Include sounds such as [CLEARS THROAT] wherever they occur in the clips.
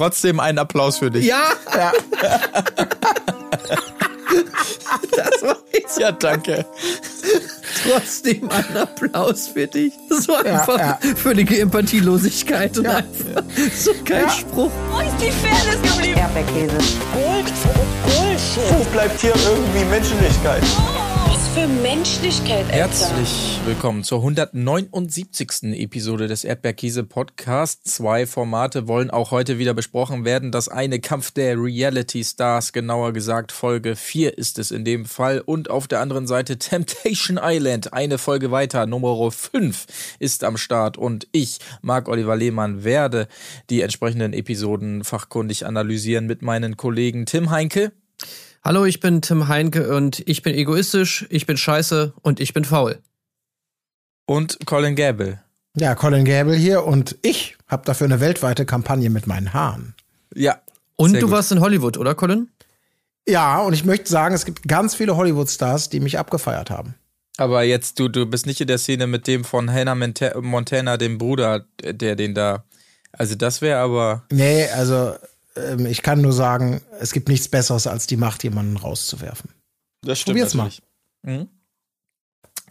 trotzdem einen Applaus für dich. Ja! ja. [LAUGHS] das war Ja, danke. Trotzdem ein Applaus für dich. So einfach ja, ja. völlige Empathielosigkeit und ja. einfach so kein Spruch. Wo ist die Fairness geblieben? Erdbeerkäse. Gold. Bullshit. Wo bleibt hier irgendwie Menschlichkeit? Oh für Menschlichkeit, Alter. Herzlich willkommen zur 179. Episode des Erdbeerkäse Podcasts. Zwei Formate wollen auch heute wieder besprochen werden. Das eine Kampf der Reality Stars, genauer gesagt Folge 4 ist es in dem Fall. Und auf der anderen Seite Temptation Island, eine Folge weiter, Nummer 5 ist am Start. Und ich, Marc Oliver Lehmann, werde die entsprechenden Episoden fachkundig analysieren mit meinen Kollegen Tim Heinke. Hallo, ich bin Tim Heinke und ich bin egoistisch, ich bin scheiße und ich bin faul. Und Colin Gable. Ja, Colin Gable hier und ich habe dafür eine weltweite Kampagne mit meinen Haaren. Ja. Und du gut. warst in Hollywood, oder Colin? Ja, und ich möchte sagen, es gibt ganz viele Hollywood-Stars, die mich abgefeiert haben. Aber jetzt, du, du bist nicht in der Szene mit dem von Hannah Montana, dem Bruder, der den da. Also, das wäre aber. Nee, also ähm, ich kann nur sagen, es gibt nichts Besseres, als die Macht, jemanden rauszuwerfen. Das stimmt. Probier's natürlich. mal. Mhm.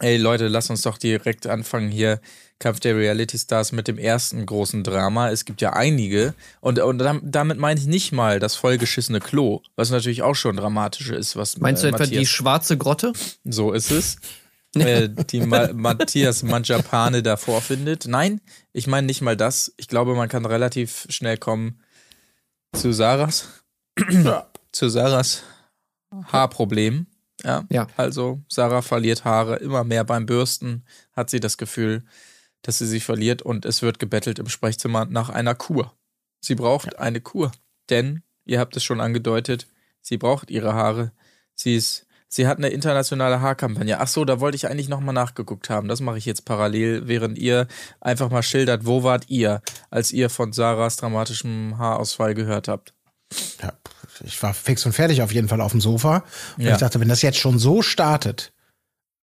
Ey Leute, lasst uns doch direkt anfangen hier. Kampf der Reality Stars mit dem ersten großen Drama. Es gibt ja einige. Und, und damit meine ich nicht mal das vollgeschissene Klo, was natürlich auch schon dramatisch ist. Was, Meinst äh, du etwa die schwarze Grotte? So ist es. äh, die Ma [LAUGHS] Matthias Manjapane da vorfindet. Nein, ich meine nicht mal das. Ich glaube, man kann relativ schnell kommen zu Sarahs, [CLEARS THROAT] ja. zu Sarahs Haarproblem. Ja. ja. Also Sarah verliert Haare immer mehr beim Bürsten, hat sie das Gefühl, dass sie sich verliert und es wird gebettelt im Sprechzimmer nach einer Kur. Sie braucht ja. eine Kur, denn ihr habt es schon angedeutet, sie braucht ihre Haare. Sie ist Sie hat eine internationale Haarkampagne. Ach so, da wollte ich eigentlich nochmal nachgeguckt haben. Das mache ich jetzt parallel, während ihr einfach mal schildert, wo wart ihr, als ihr von Sarahs dramatischem Haarausfall gehört habt? Ja, ich war fix und fertig auf jeden Fall auf dem Sofa. Und ja. ich dachte, wenn das jetzt schon so startet,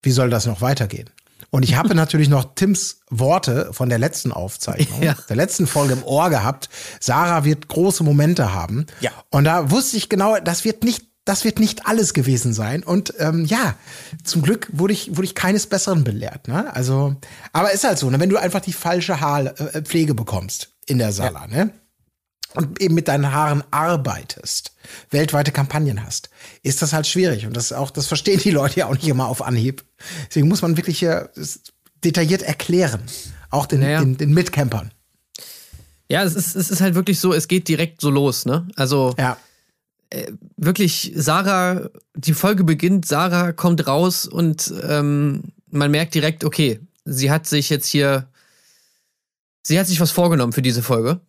wie soll das noch weitergehen? Und ich habe [LAUGHS] natürlich noch Tims Worte von der letzten Aufzeichnung, ja. der letzten Folge im Ohr gehabt. Sarah wird große Momente haben. Ja. Und da wusste ich genau, das wird nicht das wird nicht alles gewesen sein. Und ähm, ja, zum Glück wurde ich, wurde ich keines Besseren belehrt. Ne? Also, aber ist halt so, ne? wenn du einfach die falsche Haarpflege äh, bekommst in der Sala, ja. ne? Und eben mit deinen Haaren arbeitest, weltweite Kampagnen hast, ist das halt schwierig. Und das auch, das verstehen die Leute ja auch nicht immer auf Anhieb. Deswegen muss man wirklich hier detailliert erklären. Auch den, naja. den, den Mitcampern. Ja, es ist, es ist halt wirklich so, es geht direkt so los, ne? Also ja wirklich, Sarah, die Folge beginnt, Sarah kommt raus und ähm, man merkt direkt, okay, sie hat sich jetzt hier, sie hat sich was vorgenommen für diese Folge.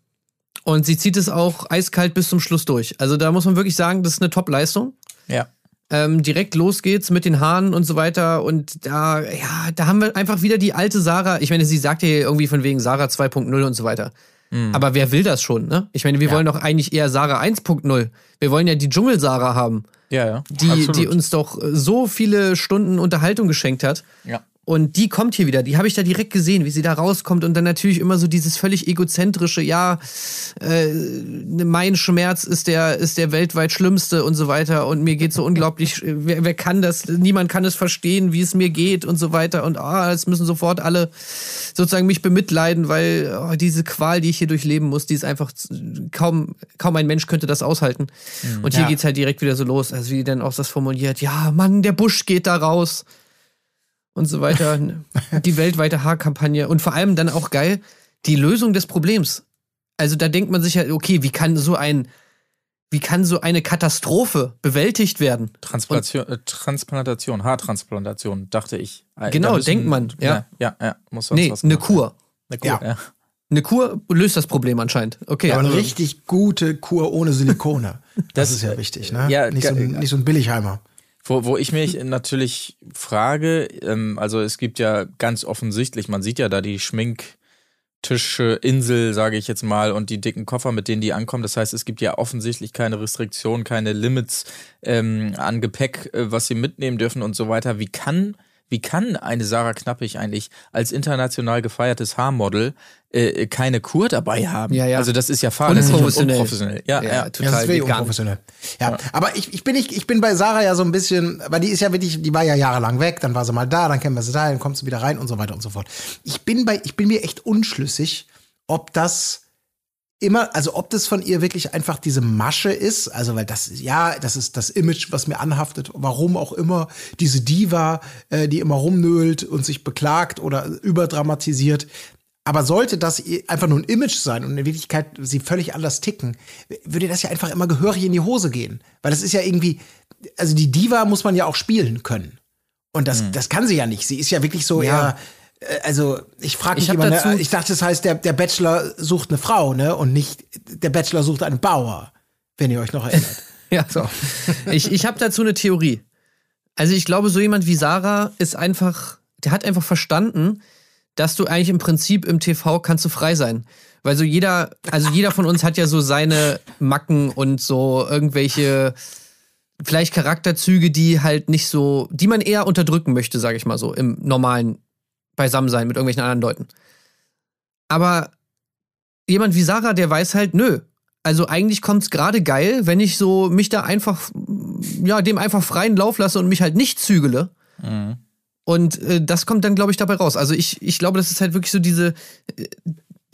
Und sie zieht es auch eiskalt bis zum Schluss durch. Also da muss man wirklich sagen, das ist eine Top-Leistung. Ja. Ähm, direkt los geht's mit den Haaren und so weiter. Und da, ja, da haben wir einfach wieder die alte Sarah. Ich meine, sie sagt ja irgendwie von wegen Sarah 2.0 und so weiter. Mhm. Aber wer will das schon, ne? Ich meine, wir ja. wollen doch eigentlich eher Sarah 1.0. Wir wollen ja die Dschungel-Sarah haben. Ja, ja. Die, die uns doch so viele Stunden Unterhaltung geschenkt hat. Ja. Und die kommt hier wieder, die habe ich da direkt gesehen, wie sie da rauskommt und dann natürlich immer so dieses völlig egozentrische, ja, äh, mein Schmerz ist der, ist der weltweit schlimmste und so weiter. Und mir geht so unglaublich, wer, wer kann das, niemand kann es verstehen, wie es mir geht und so weiter. Und ah, es müssen sofort alle sozusagen mich bemitleiden, weil oh, diese Qual, die ich hier durchleben muss, die ist einfach kaum, kaum ein Mensch könnte das aushalten. Mhm, und hier ja. geht's halt direkt wieder so los, also wie dann auch das formuliert, ja, Mann, der Busch geht da raus und so weiter. die weltweite Haarkampagne und vor allem dann auch geil, die Lösung des Problems. Also da denkt man sich ja, okay, wie kann so ein, wie kann so eine Katastrophe bewältigt werden? Transplantation, äh, Transplantation, Haartransplantation, dachte ich. Äh, genau, müssen, denkt man, ja. Ja, ja, muss sonst nee, was eine Kur. Eine Kur, ja. ja. Eine Kur löst das Problem anscheinend. Okay. Aber eine also, richtig gute Kur ohne Silikone. [LAUGHS] das, das ist ja wichtig, ne? Ja, nicht, so ein, nicht so ein Billigheimer. Wo, wo ich mich natürlich frage, ähm, also es gibt ja ganz offensichtlich, man sieht ja da die Schminktische, Insel, sage ich jetzt mal, und die dicken Koffer, mit denen die ankommen. Das heißt, es gibt ja offensichtlich keine Restriktionen, keine Limits ähm, an Gepäck, äh, was sie mitnehmen dürfen und so weiter. Wie kann wie kann eine Sarah Knappig eigentlich als international gefeiertes Haarmodel äh, keine Kur dabei haben? Ja, ja. Also das ist ja fahrlässig und Unprofessionell. unprofessionell. Ja, Ja, ja, total. Ja, das ist unprofessionell. Ja, aber ich, ich bin nicht, ich bin bei Sarah ja so ein bisschen, weil die ist ja wirklich, die war ja jahrelang weg, dann war sie mal da, dann kennen wir sie da, dann kommt sie wieder rein und so weiter und so fort. Ich bin bei, ich bin mir echt unschlüssig, ob das immer, also ob das von ihr wirklich einfach diese Masche ist, also weil das, ja, das ist das Image, was mir anhaftet, warum auch immer, diese Diva, äh, die immer rumnölt und sich beklagt oder überdramatisiert. Aber sollte das einfach nur ein Image sein und in Wirklichkeit sie völlig anders ticken, würde das ja einfach immer gehörig in die Hose gehen. Weil das ist ja irgendwie, also die Diva muss man ja auch spielen können. Und das, das kann sie ja nicht. Sie ist ja wirklich so Ja. eher, also ich frage mich Ich immer, dazu- ne, ich dachte, das heißt, der, der Bachelor sucht eine Frau, ne? Und nicht der Bachelor sucht einen Bauer, wenn ihr euch noch erinnert. [LAUGHS] Ja, so. ich ich habe dazu eine Theorie. Also ich glaube, so jemand wie Sarah ist einfach, der hat einfach verstanden, dass du eigentlich im Prinzip im TV kannst du frei sein. Weil so jeder, also jeder von uns hat ja so seine Macken und so irgendwelche vielleicht Charakterzüge, die halt nicht so, die man eher unterdrücken möchte, sage ich mal so, im normalen Beisammensein mit irgendwelchen anderen Leuten. Aber jemand wie Sarah, der weiß halt, nö. Also eigentlich kommt's gerade geil, wenn ich so mich da einfach, ja, dem einfach freien Lauf lasse und mich halt nicht zügele. Und äh, das kommt dann, glaube ich, dabei raus. Also ich, ich glaube, das ist halt wirklich so diese, äh,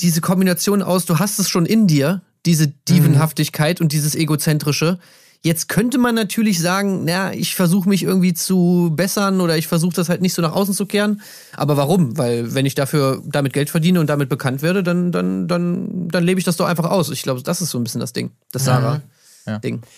diese Kombination aus, du hast es schon in dir, diese Dievenhaftigkeit und dieses Egozentrische. Jetzt könnte man natürlich sagen, na, ich versuche mich irgendwie zu bessern oder ich versuche das halt nicht so nach außen zu kehren. Aber warum? Weil wenn ich dafür damit Geld verdiene und damit bekannt werde, dann, dann, dann, dann lebe ich das doch einfach aus. Ich glaube, das ist so ein bisschen das Ding. Das Sarah-Ding. Ja,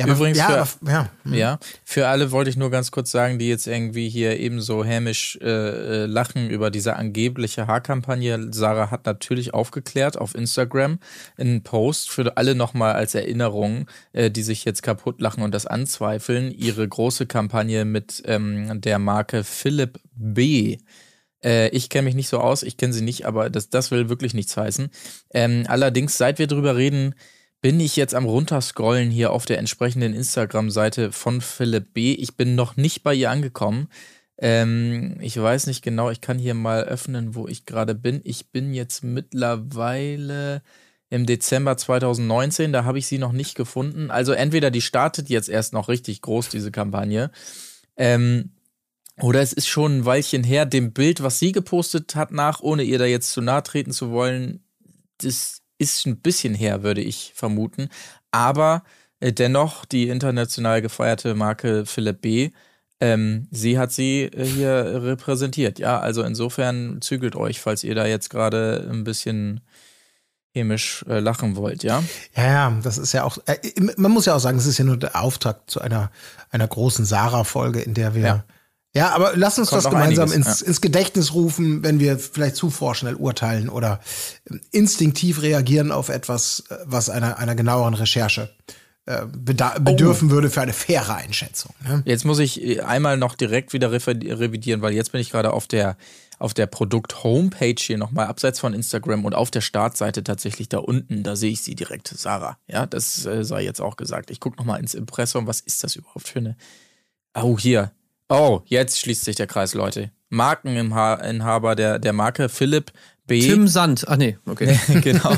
aber, Übrigens ja, für- aber, ja. Ja, für alle wollte ich nur ganz kurz sagen, die jetzt irgendwie hier ebenso hämisch äh, äh, lachen über diese angebliche Haarkampagne. Sarah hat natürlich aufgeklärt auf Instagram einen Post für alle nochmal als Erinnerung, äh, die sich jetzt kaputt lachen und das anzweifeln. Ihre große Kampagne mit ähm, der Marke Philipp B. Äh, ich kenne mich nicht so aus, ich kenne sie nicht, aber das, das will wirklich nichts heißen. Ähm, allerdings, seit wir drüber reden, bin ich jetzt am runterscrollen hier auf der entsprechenden Instagram-Seite von Philipp B. Ich bin noch nicht bei ihr angekommen. Ähm, ich weiß nicht genau, ich kann hier mal öffnen, wo ich gerade bin. Ich bin jetzt mittlerweile im Dezember 2019, da habe ich sie noch nicht gefunden. Also entweder die startet jetzt erst noch richtig groß, diese Kampagne. Ähm, oder es ist schon ein Weilchen her, dem Bild, was sie gepostet hat, nach, ohne ihr da jetzt zu nahe treten zu wollen, das ist ein bisschen her, würde ich vermuten. Aber äh, dennoch die international gefeierte Marke Philipp B. Ähm, sie hat sie äh, hier repräsentiert. Ja, also insofern zügelt euch, falls ihr da jetzt gerade ein bisschen hämisch äh, lachen wollt, ja? Ja, ja, das ist ja auch, äh, man muss ja auch sagen, es ist ja nur der Auftakt zu einer, einer großen Sarah-Folge, in der wir. Ja. Ja. aber lass uns Kommt das gemeinsam einiges, ins, ins Gedächtnis rufen, wenn wir vielleicht zu vorschnell urteilen oder ähm, instinktiv reagieren auf etwas, äh, was einer, einer genaueren Recherche äh, beda- bedürfen würde für eine faire Einschätzung. Ne? Jetzt muss ich äh, einmal noch direkt wieder revidieren, weil jetzt bin ich gerade auf der auf der Produkt-Homepage hier nochmal, abseits von Instagram und auf der Startseite tatsächlich da unten, da sehe ich sie direkt, Sarah. Ja, das äh, sei jetzt auch gesagt. Ich gucke nochmal ins Impressum, was ist das überhaupt für eine. Oh, hier. Oh, jetzt schließt sich der Kreis, Leute. Markeninhaber der, der Marke Philipp B. Tim Sand. Ach nee, okay. [LAUGHS] genau.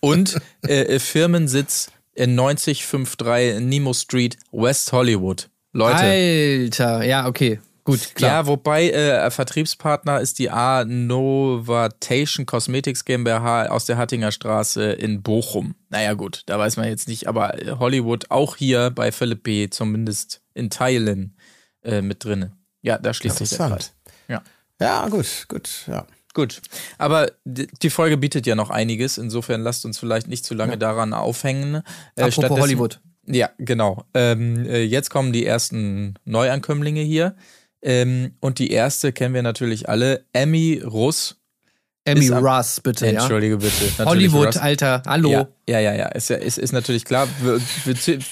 Und äh, Firmensitz in 9053 Nemo Street, West Hollywood. Leute. Alter, ja, okay. Gut, klar. Ja, wobei äh, Vertriebspartner ist die A Novatation Cosmetics GmbH aus der Hattinger Straße in Bochum. Naja, gut, da weiß man jetzt nicht, aber Hollywood auch hier bei Philipp B. zumindest in Teilen äh, mit drin. Ja, da schließt sich der Kreis. Interessant. Ja. Ja, gut, gut, ja. Gut, aber die Folge bietet ja noch einiges, insofern lasst uns vielleicht nicht zu lange daran aufhängen. Äh, Apropos Hollywood. Ja, genau. Ähm, äh, jetzt kommen die ersten Neuankömmlinge hier. Ähm, und die erste kennen wir natürlich alle, Emmy Russ. Emmy Russ, bitte, ja. Entschuldige bitte. Natürlich Hollywood, Russ. Alter, hallo. Ja, ja, ja, ja. Ist, ja ist, ist natürlich klar.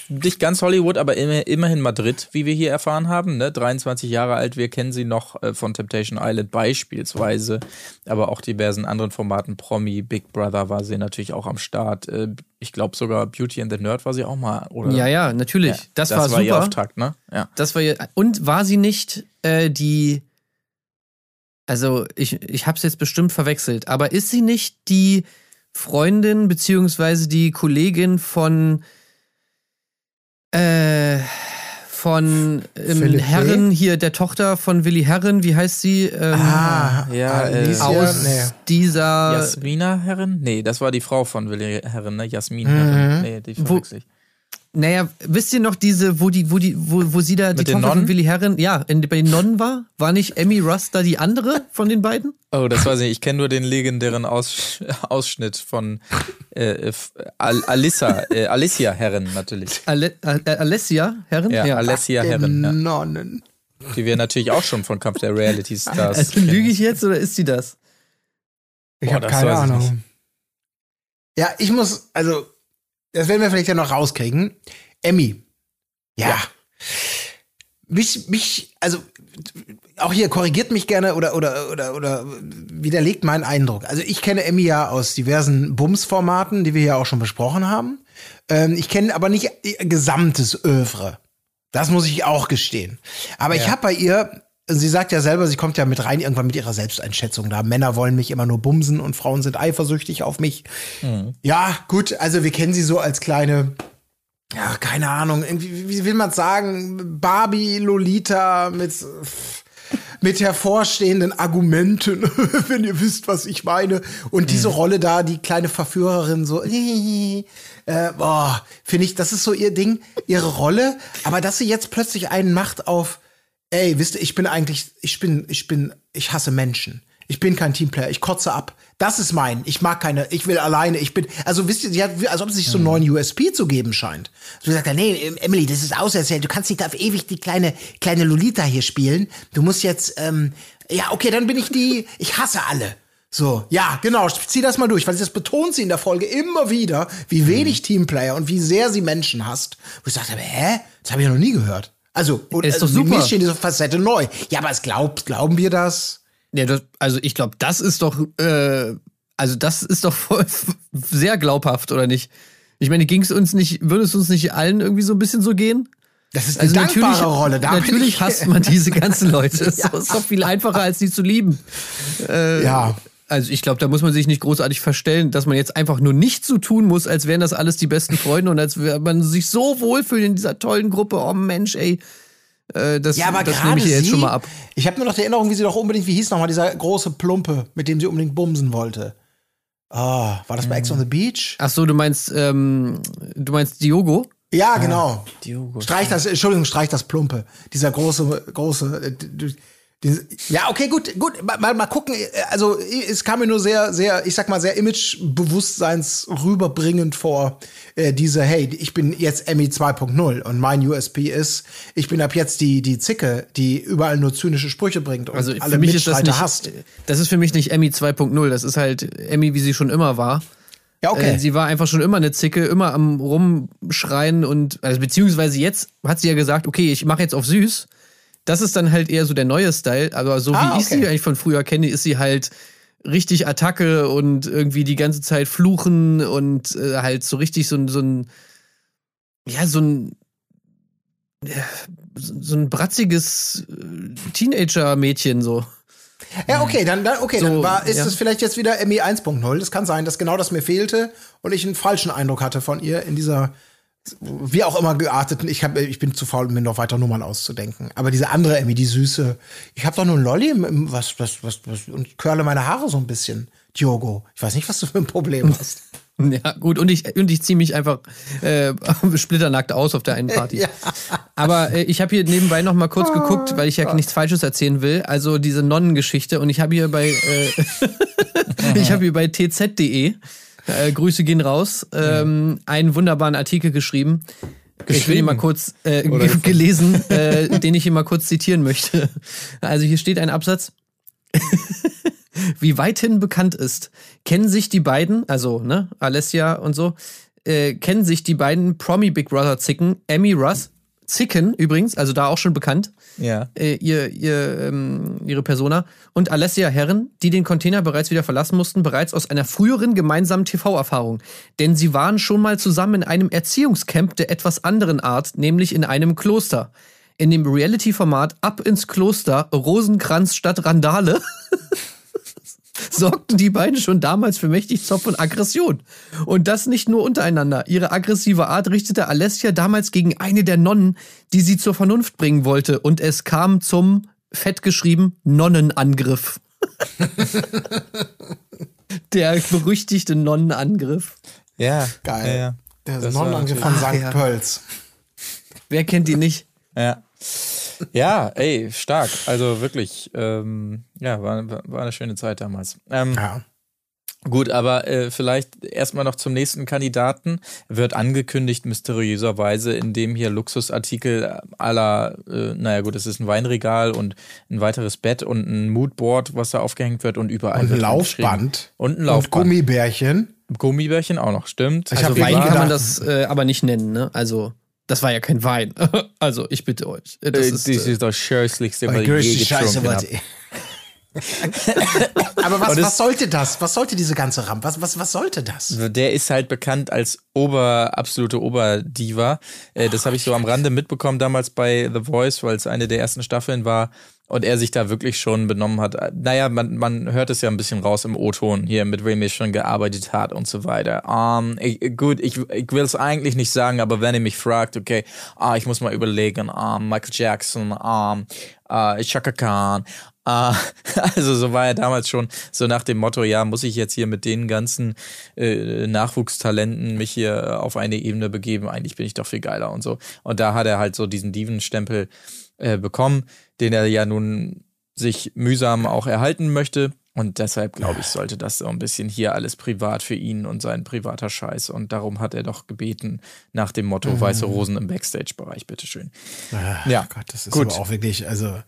Nicht ganz Hollywood, aber immer, immerhin Madrid, wie wir hier erfahren haben. Ne? 23 Jahre alt, wir kennen sie noch äh, von Temptation Island beispielsweise, aber auch diversen anderen Formaten. Promi, Big Brother war sie natürlich auch am Start. Äh, Ich glaube sogar Beauty and the Nerd war sie auch mal. Oder? Ja, ja, natürlich. Ja, das, war ihr super. Auftakt, ne? Ja. Das war ja, und war sie nicht äh, die, also ich, ich habe es jetzt bestimmt verwechselt, aber ist sie nicht die Freundin beziehungsweise die Kollegin von äh, von ähm, Herren hier, der Tochter von Willi Herren, wie heißt sie? Ähm, Ah, Ja, äh, aus nee. dieser Jasmina Herren? Nee, das war die Frau von Willi Herren, ne? Jasmin Herren. Nee, die verwechsel ich. Naja, wisst ihr noch diese, wo die, wo die, wo, wo sie da die Mit den Tochter von Nonnen? Willi Herren, ja, in, bei den Nonnen war? War nicht Emmy Russ da die andere von den beiden? Oh, das weiß ich nicht. Ich kenne nur den legendären Aus Ausschnitt von äh, F- Al Alissa, äh, Alicia Herren natürlich. Ale äh, Alessia Herren? Ja, Alessia Herren, ja. Nonnen. die wir natürlich auch schon von Kampf der Reality [LAUGHS] Stars Also kennen. lüge ich jetzt oder ist sie das? Ich Boah, habe das keine Ahnung. Ja, ich muss, also, das werden wir vielleicht ja noch rauskriegen. Emmy. Ja. Mich, mich, also, auch hier korrigiert mich gerne oder, oder, oder, oder widerlegt meinen Eindruck. Also, ich kenne Emmy ja aus diversen Bums-Formaten, die wir ja auch schon besprochen haben. Ähm, ich kenne aber nicht ihr gesamtes Övre. Das muss ich auch gestehen. Aber ich habe bei ihr, sie sagt ja selber, sie kommt ja mit rein irgendwann mit ihrer Selbsteinschätzung da. Männer wollen mich immer nur bumsen und Frauen sind eifersüchtig auf mich. Ja, gut, also wir kennen sie so als kleine, ja, keine Ahnung, irgendwie, wie will man sagen, Barbie, Lolita mit, mit hervorstehenden Argumenten, [LAUGHS] wenn ihr wisst, was ich meine. Und diese Rolle da, die kleine Verführerin, so, [LAUGHS] äh, boah, finde ich, das ist so ihr Ding, ihre Rolle. Aber dass sie jetzt plötzlich einen macht auf, ey, wisst ihr, ich bin eigentlich, ich bin, ich bin, ich hasse Menschen. Ich bin kein Teamplayer, ich kotze ab. Das ist mein. Ich mag keine, ich will alleine, ich bin, also wisst ihr, sie hat, als ob es sich so einen neuen USP zu geben scheint. So sagt er, nee, Emily, das ist auserzählt, du kannst nicht auf ewig die kleine, kleine Lolita hier spielen. Du musst jetzt, ähm, ja, okay, dann bin ich die, [LAUGHS] ich hasse alle. So, ja, genau, zieh das mal durch, weil das betont sie in der Folge immer wieder, wie wenig Teamplayer und wie sehr sie Menschen hasst. Wo ich sagte, hä? Das habe ich ja noch nie gehört. Also, und, Ist doch also, super. steht diese Facette neu. Ja, aber es glaubt, glauben wir das? Ja, das, also ich glaube, das ist doch, äh, also das ist doch voll, [LAUGHS] sehr glaubhaft, oder nicht? Ich meine, ging es uns nicht, würde es uns nicht allen irgendwie so ein bisschen so gehen? Das ist eine Also dankbare natürlich, Rolle. Da natürlich ich- hasst man diese ganzen Leute. [LAUGHS] Es ist doch viel einfacher, als sie zu lieben. Ja. Also ich glaube, da muss man sich nicht großartig verstellen, dass man jetzt einfach nur nicht so tun muss, als wären das alles die besten Freunde und als wäre man sich so wohlfühlt in dieser tollen Gruppe. Oh Mensch, ey. Äh, das Ja, aber das nehme ich dir jetzt schon mal ab. Ich habe nur noch die Erinnerung, wie sie doch unbedingt, wie hieß nochmal dieser große Plumpe, mit dem sie unbedingt bumsen wollte. Ah, war das bei Ex on the Beach? Ach so, du meinst, ähm, du meinst Diogo? Ja, genau. Diogo. Streich das, Entschuldigung, streich das Plumpe. Dieser große, große. Äh, Ja, okay, gut, gut. Mal, mal, gucken. äh, Also, es kam mir nur sehr, sehr, ich sag mal, sehr Imagebewusstseins rüberbringend vor. Äh, diese, hey, ich bin jetzt Emmy 2.0 und mein USP ist, ich bin ab jetzt die, die Zicke, die überall nur zynische Sprüche bringt und Also alle für mich ist das nicht, hasst. das ist für mich nicht Emmy 2.0, das ist halt Emmy, wie sie schon immer war. Ja, okay. Äh, sie war einfach schon immer eine Zicke, immer am rumschreien und also beziehungsweise jetzt hat sie ja gesagt, okay, ich mache jetzt auf süß. Das ist dann halt eher so der neue Style, aber so Ah, wie ich okay. sie eigentlich von früher kenne, ist sie halt richtig Attacke und irgendwie die ganze Zeit fluchen und äh, halt so richtig so ein so ein ja, so ein so ein bratziges äh, Teenager-Mädchen so. Ja, okay, dann, dann okay, dann So, war, ist ja. es vielleicht jetzt wieder Emmy 1.0. Das kann sein, dass genau das mir fehlte und ich einen falschen Eindruck hatte von ihr in dieser wie auch immer gearteten. Ich hab, ich bin zu faul, mir noch weiter Nummern auszudenken. Aber diese andere Emmy, die süße, ich habe doch nur ein Lolli im, im was, was, was, was und curle meine Haare so ein bisschen. Diogo, ich weiß nicht, was du für ein Problem hast. [LAUGHS] Ja, gut, und ich, und ich ziehe mich einfach äh, [LAUGHS] splitternackt aus auf der einen Party. [LAUGHS] Ja. Aber äh, ich habe hier nebenbei noch mal kurz geguckt, weil ich ja nichts Falsches erzählen will. Also diese Nonnengeschichte. Und ich habe hier bei äh, ich habe hier bei tz.de äh, Grüße gehen raus ähm, einen wunderbaren Artikel geschrieben. Ich will ihn mal kurz äh, gelesen, [LAUGHS] äh, den ich hier mal kurz zitieren möchte. Also hier steht ein Absatz. Wie weithin bekannt ist, kennen sich die beiden, also ne, Alessia und so, äh, kennen sich die beiden Promi Big Brother Zicken, Emmy Russ, Zicken übrigens, also da auch schon bekannt, Ja. äh, ihr, ihr, ähm, ihre Persona, und Alessia Herren, die den Container bereits wieder verlassen mussten, bereits aus einer früheren gemeinsamen TV-Erfahrung. Denn sie waren schon mal zusammen in einem Erziehungscamp der etwas anderen Art, nämlich in einem Kloster. In dem Reality-Format Ab ins Kloster, Rosenkranz statt Randale, [LAUGHS] [LAUGHS] sorgten die beiden schon damals für mächtig Zopf und Aggression. Und das nicht nur untereinander. Ihre aggressive Art richtete Alessia damals gegen eine der Nonnen, die sie zur Vernunft bringen wollte. Und es kam zum, fett geschrieben, Nonnenangriff. [LAUGHS] der berüchtigte Nonnenangriff. Ja. Geil. Ja, ja. Der Das Nonnenangriff von Ach, St. ja. Pölz. Wer kennt die nicht? Ja. Ja, ey, stark. Also wirklich, ähm, ja, war, war eine schöne Zeit damals. Ähm, Ja. Gut, aber äh, vielleicht erstmal noch zum nächsten Kandidaten. Wird angekündigt mysteriöserweise, indem hier Luxusartikel aller, äh, naja gut, es ist ein Weinregal und ein weiteres Bett und ein Moodboard, was da aufgehängt wird und überall Und ein. Laufband. Und ein Und Laufband. Gummibärchen. Gummibärchen auch noch, stimmt. Ich Also Wein kann man das äh, aber nicht nennen, ne? Also, das war ja kein Wein. [LAUGHS] also, ich bitte euch. Das Äh, ist, das äh, ist das scheußlichste, was ich je getrunken was habe. [LAUGHS] Aber was, was sollte das? Was sollte diese ganze Ramp? Was, was, was sollte das? Der ist halt bekannt als Ober, absolute Oberdiva. Äh, das habe ich so am Rande mitbekommen damals bei The Voice, weil es eine der ersten Staffeln war und er sich da wirklich schon benommen hat. Naja, man, man hört es ja ein bisschen raus im O-Ton hier, mit wem er schon gearbeitet hat und so weiter. Ähm, ich, gut, ich, ich will es eigentlich nicht sagen, aber wenn ihr mich fragt, okay, ah, ich muss mal überlegen, ähm, Michael Jackson, ähm, äh, Chaka Khan, äh, [LAUGHS] also so war er damals schon so nach dem Motto, ja, muss ich jetzt hier mit den ganzen äh, Nachwuchstalenten mich hier auf eine Ebene begeben, eigentlich bin ich doch viel geiler und so. Und da hat er halt so diesen Diven-Stempel äh, bekommen, den er ja nun sich mühsam auch erhalten möchte. Und deshalb, glaube ich, sollte das so ein bisschen hier alles privat für ihn und sein privater Scheiß. Und darum hat er doch gebeten nach dem Motto Weiße Rosen im Backstage-Bereich, bitteschön. Ja, Gott, das ist gut. aber auch wirklich, also,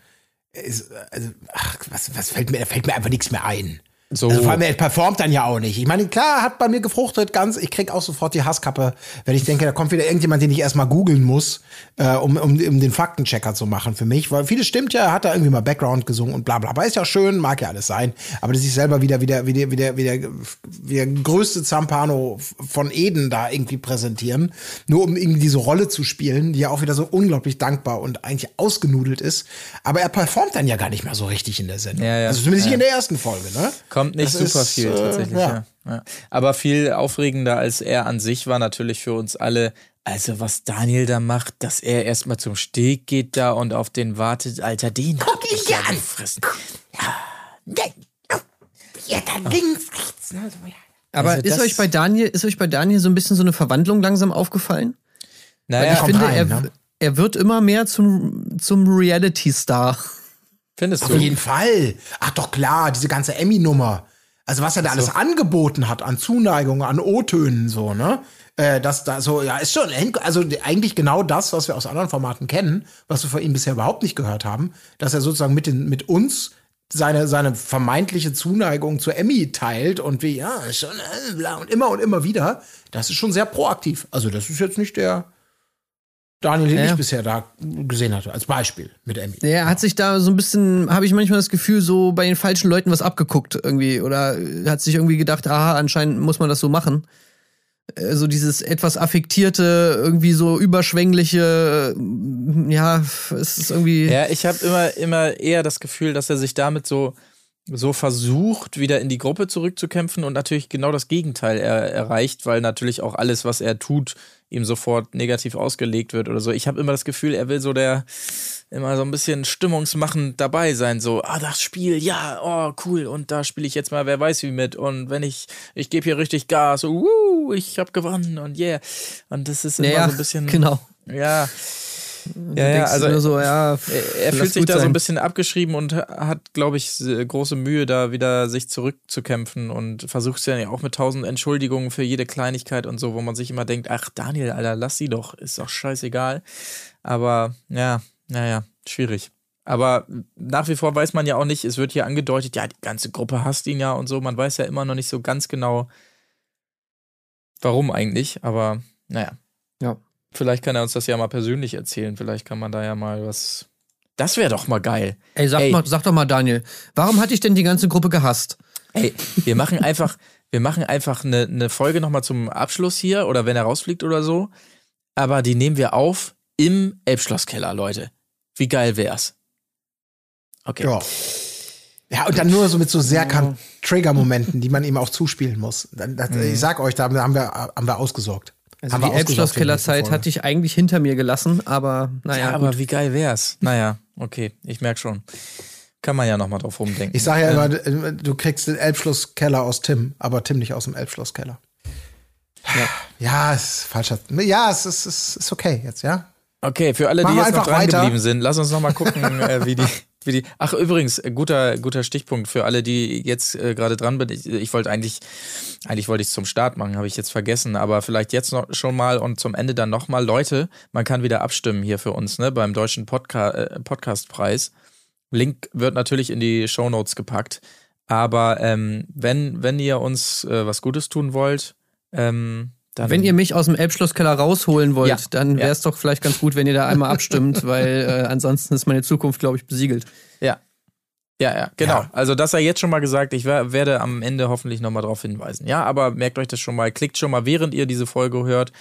ist, also ach, was, was fällt mir, da fällt mir einfach nichts mehr ein. So. Also vor allem, er performt dann ja auch nicht. Ich meine, klar, hat bei mir gefruchtet, ganz, ich krieg auch sofort die Hasskappe, wenn ich denke, da kommt wieder irgendjemand, den ich erstmal googeln muss, äh, um, um, um den Faktenchecker zu machen für mich. Weil vieles stimmt ja, er hat da irgendwie mal Background gesungen und bla bla bla. Ist ja schön, mag ja alles sein. Aber dass sich selber wieder, wieder, wieder, wieder, wieder, wieder größte Zampano von Eden da irgendwie präsentieren, nur um irgendwie diese Rolle zu spielen, die ja auch wieder so unglaublich dankbar und eigentlich ausgenudelt ist. Aber er performt dann ja gar nicht mehr so richtig in der Sendung. Ja, ja. Also zumindest nicht Ja. in der ersten Folge, ne? Kommt nicht Das super ist, viel äh, tatsächlich, ja. ja. Ja. Aber viel aufregender als er an sich war natürlich für uns alle, also was Daniel da macht, dass er erstmal zum Steg geht da und auf den wartet, Alter, den Guck hab ich ja gefressen. Ja, dann links, rechts. Ne? Aber also ist euch bei Daniel, ist euch bei Daniel so ein bisschen so eine Verwandlung langsam aufgefallen? Weil Naja, ich kommt finde, rein, er, ne? er wird immer mehr zum, zum Reality-Star. Findest Auf du? jeden Fall. Ach doch klar, diese ganze Emmy-Nummer. Also was er da alles angeboten hat an Zuneigung, an O-Tönen so, ne? Äh, das da so, ja, ist schon, also eigentlich genau das, was wir aus anderen Formaten kennen, was wir von ihm bisher überhaupt nicht gehört haben, dass er sozusagen mit, den, mit uns seine, seine vermeintliche Zuneigung zu Emmy teilt und wie, ja, schon, äh, bla, und immer und immer wieder. Das ist schon sehr proaktiv. Also das ist jetzt nicht der Daniel, den Ja. ich bisher da gesehen hatte, als Beispiel mit Emmy. Er hat sich da so ein bisschen, habe ich manchmal das Gefühl, so bei den falschen Leuten was abgeguckt irgendwie. Oder hat sich irgendwie gedacht, aha, anscheinend muss man das so machen. So dieses etwas affektierte, irgendwie so überschwängliche, ja, es ist irgendwie. Ja, ich habe immer, immer eher das Gefühl, dass er sich damit so, so versucht, wieder in die Gruppe zurückzukämpfen und natürlich genau das Gegenteil er, erreicht, weil natürlich auch alles, was er tut, ihm sofort negativ ausgelegt wird oder so. Ich habe immer das Gefühl, er will so der immer so ein bisschen stimmungsmachend dabei sein, so, ah, das Spiel, ja, oh, cool, und da spiele ich jetzt mal, wer weiß wie mit und wenn ich, ich gebe hier richtig Gas, so, uh, ich habe gewonnen und yeah. Und das ist immer naja, so ein bisschen, [LAUGHS] genau. ja, ja, ja, also so, ja, er, er fühlt sich da so sein. ein bisschen abgeschrieben und hat, glaube ich, große Mühe, da wieder sich zurückzukämpfen und versucht es ja auch mit tausend Entschuldigungen für jede Kleinigkeit und so, wo man sich immer denkt, ach Daniel, Alter, lass sie doch, ist doch scheißegal. Aber ja, naja, schwierig. Aber nach wie vor weiß man ja auch nicht, es wird hier angedeutet, ja, die ganze Gruppe hasst ihn ja und so. Man weiß ja immer noch nicht so ganz genau, warum eigentlich. Aber naja. Vielleicht kann er uns das ja mal persönlich erzählen. Vielleicht kann man da ja mal was. Das wäre doch mal geil. Ey, sag, Ey. Mal, sag doch mal, Daniel, warum hat dich denn die ganze Gruppe gehasst? Ey, wir machen einfach, wir machen einfach eine, eine Folge nochmal zum Abschluss hier oder wenn er rausfliegt oder so. Aber die nehmen wir auf im Elbschlosskeller, Leute. Wie geil wär's? Okay. Ja. Ja, und dann nur so mit so sehr Trigger-Momenten, die man ihm auch zuspielen muss. Ich sag euch, da haben wir, haben wir ausgesorgt. Also haben die Folge. hatte ich eigentlich hinter mir gelassen, aber naja. Ja, aber gut. wie geil wär's? Naja, okay, ich merk schon. Kann man ja nochmal drauf rumdenken. Ich sage ja immer, äh, du kriegst den Elbschlosskeller aus Tim, aber Tim nicht aus dem Elbschlosskeller. Ja, ja ist falscher. Ja, es ist, es ist okay jetzt, ja. Okay, für alle, die Machen wir jetzt noch dran weiter. geblieben sind, lass uns noch mal gucken, [LAUGHS] äh, wie die, wie die. Ach übrigens, äh, guter, guter Stichpunkt für alle, die jetzt äh, gerade dran sind. Ich, ich wollte eigentlich, eigentlich wollte ich es zum Start machen, habe ich jetzt vergessen, aber vielleicht jetzt noch schon mal und zum Ende dann noch mal, Leute, man kann wieder abstimmen hier für uns, ne, beim deutschen Podca äh, Podcastpreis. Link wird natürlich in die Shownotes gepackt. Aber ähm, wenn, wenn ihr uns äh, was Gutes tun wollt, ähm, dann Wenn ihr mich aus dem Elbschlosskeller rausholen wollt, Ja, dann ja. wäre es doch vielleicht ganz gut, wenn ihr da einmal abstimmt, [LAUGHS] weil äh, ansonsten ist meine Zukunft, glaube ich, besiegelt. Ja. Ja, ja, genau. Ja. Also das sei jetzt schon mal gesagt. Ich wer- werde am Ende hoffentlich nochmal darauf hinweisen. Ja, aber merkt euch das schon mal. Klickt schon mal, während ihr diese Folge hört,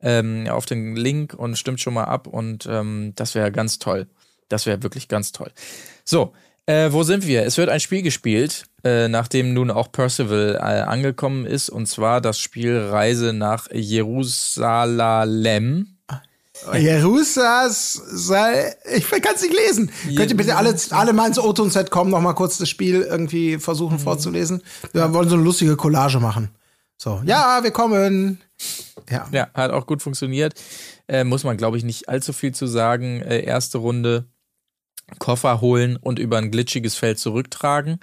ähm, auf den Link und stimmt schon mal ab. Und ähm, das wäre ganz toll. Das wäre wirklich ganz toll. So, äh, wo sind wir? Es wird ein Spiel gespielt, äh, nachdem nun auch Percival äh, angekommen ist. Und zwar das Spiel Reise nach Jerusalem. Jerusas, sei, ich kann es nicht lesen. Könnt ihr bitte alle, alle mal ins O-Ton-Set kommen, noch mal kurz das Spiel irgendwie versuchen vorzulesen? Wir wollen so eine lustige Collage machen. So, ja, wir kommen. Ja. Ja, hat auch gut funktioniert. Äh, muss man, glaube ich, nicht allzu viel zu sagen. Äh, erste Runde Koffer holen und über ein glitschiges Feld zurücktragen.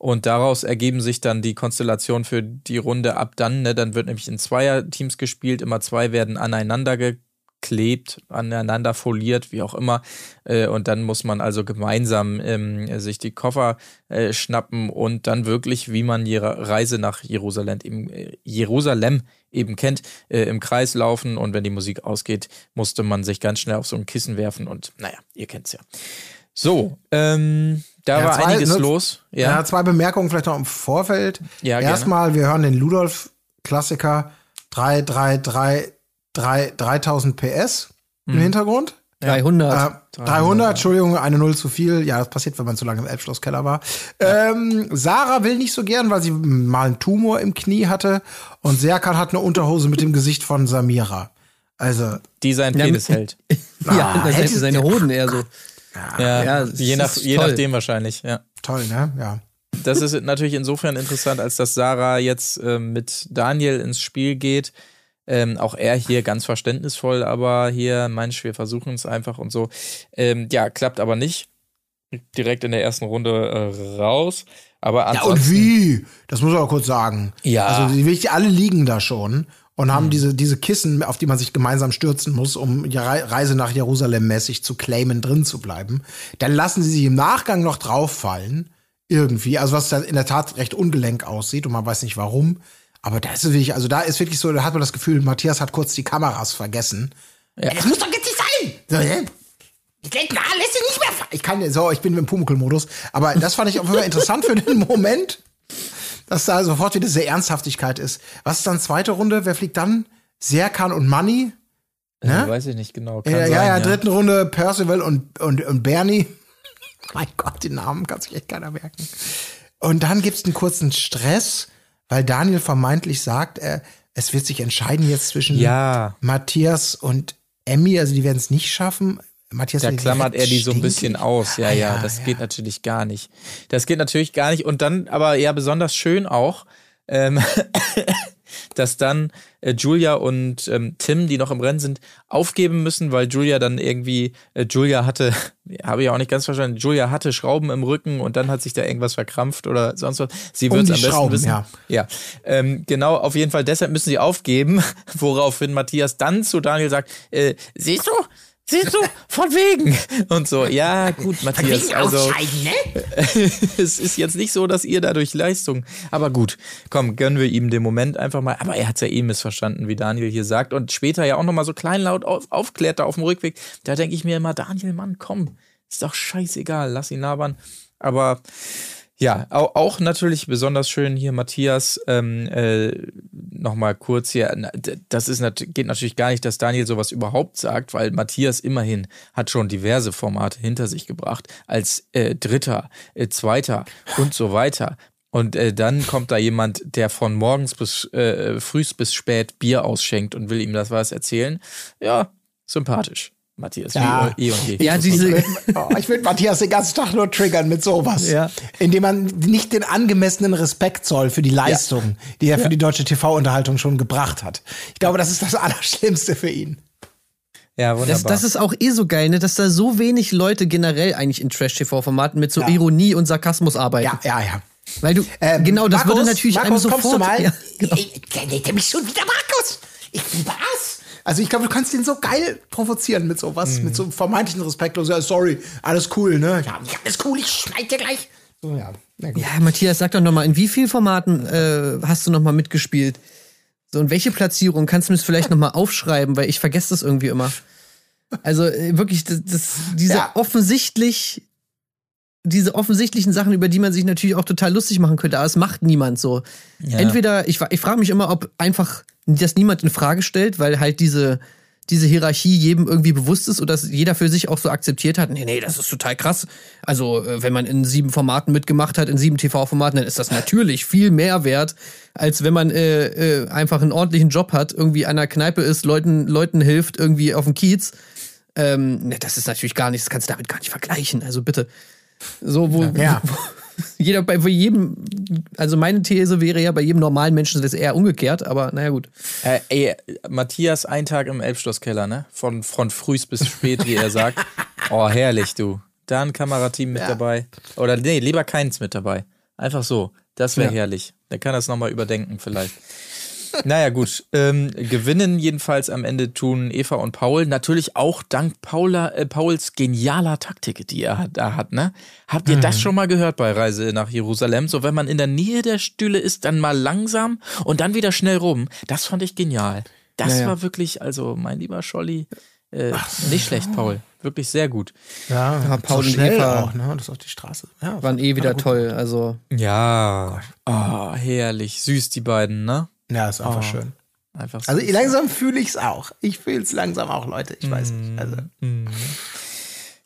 Und daraus ergeben sich dann die Konstellationen für die Runde ab dann. Ne? Dann wird nämlich in Zweierteams gespielt. Immer zwei werden aneinander geklebt, aneinander foliert, wie auch immer. Äh, und dann muss man also gemeinsam ähm, sich die Koffer äh, schnappen und dann wirklich, wie man die Reise nach Jerusalem eben, äh, Jerusalem eben kennt, äh, im Kreis laufen. Und wenn die Musik ausgeht, musste man sich ganz schnell auf so ein Kissen werfen. Und naja, ihr kennt's ja. So, ähm, da Ja, war zwei- einiges ne- los. Ja. Ja, zwei Bemerkungen vielleicht noch im Vorfeld. Ja, gerne. Erstmal, wir hören den Ludolf-Klassiker 3, 3, 3, 3, 3000 PS im Mhm. Hintergrund. 300. Äh, 300, Entschuldigung, eine Null zu viel. Ja, das passiert, wenn man zu lange im Elbschlosskeller war. Ähm, Sarah will nicht so gern, weil sie mal einen Tumor im Knie hatte. Und Serkan hat eine Unterhose mit dem Gesicht von Samira. Also, die sein Ja, Penis mit- hält. [LAUGHS] ja, Ah, das hätte seine Hoden eher so. [LAUGHS] Ja, Ja, je, nach, je toll. nachdem wahrscheinlich, ja. toll, ne? Ja. Das ist natürlich insofern interessant, als dass Sarah jetzt ähm, mit Daniel ins Spiel geht. Ähm, auch er hier ganz verständnisvoll, aber hier, Mensch, wir versuchen es einfach und so. Ähm, ja, klappt aber nicht. Direkt in der ersten Runde äh, raus. Aber Ja, und wie? Das muss ich auch kurz sagen. Ja. Also, die, alle liegen da schon und haben diese, diese Kissen, auf die man sich gemeinsam stürzen muss, um Reise nach Jerusalem mäßig zu claimen, drin zu bleiben. Dann lassen sie sich im Nachgang noch drauffallen. Irgendwie. Also, was in der Tat recht ungelenk aussieht und man weiß nicht warum. Aber da ist es wirklich, also da ist wirklich so, da hat man das Gefühl, Matthias hat kurz die Kameras vergessen. Ja. Das muss doch jetzt nicht sein! So, ne? Ich denk, na, lässt sich nicht mehr. Ich kann, so, ich bin im Pumuckl-Modus. Aber das fand ich auf jeden Fall interessant für den [LAUGHS] Moment, dass da sofort wieder diese Ernsthaftigkeit ist. Was ist dann zweite Runde? Wer fliegt dann? Serkan und Money. Ja, Ne? weiß ich nicht genau. Kann Ja, sein, ja, ja, dritten Runde Percival und, und, und Bernie. [LAUGHS] mein Gott, den Namen kann sich echt keiner merken. Und dann gibt's einen kurzen Stress, weil Daniel vermeintlich sagt, er, es wird sich entscheiden jetzt zwischen Ja. Matthias und Emmy. Also die werden es nicht schaffen. Matthias Da klammert er die so ein bisschen aus. Ja, Ah, ja, ja, das ja. geht natürlich gar nicht. Das geht natürlich gar nicht. Und dann, aber ja, besonders schön auch, ähm, [LAUGHS] dass dann äh, Julia und ähm, Tim, die noch im Rennen sind, aufgeben müssen, weil Julia dann irgendwie, äh, Julia hatte, [LAUGHS] habe ich auch nicht ganz verstanden, Julia hatte Schrauben im Rücken und dann hat sich da irgendwas verkrampft oder sonst was. Sie Um wird es die am besten Schrauben, wissen. ja. Ja, ähm, genau, auf jeden Fall. Deshalb müssen sie aufgeben, [LAUGHS] woraufhin Matthias dann zu Daniel sagt, äh, siehst du, Siehst du, von wegen. [LAUGHS] Und so, ja, gut, Matthias, also [LAUGHS] es ist jetzt nicht so, dass ihr dadurch Leistung, aber gut, komm, gönnen wir ihm den Moment einfach mal. Aber er hat es ja eh missverstanden, wie Daniel hier sagt und später ja auch nochmal so kleinlaut auf, aufklärte auf dem Rückweg. Da denke ich mir immer, Daniel, Mann, komm, ist doch scheißegal, lass ihn labern. Aber ja, auch, natürlich besonders schön hier Matthias ähm, äh, nochmal kurz hier. Das ist nat geht natürlich gar nicht, dass Daniel sowas überhaupt sagt, weil Matthias immerhin hat schon diverse Formate hinter sich gebracht als äh, Dritter, äh, Zweiter und so weiter. Und äh, dann kommt da jemand, der von morgens bis äh, frühs bis spät Bier ausschenkt und will ihm das was erzählen. Ja, sympathisch. Matthias, Ja. wie eh und je. Ja, diese, Oh, ich will Matthias den ganzen Tag nur triggern mit sowas. Ja. Indem man nicht den angemessenen Respekt zoll für die Leistung, die er für die deutsche TV-Unterhaltung schon gebracht hat. Ich glaube, das ist das Allerschlimmste für ihn. Ja, wunderbar. das, das ist auch eh so geil, ne, dass da so wenig Leute generell eigentlich in Trash-TV-Formaten mit so Ja. Ironie und Sarkasmus arbeiten. Ja, ja, ja. Weil du, Ähm, genau, das Markus, würde natürlich Markus, einem kommst sofort. du mal? [LAUGHS] Ja, genau. Ich, ich, er mich schon wieder Markus. Ich liebe es. Also ich glaube, du kannst ihn so geil provozieren mit sowas, Mhm. mit so vermeintlichen Respektlos. Ja, sorry, alles cool, ne? Ja, alles cool, ich schneid dir gleich. So, ja. Na gut. Ja, Matthias, sag doch nochmal, in wie vielen Formaten äh, hast du nochmal mitgespielt? So, und welche Platzierung kannst du mir das vielleicht nochmal aufschreiben, weil ich vergesse das irgendwie immer. Also äh, wirklich, das, das, diese Ja. offensichtlich, diese offensichtlichen Sachen, über die man sich natürlich auch total lustig machen könnte, aber es macht niemand so. Ja. Entweder, ich, ich frage mich immer, ob einfach das niemand in Frage stellt, weil halt diese, diese Hierarchie jedem irgendwie bewusst ist oder dass jeder für sich auch so akzeptiert hat, nee, nee, das ist total krass. Also, äh, wenn man in sieben Formaten mitgemacht hat, in sieben TV-Formaten, dann ist das natürlich viel mehr wert, als wenn man äh, äh, einfach einen ordentlichen Job hat, irgendwie an einer Kneipe ist, Leuten, Leuten hilft, irgendwie auf dem Kiez. Ähm, ne, das ist natürlich gar nicht, das kannst du damit gar nicht vergleichen. Also bitte. So, wo, Ja. [LAUGHS] wo jeder bei bei jedem, also meine These wäre ja, bei jedem normalen Menschen ist es eher umgekehrt, aber naja gut. Äh, ey, Matthias, ein Tag im Elbschlosskeller, ne? Von, von frühs bis spät, wie er sagt. [LAUGHS] Oh, herrlich, du. Da ein Kamerateam mit dabei. Oder nee, lieber keins mit dabei. Einfach so. Das wäre herrlich. Der kann das nochmal überdenken, vielleicht. Naja, gut. Ähm, gewinnen jedenfalls am Ende tun Eva und Paul. Natürlich auch dank Paula, äh, Pauls genialer Taktik, die er da hat, ne? Habt ihr das schon mal gehört bei Reise nach Jerusalem? So, wenn man in der Nähe der Stühle ist, dann mal langsam und dann wieder schnell rum. Das fand ich genial. Das Ja, ja. war wirklich, also mein lieber Scholli, äh, nicht schlecht, Paul. Wirklich sehr gut. Ja, Ja, Paul so und schnell Eva auch, ne? Das auf die Straße. Ja, waren eh wieder toll. Also Ja. Oh, herrlich. Süß, die beiden, ne? Ja, ist einfach schön. Einfach Also süß. langsam fühle ich es auch. Ich fühle es langsam auch, Leute. Ich weiß nicht. Also,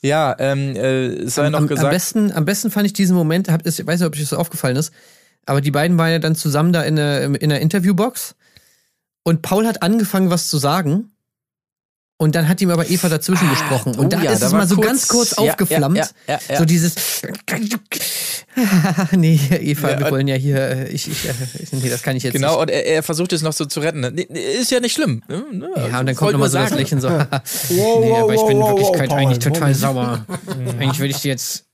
Ja, ähm, äh, es sei noch am, am gesagt. besten, am besten fand ich diesen Moment, hab, ich weiß nicht, ob euch das so aufgefallen ist, aber die beiden waren ja dann zusammen da in der, in der Interviewbox und Paul hat angefangen, was zu sagen. Und dann hat ihm aber Eva dazwischen gesprochen. Und oh da ja, ist da es mal so kurz- ganz kurz ja, ja, aufgeflammt. ja, ja, ja. So dieses. [LAUGHS] nee, Eva, Ja, wir wollen ja hier. äh, Ich, ich, äh, nee, das kann ich jetzt Genau, nicht. und er, er versucht es noch so zu retten. Nee, ist ja nicht schlimm. Ja, ne, Ja, und dann kommt nochmal so das sagen. Lächeln so. [LAUGHS] [LAUGHS] Wow, nee, aber ich bin in Wirklichkeit eigentlich total sauer. eigentlich würde ich dir jetzt.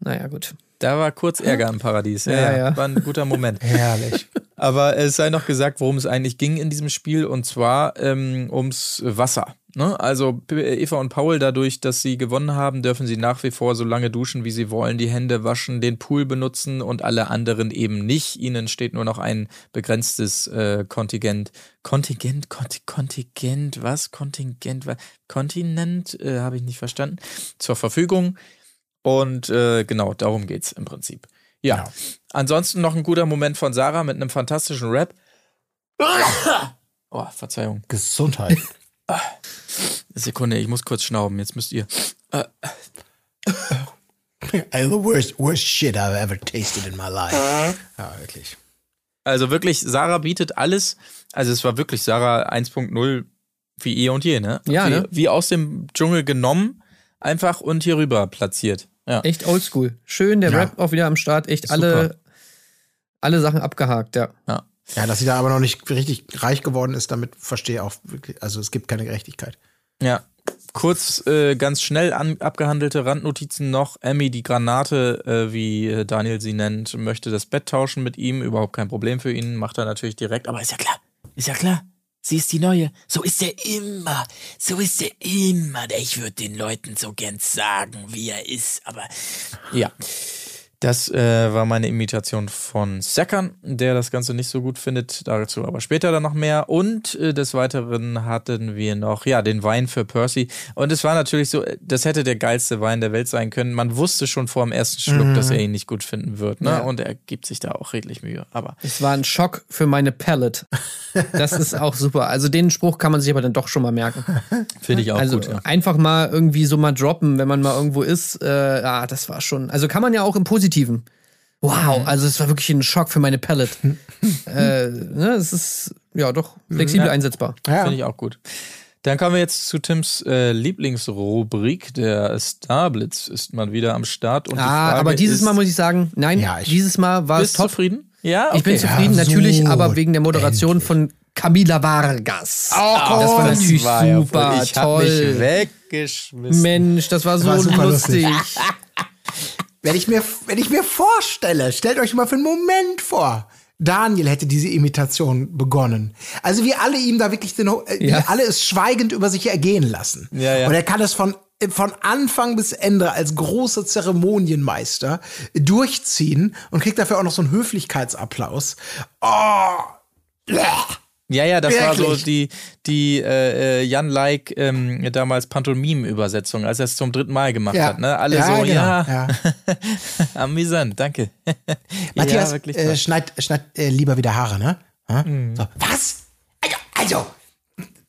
Naja, gut. Da war kurz Ärger im Paradies. Ja, Ja, ja, ja. War ein guter Moment. herrlich. Aber es sei noch gesagt, worum es eigentlich ging in diesem Spiel, und zwar ähm, ums Wasser. Ne? Also Eva und Paul, dadurch, dass sie gewonnen haben, dürfen sie nach wie vor so lange duschen, wie sie wollen, die Hände waschen, den Pool benutzen und alle anderen eben nicht. Ihnen steht nur noch ein begrenztes äh, Kontingent. Kontingent, Konti Kontingent, was? Kontingent, was? Kontinent, äh, habe ich nicht verstanden, zur Verfügung. Und äh, genau, darum geht's im Prinzip. Ja. Ja. Ansonsten noch ein guter Moment von Sarah mit einem fantastischen Rap. Oh, Verzeihung. Gesundheit. [LAUGHS] Sekunde, ich muss kurz schnauben. Jetzt müsst ihr. the worst, worst shit I've ever tasted in my life. Ja, wirklich. Also wirklich, Sarah bietet alles. Also es war wirklich Sarah 1.0 wie eh und je, ne? Ja, wie, ne? wie aus dem Dschungel genommen, einfach und hier rüber platziert. Ja. Echt oldschool. Schön, der Ja. Rap auch wieder am Start. Echt alle, alle Sachen abgehakt, ja. ja. Ja, dass sie da aber noch nicht richtig reich geworden ist, damit verstehe ich auch wirklich, also es gibt keine Gerechtigkeit. Ja. Kurz, äh, ganz schnell an, abgehandelte Randnotizen noch. Emmy, die Granate, äh, wie äh, Daniel sie nennt, möchte das Bett tauschen mit ihm. Überhaupt kein Problem für ihn. Macht er natürlich direkt. Aber ist ja klar. Ist ja klar. Sie ist die neue. So ist er immer. So ist er immer. Ich würde den Leuten so gern sagen, wie er ist. Aber Ja. Das äh, war meine Imitation von Sekern, der das Ganze nicht so gut findet. Dazu aber später dann noch mehr. Und äh, des Weiteren hatten wir noch, ja, den Wein für Percy. Und es war natürlich so, das hätte der geilste Wein der Welt sein können. Man wusste schon vor dem ersten Schluck, dass er ihn nicht gut finden wird. Ne? Und er gibt sich da auch redlich Mühe. Aber Es war ein Schock für meine Palate. Das ist auch super. Also den Spruch kann man sich aber dann doch schon mal merken. finde ich auch also gut. Ja. einfach mal irgendwie so mal droppen, wenn man mal irgendwo ist. Äh, ja, das war schon. Also kann man ja auch im Positiven. Wow, also es war wirklich ein Schock für meine Palate. [LAUGHS] äh, ne, es ist ja doch flexibel Ja. einsetzbar. Ja. Finde ich auch gut. Dann kommen wir jetzt zu Tims äh, Lieblingsrubrik. Der Starblitz ist mal wieder am Start. Und die Ah, Frage aber dieses ist, Mal muss ich sagen, nein, Ja, ich- dieses Mal war es bist top. zufrieden? Ja, Ich bin okay. zufrieden, Ja, natürlich, so, aber wegen der Moderation von Camila Vargas. Oh, das war natürlich war ja super wohl- ich hab toll. mich weggeschmissen. Mensch, das war so war lustig. [LAUGHS] Wenn ich, mir, wenn ich mir vorstelle, stellt euch mal für einen Moment vor, Daniel hätte diese Imitation begonnen. Also wir alle ihm da wirklich den, äh, Ja. alle es schweigend über sich ergehen lassen. Ja, ja. Und er kann es von, von Anfang bis Ende als großer Zeremonienmeister durchziehen und kriegt dafür auch noch so einen Höflichkeitsapplaus. Oh, Ja, ja, das war so Wirklich? die, die äh, äh, Jan Like ähm, damals Pantomime-Übersetzung, als er es zum dritten Mal gemacht Ja. hat. Ne? Alle Ja, so, genau, ja, ja. [LAUGHS] amüsant, danke. [LAUGHS] Matthias, ja, äh, schneid, schneid äh, lieber wieder Haare, ne? Ha? Mhm. So. Was? Also, also.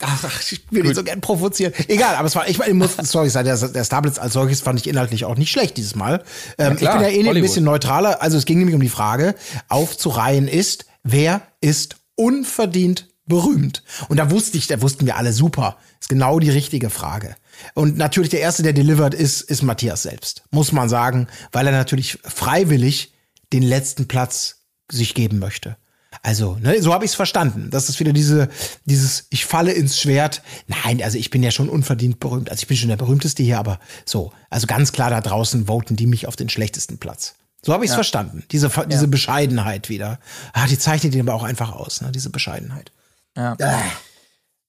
Ach, ich will ihn so gern provozieren. Egal, aber es war, ich, ich muss, [LAUGHS] sorry, der, der Starblitz als solches fand ich inhaltlich auch nicht schlecht dieses Mal. Ähm, klar, ich bin ja eh ein Hollywood. bisschen neutraler. Also es ging nämlich um die Frage, aufzureihen ist, wer ist unverdient berühmt? Und da wusste ich, da wussten wir alle super. Ist genau die richtige Frage. Und natürlich der erste, der delivered ist, ist Matthias selbst. Muss man sagen, weil er natürlich freiwillig den letzten Platz sich geben möchte. Also, ne, so habe ich es verstanden. Das ist wieder diese, dieses, ich falle ins Schwert. Nein, also ich bin ja schon unverdient berühmt. Also ich bin schon der berühmteste hier, aber so. Also ganz klar da draußen voten die mich auf den schlechtesten Platz. So habe ich es verstanden. Diese, diese Bescheidenheit wieder. Ah, die zeichnet ihn aber auch einfach aus, ne, diese Bescheidenheit. Ja.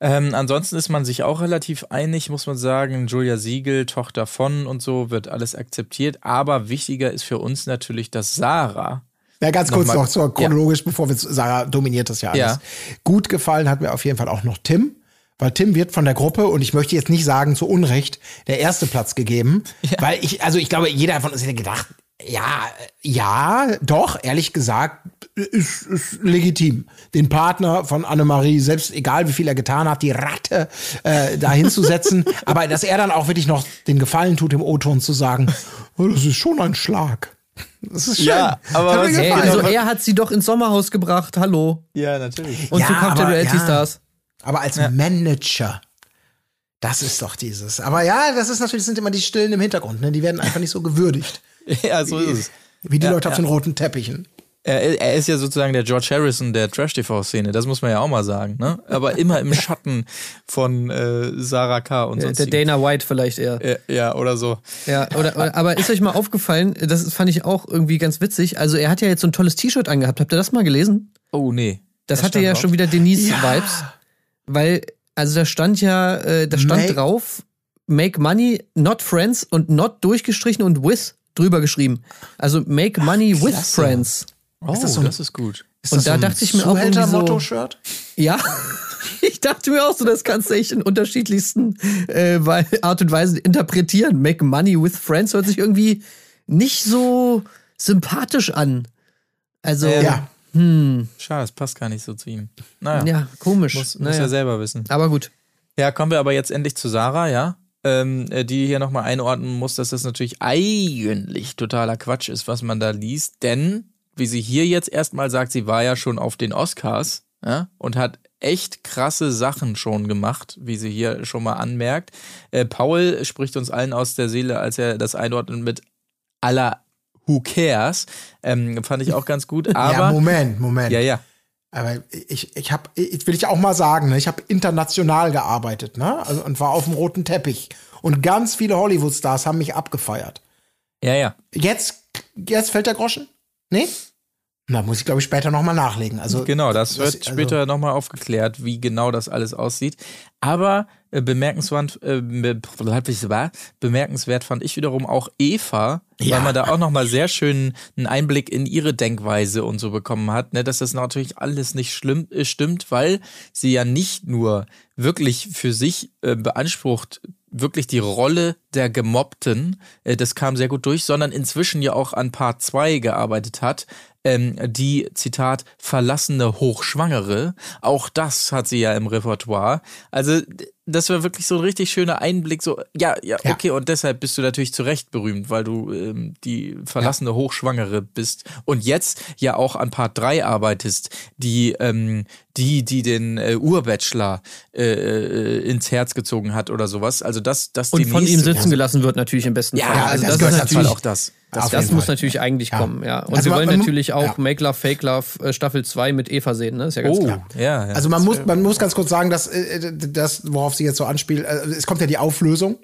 Ähm, ansonsten ist man sich auch relativ einig, muss man sagen. Julia Siegel, Tochter von und so, wird alles akzeptiert. Aber wichtiger ist für uns natürlich, dass Sarah Ja, ganz kurz Nochmal- noch, so chronologisch, bevor wir, Sarah dominiert das ja alles. Ja. Gut gefallen hat mir auf jeden Fall auch noch Tim, weil Tim wird von der Gruppe, und ich möchte jetzt nicht sagen zu Unrecht, der erste Platz gegeben, weil ich, also ich glaube, jeder von uns hätte gedacht, ja, ja, doch, ehrlich gesagt, ist, ist legitim, den Partner von Annemarie, selbst egal wie viel er getan hat, die Ratte äh, da hinzusetzen, [LAUGHS] aber dass er dann auch wirklich noch den Gefallen tut, im O-Ton zu sagen, oh, das ist schon ein Schlag. Das ist schön. Ja, aber Hey, also er hat sie doch ins Sommerhaus gebracht, hallo. Ja, natürlich. Und Ja, so kommt der aber- Reality ja. Stars. Aber als Manager, das ist doch dieses. Aber ja, das ist natürlich, das sind immer die Stillen im Hintergrund, ne? Die werden einfach nicht so gewürdigt. [LAUGHS] Ja, so ist es. Wie die Ja, Leute auf ja. den roten Teppichen. Er, er ist ja sozusagen der George Harrison der Trash-TV-Szene, das muss man ja auch mal sagen, ne? Aber immer im Schatten von äh, Sarah K. und Der, sonst. der Dana White vielleicht eher. ja, ja, oder so. Ja, oder, oder, aber ist euch mal aufgefallen, das fand ich auch irgendwie ganz witzig. Also er hat ja jetzt so ein tolles T-Shirt angehabt. Habt ihr das mal gelesen? Oh, nee. Das, Was hatte ja drauf? schon wieder Denise-Vibes. Weil, also da stand ja, äh, da stand Make- drauf, make money, not friends und not durchgestrichen und with drüber geschrieben. Also make money with klasse. friends. Oh, das das, so ein- ist gut. Ist Und das da ein dachte ich mir auch irgendwie so- Zuhälter-Motto-Shirt? Ja, [LAUGHS] ich dachte mir auch so, das kannst du echt in unterschiedlichsten äh, Art und Weisen interpretieren. Make money with friends hört sich irgendwie nicht so sympathisch an. Also, Ähm, ja, Ja. Schade, das passt gar nicht so zu ihm. Naja, komisch. muss, muss naja. er selber wissen. Aber gut. Ja, kommen wir aber jetzt endlich zu Sarah, ja. Ähm, äh, die hier nochmal einordnen muss, dass das natürlich eigentlich totaler Quatsch ist, was man da liest. Denn, wie sie hier jetzt erstmal sagt, sie war ja schon auf den Oscars ja, und hat echt krasse Sachen schon gemacht, wie sie hier schon mal anmerkt. Äh, Paul spricht uns allen aus der Seele, als er das einordnet mit aller Who cares. Ähm, fand ich auch ganz gut. [LAUGHS] Aber ja, Moment, Moment. ja, ja. Aber ich, ich habe, will ich auch mal sagen, ne, ich habe international gearbeitet, ne? Also, und war auf dem roten Teppich. Und ganz viele Hollywood-Stars haben mich abgefeiert. Ja, ja. Jetzt, jetzt fällt der Groschen? Nee? Na, muss ich, glaube ich, später nochmal nachlegen. Also, Genau, das wird also- später nochmal aufgeklärt, wie genau das alles aussieht. Aber bemerkenswert, äh, be- bemerkenswert fand ich wiederum auch Eva, Ja. weil man da auch nochmal sehr schön einen Einblick in ihre Denkweise und so bekommen hat, ne, dass das natürlich alles nicht schlimm, äh, stimmt, weil sie ja nicht nur wirklich für sich äh, beansprucht, wirklich die Rolle der Gemobbten, äh, das kam sehr gut durch, sondern inzwischen ja auch an Part 2 gearbeitet hat, ähm, die, Zitat, verlassene Hochschwangere. Auch das hat sie ja im Repertoire. Also, das war wirklich so ein richtig schöner Einblick. So, ja, ja, Ja. okay, und deshalb bist du natürlich zu Recht berühmt, weil du ähm, die verlassene Hochschwangere bist. Und jetzt ja auch an Part 3 arbeitest, die, ähm, die, die den äh, Urbachelor äh, äh, ins Herz gezogen hat oder sowas. Also, das, das Und die von ihm sitzen gelassen wird natürlich im besten Ja, Fall. also das, ist gehört natürlich natürlich auch das. Das jeden muss Fall. natürlich eigentlich Ja. kommen, ja. Und Also wir man- wollen man- natürlich auch ja. Make Love, Fake Love äh, Staffel 2 mit Eva sehen, ne? Ist ja ganz Oh, klar. ja, ja. Also man muss, man muss ganz kurz sagen, dass äh, das, worauf sie jetzt so anspielt, äh, es kommt ja die Auflösung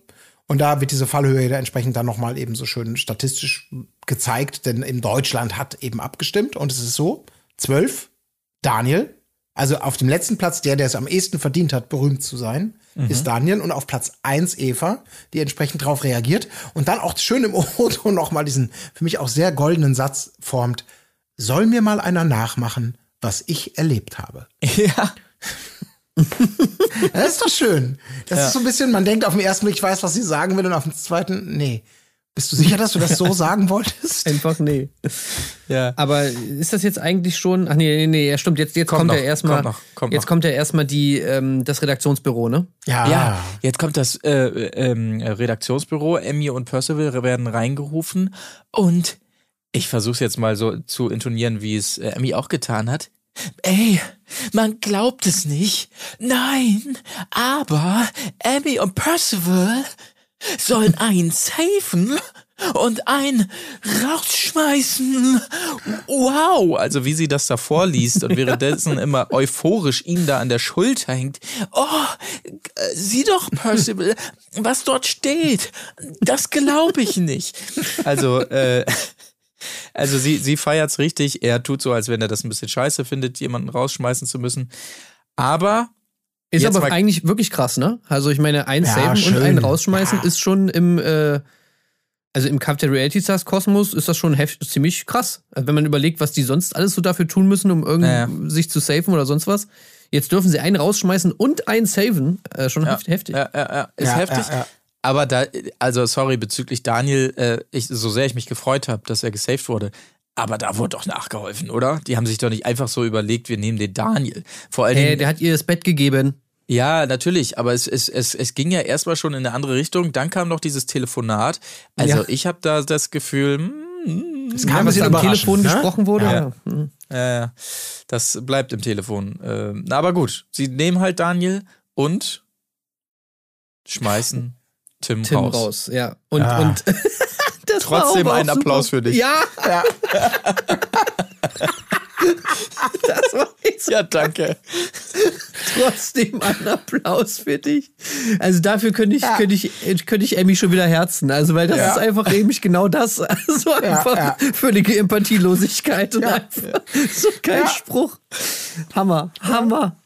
und da wird diese Fallhöhe ja entsprechend dann nochmal eben so schön statistisch gezeigt, denn in Deutschland hat eben abgestimmt und es ist so, zwölf, Daniel, also auf dem letzten Platz der, der es am ehesten verdient hat, berühmt zu sein, ist Daniel und auf Platz eins Eva, die entsprechend darauf reagiert und dann auch schön im [LAUGHS] Auto nochmal diesen für mich auch sehr goldenen Satz formt, soll mir mal einer nachmachen, was ich erlebt habe. [LAUGHS] ja. Das ist doch schön. Das ist so ein bisschen, man denkt auf den ersten Blick, ich weiß, was sie sagen will, und auf den zweiten, nee. Bist du sicher, dass du das so [LAUGHS] sagen wolltest? Einfach nee. Ja. Aber ist das jetzt eigentlich schon. Ach nee, nee, nee, ja, stimmt. Jetzt, jetzt Kommt kommt, noch, ja erstmal. kommt noch, kommt jetzt noch. kommt ja erstmal die, ähm, das Redaktionsbüro, ne? Ja. Ja, jetzt kommt das äh, ähm, Redaktionsbüro. Emmy und Percival werden reingerufen und ich versuche jetzt mal so zu intonieren, wie es äh, Emmy auch getan hat. Ey, man glaubt es nicht. Nein, aber Emmy und Percival sollen einen safen und einen rausschmeißen. Wow, also wie sie das da vorliest und währenddessen [LAUGHS] immer euphorisch ihm da an der Schulter hängt. Oh, sieh doch, Percival, was dort steht. Das glaube ich nicht. Also, äh, also sie, sie feiert's richtig. Er tut so, als wenn er das ein bisschen scheiße findet, jemanden rausschmeißen zu müssen. Aber Ist Jetzt aber mal- eigentlich wirklich krass, ne? Also ich meine, ein Ja, Saven und schön. ein rausschmeißen Ja. ist schon im, äh, also im Kampf der Reality Stars Kosmos ist das schon heft, ziemlich krass. Also wenn man überlegt, was die sonst alles so dafür tun müssen, um irgendwie Ja, sich zu safen oder sonst was. Jetzt dürfen sie einen rausschmeißen und einen saven. Äh, schon heft- heftig. Ja, ja, ja. Ist Ja, heftig. ja, ja. Aber da, also sorry, bezüglich Daniel, äh, ich, so sehr ich mich gefreut habe, dass er gesaved wurde, aber da wurde doch nachgeholfen, oder? Die haben sich doch nicht einfach so überlegt, wir nehmen den Daniel. Vor allen Hey, Dingen, der hat ihr das Bett gegeben. ja, natürlich, aber es, es, es, es ging ja erstmal schon in eine andere Richtung. Dann kam noch dieses Telefonat. Also Ja. ich habe da das Gefühl, hm, Es Ja, kam was am Telefon ne? gesprochen wurde. Ja. Ja. Hm. äh, das bleibt im Telefon. Ähm, na, aber gut, sie nehmen halt Daniel und schmeißen [LAUGHS] Tim, Tim raus. raus. ja. Und, Ah. und [LAUGHS] das Trotzdem aber auch ein Applaus super. für dich. Ja, Ja. [LAUGHS] das war echt Ja, danke. trotzdem ein Applaus für dich. Also dafür könnte ich, könnte ich, könnte ich Emmy schon wieder herzen. Also, weil das Ja. ist einfach nämlich genau das. [LAUGHS] Also einfach ja. völlige Empathielosigkeit und einfach so kein Ja. Spruch. Hammer, Hammer.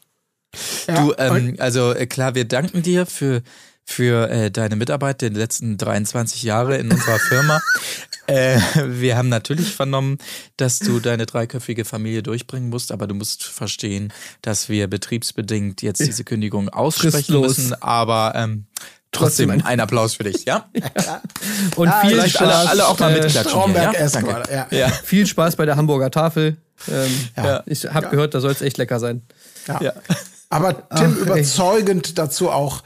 Du, ähm, also äh, klar, wir danken dir für, für äh, deine Mitarbeit der letzten 23 Jahre in unserer Firma. [LAUGHS] äh, wir haben natürlich vernommen, dass du deine dreiköpfige Familie durchbringen musst, aber du musst verstehen, dass wir betriebsbedingt jetzt diese Kündigung aussprechen Fristlos. müssen, aber ähm, trotzdem Trotzdem ein Applaus für dich, ja? [LAUGHS] Und viel Vielleicht Spaß, alle, alle auch mal äh, mitklatschen. hier, ja? erst Danke. Ja. Ja. Viel Spaß bei der Hamburger Tafel. Ähm, Ja. Ich habe gehört, da soll es echt lecker sein. Ja. [LAUGHS] Aber Tim Ach, ey. überzeugend dazu auch,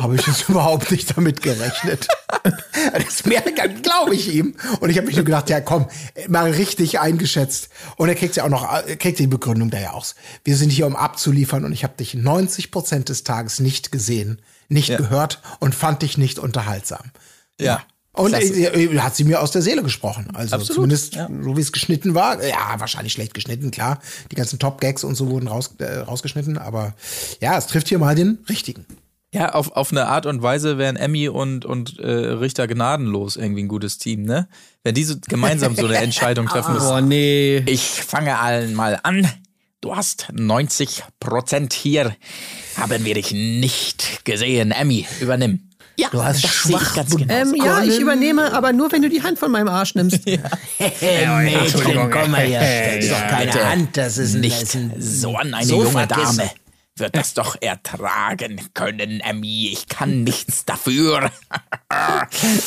habe ich jetzt [LAUGHS] überhaupt nicht damit gerechnet. [LAUGHS] das merke glaube ich ihm. Und ich habe mich nur gedacht, ja komm, mal richtig eingeschätzt. Und er kriegt ja auch noch, er kriegt die Begründung da ja aus. Wir sind hier, um abzuliefern und ich habe dich 90 Prozent des Tages nicht gesehen, nicht Ja. gehört und fand dich nicht unterhaltsam. Ja. Und äh, äh, hat sie mir aus der Seele gesprochen. Also Absolut, zumindest ja. so wie es geschnitten war. Ja, wahrscheinlich schlecht geschnitten, klar. Die ganzen Top-Gags und so wurden raus, äh, rausgeschnitten. Aber ja, es trifft hier mal den richtigen. Ja, auf, auf eine Art und Weise wären Emmy und, und äh, Richter gnadenlos irgendwie ein gutes Team, ne? Wenn diese gemeinsam so eine [LAUGHS] Entscheidung treffen müssen. Boah, nee. Ich fange allen mal an. Du hast 90 Prozent hier. Haben wir dich nicht gesehen. Emmy, übernimm. Ja, Du hast das schwach ganz genau. Ähm, ja, ich übernehme, aber nur, wenn du die Hand von meinem Arsch nimmst. Mädchen, komm mal her. Das ist doch keine Bitte. Hand, das ist nicht das ist ein so an eine Sofakissen. junge Dame. Wird das doch ertragen können, Emmy. Ich kann nichts dafür. [LAUGHS]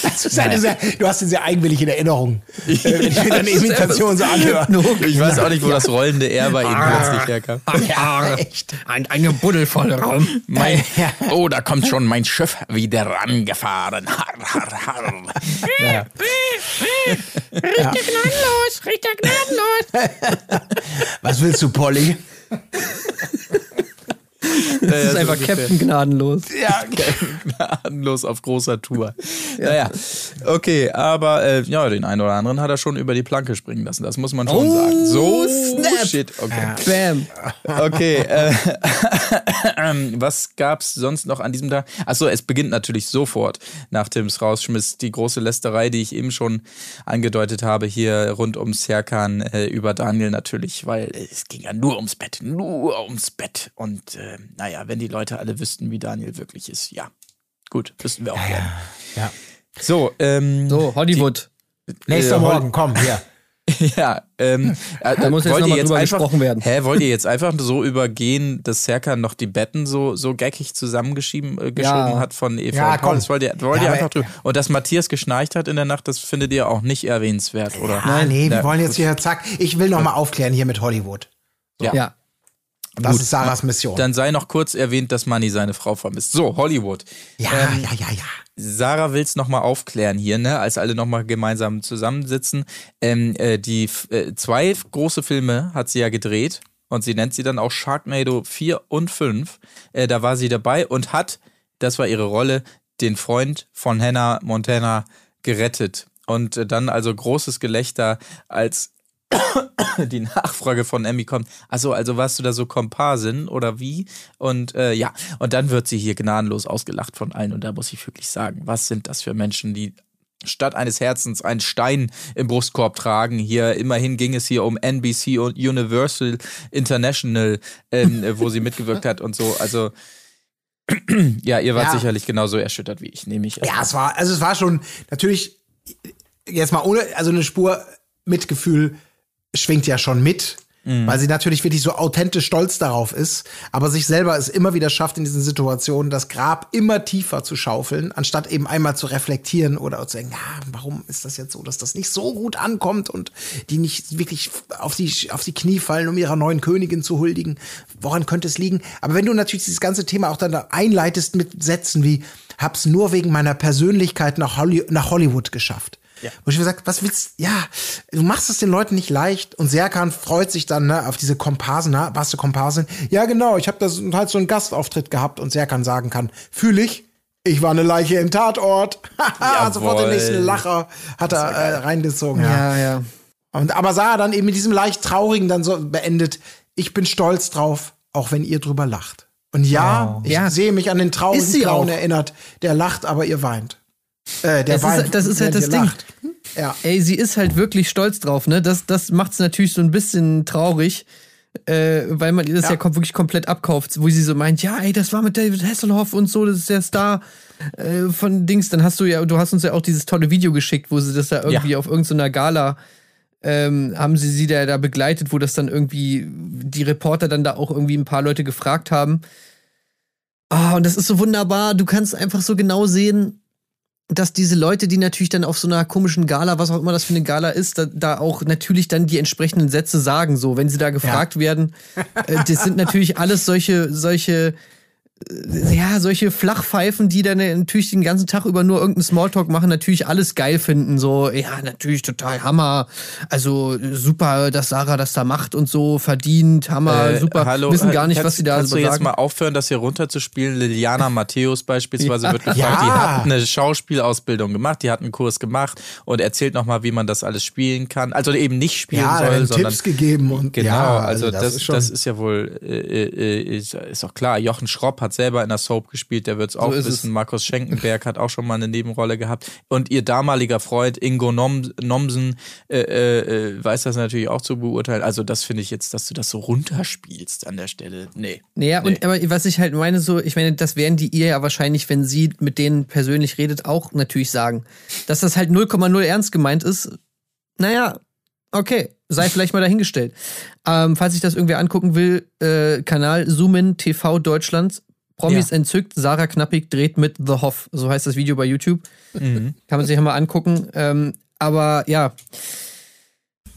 Das ist eine sehr, du hast ihn sehr eigenwillig in Erinnerung. Äh, wenn ich mir deine Imitation so anhöre. [LAUGHS] Ich weiß auch nicht, wo das rollende R bei Ihnen plötzlich herkam. Ja, echt. Ein, eine Buddel voll Raum. Mein, [LAUGHS] oh, da kommt schon mein Schiff wieder angefahren. Har, har, har. Ja. Gnadenlos, Richter gnadenlos. Was willst du, Polly? [LAUGHS] Das ist einfach Captain Gnadenlos. [LAUGHS] Ja, Gnadenlos auf großer Tour. [LAUGHS] Naja, okay, aber äh, ja, den einen oder anderen hat er schon über die Planke springen lassen, das muss man schon Oh, sagen. So, snap. shit, okay. Bam. Okay, äh, was gab's sonst noch an diesem Tag? Achso, es beginnt natürlich sofort nach Tims Rausschmiss die große Lästerei, die ich eben schon angedeutet habe, hier rund um Serkan äh, über Daniel natürlich, weil es ging ja nur ums Bett, nur ums Bett. Und äh, naja, wenn die Leute alle wüssten, wie Daniel wirklich ist, ja. Gut, wüssten wir auch gerne. ja. So, ähm, So, Hollywood. Nächster Äh, Morgen, komm, hier. [LAUGHS] Ja, ähm, äh, [LAUGHS] Da muss jetzt noch mal drüber gesprochen werden. Hä, wollt ihr jetzt einfach so übergehen, dass Serkan noch die Betten so, so geckig zusammengeschoben äh, geschoben Ja. hat von Eva Ja, und Paul? komm. Das wollt ihr, wollt Ja, ihr aber- einfach drüber. Und dass Matthias geschnarcht hat in der Nacht, das findet ihr auch nicht erwähnenswert, oder? Ah, nee, wir Ja, wollen jetzt hier, zack. Ich will noch mal aufklären hier mit Hollywood. Ja. Ja. Das ist Sarahs Mission. Dann sei noch kurz erwähnt, dass Manny seine Frau vermisst. So, Hollywood. ja, ja, ja, ja. Sarah will's noch mal aufklären hier, ne, als alle noch mal gemeinsam zusammensitzen. Ähm, äh, die äh, zwei große Filme hat sie ja gedreht und sie nennt sie dann auch Sharknado 4 und 5. Äh, da war sie dabei und hat, das war ihre Rolle, den Freund von Hannah Montana gerettet. Und äh, dann also großes Gelächter, als [COUGHS] die Nachfrage von Emmy kommt. Also, also warst du da so Komparsin oder wie? Und äh, ja, und dann wird sie hier gnadenlos ausgelacht von allen. Und da muss ich wirklich sagen, was sind das für Menschen, die statt eines Herzens einen Stein im Brustkorb tragen. Hier immerhin ging es hier um NBC und Universal International, ähm, äh, [LAUGHS] wo sie mitgewirkt hat und so. Also [CLEARS THROAT] ja, ihr wart Ja. sicherlich genauso erschüttert wie ich, nehme ich. Ja, es war, also es war schon natürlich jetzt mal ohne, also eine Spur Mitgefühl schwingt ja schon mit, weil sie natürlich wirklich so authentisch stolz darauf ist, aber sich selber es immer wieder schafft in diesen Situationen, das Grab immer tiefer zu schaufeln, anstatt eben einmal zu reflektieren oder zu denken, ja, warum ist das jetzt so, dass das nicht so gut ankommt und die nicht wirklich auf die, auf die Knie fallen, um ihrer neuen Königin zu huldigen. Woran könnte es liegen? Aber wenn du natürlich dieses ganze Thema auch dann da einleitest mit Sätzen wie, hab's nur wegen meiner Persönlichkeit nach, Holly nach Hollywood geschafft. Wo ich mir gesagt, was willst ja, du machst es den Leuten nicht leicht und Serkan freut sich dann ne, auf diese Komparsen, na, warst du Komparsin? Ja, genau, ich habe das halt so einen Gastauftritt gehabt und Serkan sagen kann, fühle ich, ich war eine Leiche im Tatort. [LAUGHS] Haha, Sofort den nächsten Lacher hat er äh, reingezogen. Ja. Ja, ja. Und aber Sarah dann eben mit diesem leicht traurigen dann so beendet, ich bin stolz drauf, auch wenn ihr drüber lacht. Und ja, ich Ja. sehe mich an den traurigen Clown erinnert, der lacht, aber ihr weint. Äh, der Das ist- weint. das ist halt das Ding. lacht. Ja. Ey, sie ist halt wirklich stolz drauf, ne? Das, das macht's natürlich so ein bisschen traurig, äh, weil man ihr das ja, Ja. wirklich komplett abkauft, wo sie so meint, ja, ey, das war mit David Hasselhoff und so, das ist der Star äh, von Dings. Dann hast du ja, du hast uns ja auch dieses tolle Video geschickt, wo sie das da irgendwie auf irgendeiner Gala ähm, haben sie sie da, da begleitet, wo das dann irgendwie die Reporter dann da auch irgendwie ein paar Leute gefragt haben. Ah, und das ist so wunderbar. Du kannst einfach so genau sehen, dass diese Leute, die natürlich dann auf so einer komischen Gala, was auch immer das für eine Gala ist, da, da auch natürlich dann die entsprechenden Sätze sagen, so, wenn sie da gefragt werden. Äh, das sind natürlich alles solche, solche, ja, solche Flachpfeifen, die dann natürlich den ganzen Tag über nur irgendeinen Smalltalk machen, natürlich alles geil finden. So, ja, natürlich total Hammer. Also super, dass Sarah das da macht und so verdient. Hammer, Äh, super. hallo, Wissen äh, gar nicht, kannst, was sie da Kannst so du jetzt mal aufhören, das hier runterzuspielen? Liliana Matthäus beispielsweise wird gefragt, Ja. die hat eine Schauspielausbildung gemacht, die hat einen Kurs gemacht und erzählt nochmal, wie man das alles spielen kann. Also eben nicht spielen Ja, soll, sondern Tipps gegeben und Genau, ja, also, das, das, ist schon. ist ja wohl, äh, äh, ist, ist auch klar. Jochen Schropp hat hat selber in der Soap gespielt, der wird es auch wissen. Markus Schenkenberg hat auch schon mal eine Nebenrolle gehabt. Und ihr damaliger Freund Ingo Nom Nomsen äh, äh, äh, weiß das natürlich auch zu beurteilen. Also das finde ich jetzt, dass du das so runterspielst an der Stelle. Nee. Naja, und aber was ich halt meine, so, ich meine, das werden die ihr ja wahrscheinlich, wenn sie mit denen persönlich redet, auch natürlich sagen. Dass das halt 0,0 ernst gemeint ist, naja, okay, sei vielleicht mal dahingestellt. Ähm, falls ich das irgendwie angucken will, äh, Kanal Zoomin TV Deutschland, Promis Ja. entzückt, Sarah Knappig dreht mit The Hoff. So heißt das Video bei YouTube. Mhm. Kann man sich ja mal angucken. Ähm, aber ja.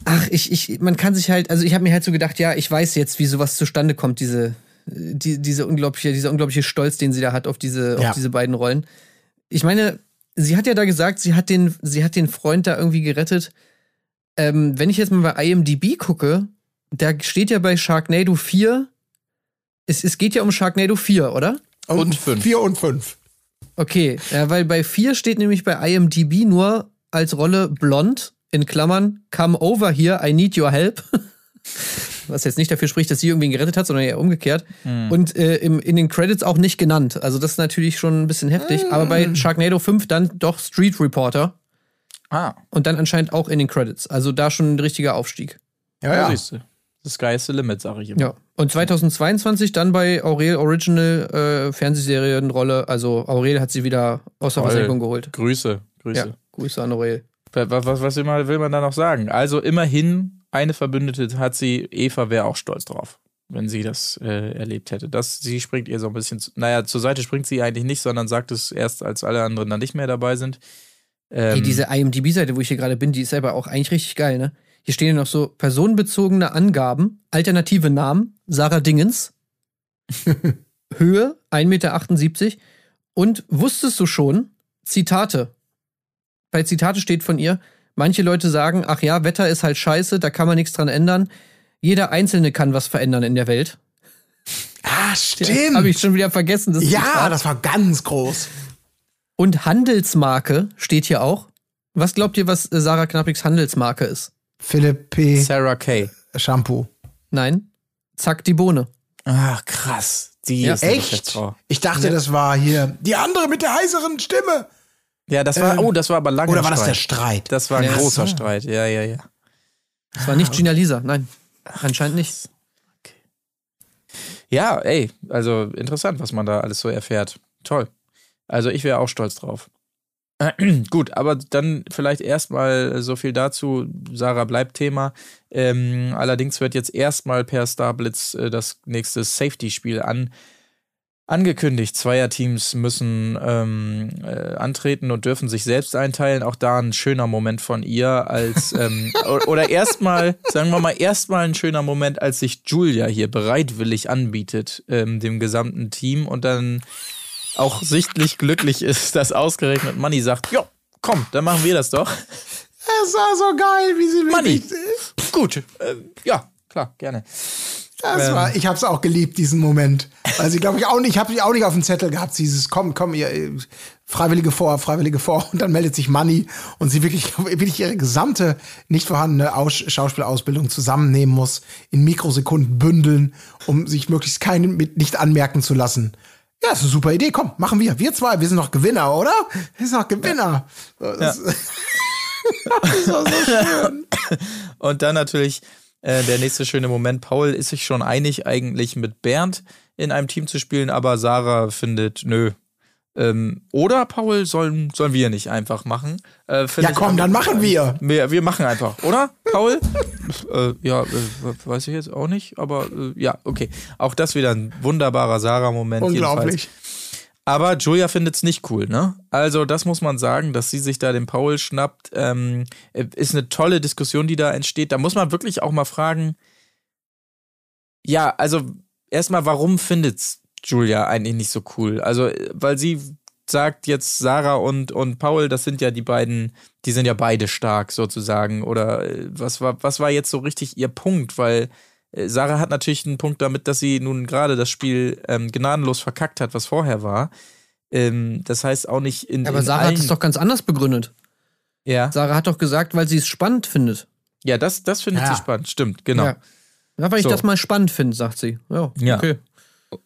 Ach, ich, ich, man kann sich halt, also ich habe mir halt so gedacht, ja, ich weiß jetzt, wie sowas zustande kommt, diese, die, diese unglaubliche, dieser unglaubliche Stolz, den sie da hat auf diese, Ja. auf diese beiden Rollen. Ich meine, sie hat ja da gesagt, sie hat den, sie hat den Freund da irgendwie gerettet. Ähm, wenn ich jetzt mal bei IMDb gucke, da steht ja bei Sharknado 4, es, es geht ja um Sharknado 4, oder? Und fünf. Vier und fünf. Okay, ja, weil bei 4 steht nämlich bei IMDb nur als Rolle blond, in Klammern, come over here, I need your help. [LAUGHS] Was jetzt nicht dafür spricht, dass sie irgendwen gerettet hat, sondern eher umgekehrt. Und äh, im, in den Credits auch nicht genannt. Also das ist natürlich schon ein bisschen heftig. Aber bei Sharknado 5 dann doch Street Reporter. Ah, Und dann anscheinend auch in den Credits. Also da schon ein richtiger Aufstieg. Ja, ja. Ja. siehst du. Das Sky is the limit, sage ich immer. Ja. Und 2022 dann bei Aurel Original äh, Fernsehserienrolle. Also Aurel hat sie wieder aus der. Versenkung geholt. Grüße, Grüße. Ja, Grüße an Aurel. Was, was, was will man da noch sagen? Also immerhin eine Verbündete hat sie. Eva wäre auch stolz drauf, wenn sie das äh, erlebt hätte. Das, sie springt ihr so ein bisschen, naja, zur Seite springt sie eigentlich nicht, sondern sagt es erst, als alle anderen dann nicht mehr dabei sind. Ähm, Ey, diese IMDb-Seite, wo ich hier gerade bin, die ist selber auch eigentlich richtig geil, ne? Hier stehen ja noch so personenbezogene Angaben, alternative Namen, Sarah Dingens, [LAUGHS] Höhe 1,78 Meter und wusstest du schon, Zitate. Bei Zitate steht von ihr, manche Leute sagen, ach ja, Wetter ist halt scheiße, da kann man nichts dran ändern. Jeder Einzelne kann was verändern in der Welt. Ah, stimmt. Habe ich schon wieder vergessen. Das ja, Zitat. das war ganz groß. Und Handelsmarke steht hier auch. Was glaubt ihr, was Sarah Knappigs Handelsmarke ist? Philipp P. Sarah Kay. Shampoo. Nein. Zack, die Bohne. Ach, krass. Die Ja. ist Echt? Ich dachte, das war hier die andere mit der heißeren Stimme. Ja, das war, Ähm, oh, das war aber lange Oder war das der Streit. Streit? Das war ein Ja. großer so. Streit, ja, ja, ja. Das war nicht Gina Lisa. Nein. Anscheinend nicht. Ja, ey, also interessant, was man da alles so erfährt. Toll. Also ich wäre auch stolz drauf. [CLEARS THROAT] Gut, aber dann vielleicht erstmal so viel dazu. Sarah bleibt Thema. Ähm, allerdings wird jetzt erstmal per Starblitz äh, das nächste Safety-Spiel an angekündigt. Zweierteams müssen ähm, äh, antreten und dürfen sich selbst einteilen. Auch da ein schöner Moment von ihr als ähm, [LAUGHS] oder erstmal, sagen wir mal, erstmal ein schöner Moment, als sich Julia hier bereitwillig anbietet, ähm, dem gesamten Team und dann auch sichtlich glücklich ist, dass ausgerechnet Manny sagt, ja, komm, dann machen wir das doch. Es war so geil, wie sie wirklich. Gut, äh, ja, klar, gerne. Das Ähm. war, ich habe es auch geliebt, diesen Moment. Weil sie, glaube ich, auch nicht, ich habe auch nicht auf dem Zettel gehabt, dieses komm, komm, ihr äh, Freiwillige vor, Freiwillige vor. Und dann meldet sich Manny und sie wirklich, [LAUGHS] wirklich ihre gesamte nicht vorhandene Aus Schauspielausbildung zusammennehmen muss, in Mikrosekunden bündeln, um sich möglichst keinen mit nicht anmerken zu lassen. Ja, ist eine super Idee. Komm, machen wir. Wir zwei, wir sind noch Gewinner, oder? Wir sind noch Gewinner. Das, [LAUGHS] das ist auch so schön. [LAUGHS] Und dann natürlich äh, der nächste schöne Moment. Paul ist sich schon einig, eigentlich mit Bernd in einem Team zu spielen, aber Sarah findet, nö. Ähm, oder Paul sollen, sollen wir nicht einfach machen. Äh, Ja, komm, dann machen wir. Wir, wir machen einfach, oder, [LAUGHS] Paul? äh, ja, äh, weiß ich jetzt auch nicht, aber äh, ja, okay. Auch das wieder ein wunderbarer Sarah-Moment. Unglaublich. Aber Julia findet's nicht cool, ne? Also, das muss man sagen, dass sie sich da den Paul schnappt, ähm, ist eine tolle Diskussion, die da entsteht. Da muss man wirklich auch mal fragen, ja, also erstmal, warum findet's Julia eigentlich nicht so cool? Also, weil sie sagt jetzt Sarah und, und Paul, das sind ja die beiden, die sind ja beide stark sozusagen. Oder äh, was war, was war jetzt so richtig ihr Punkt? Weil äh, Sarah hat natürlich einen Punkt damit, dass sie nun gerade das Spiel ähm, gnadenlos verkackt hat, was vorher war. Ähm, das heißt auch nicht in. Aber in Sarah allen, hat es doch ganz anders begründet. Ja, Sarah hat doch gesagt, weil sie es spannend findet. ja das, das findet Ja. sie spannend, stimmt, genau. Ja. Ja, weil ich So. das mal spannend finde, sagt sie. Ja, Ja. okay.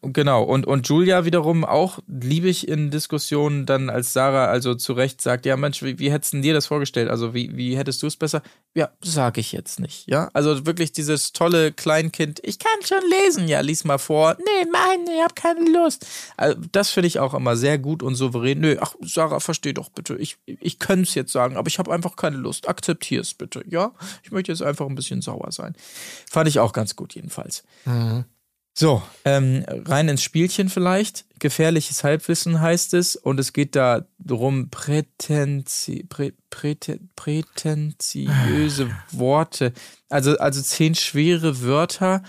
Genau, und, und Julia wiederum auch liebe ich in Diskussionen dann, als Sarah also zu Recht sagt, ja Mensch, wie, wie hättest du dir das vorgestellt? Also wie, wie hättest du es besser? Ja, sag ich jetzt nicht, ja? Also wirklich dieses tolle Kleinkind, ich kann schon lesen, ja, lies mal vor. Nee, Mann, ich hab keine Lust. Also, das finde ich auch immer sehr gut und souverän. Nö, ach, Sarah, versteh doch bitte, ich, ich könnte es jetzt sagen, aber ich habe einfach keine Lust. Akzeptier es bitte, ja? Ich möchte jetzt einfach ein bisschen sauer sein. Fand ich auch ganz gut jedenfalls. So, ähm, rein ins Spielchen vielleicht. Gefährliches Halbwissen heißt es. Und es geht da darum, prätenzi, prä, präten, prätentiöse Worte. Also, also zehn schwere Wörter,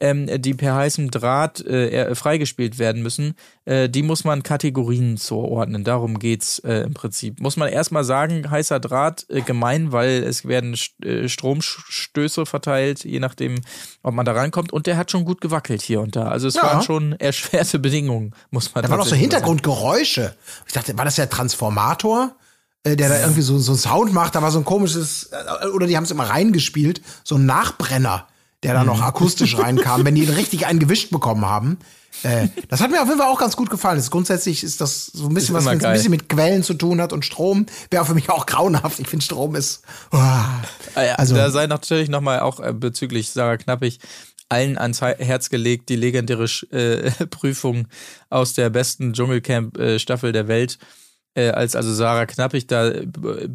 ähm, die per heißem Draht äh, freigespielt werden müssen. Äh, die muss man Kategorien zuordnen. Darum geht's äh, im Prinzip. Muss man erstmal sagen, heißer Draht äh, gemein, weil es werden St- äh, Stromstöße verteilt, je nachdem, ob man da rankommt. Und der hat schon gut gewackelt hier und da. Also es Ja. waren schon erschwerte Bedingungen, muss man Da waren auch so sagen. Hintergrundgeräusche. Ich dachte, war das der Transformator? äh, Der da irgendwie so, so einen Sound macht, da war so ein komisches, oder die haben es immer reingespielt, so ein Nachbrenner, der da noch akustisch reinkam, wenn die richtig einen gewischt bekommen haben. Äh, das hat mir auf jeden Fall auch ganz gut gefallen. Das, grundsätzlich ist das so ein bisschen was, ein bisschen mit Quellen zu tun hat und Strom. Wäre für mich auch grauenhaft. Ich finde Strom ist. Oh. Ah Also- da sei natürlich nochmal auch äh, bezüglich Sarah Knappig allen ans He- Herz gelegt, die legendäre äh, [LAUGHS] Prüfung aus der besten Dschungelcamp-Staffel der Welt, äh, als also Sarah Knappig da äh,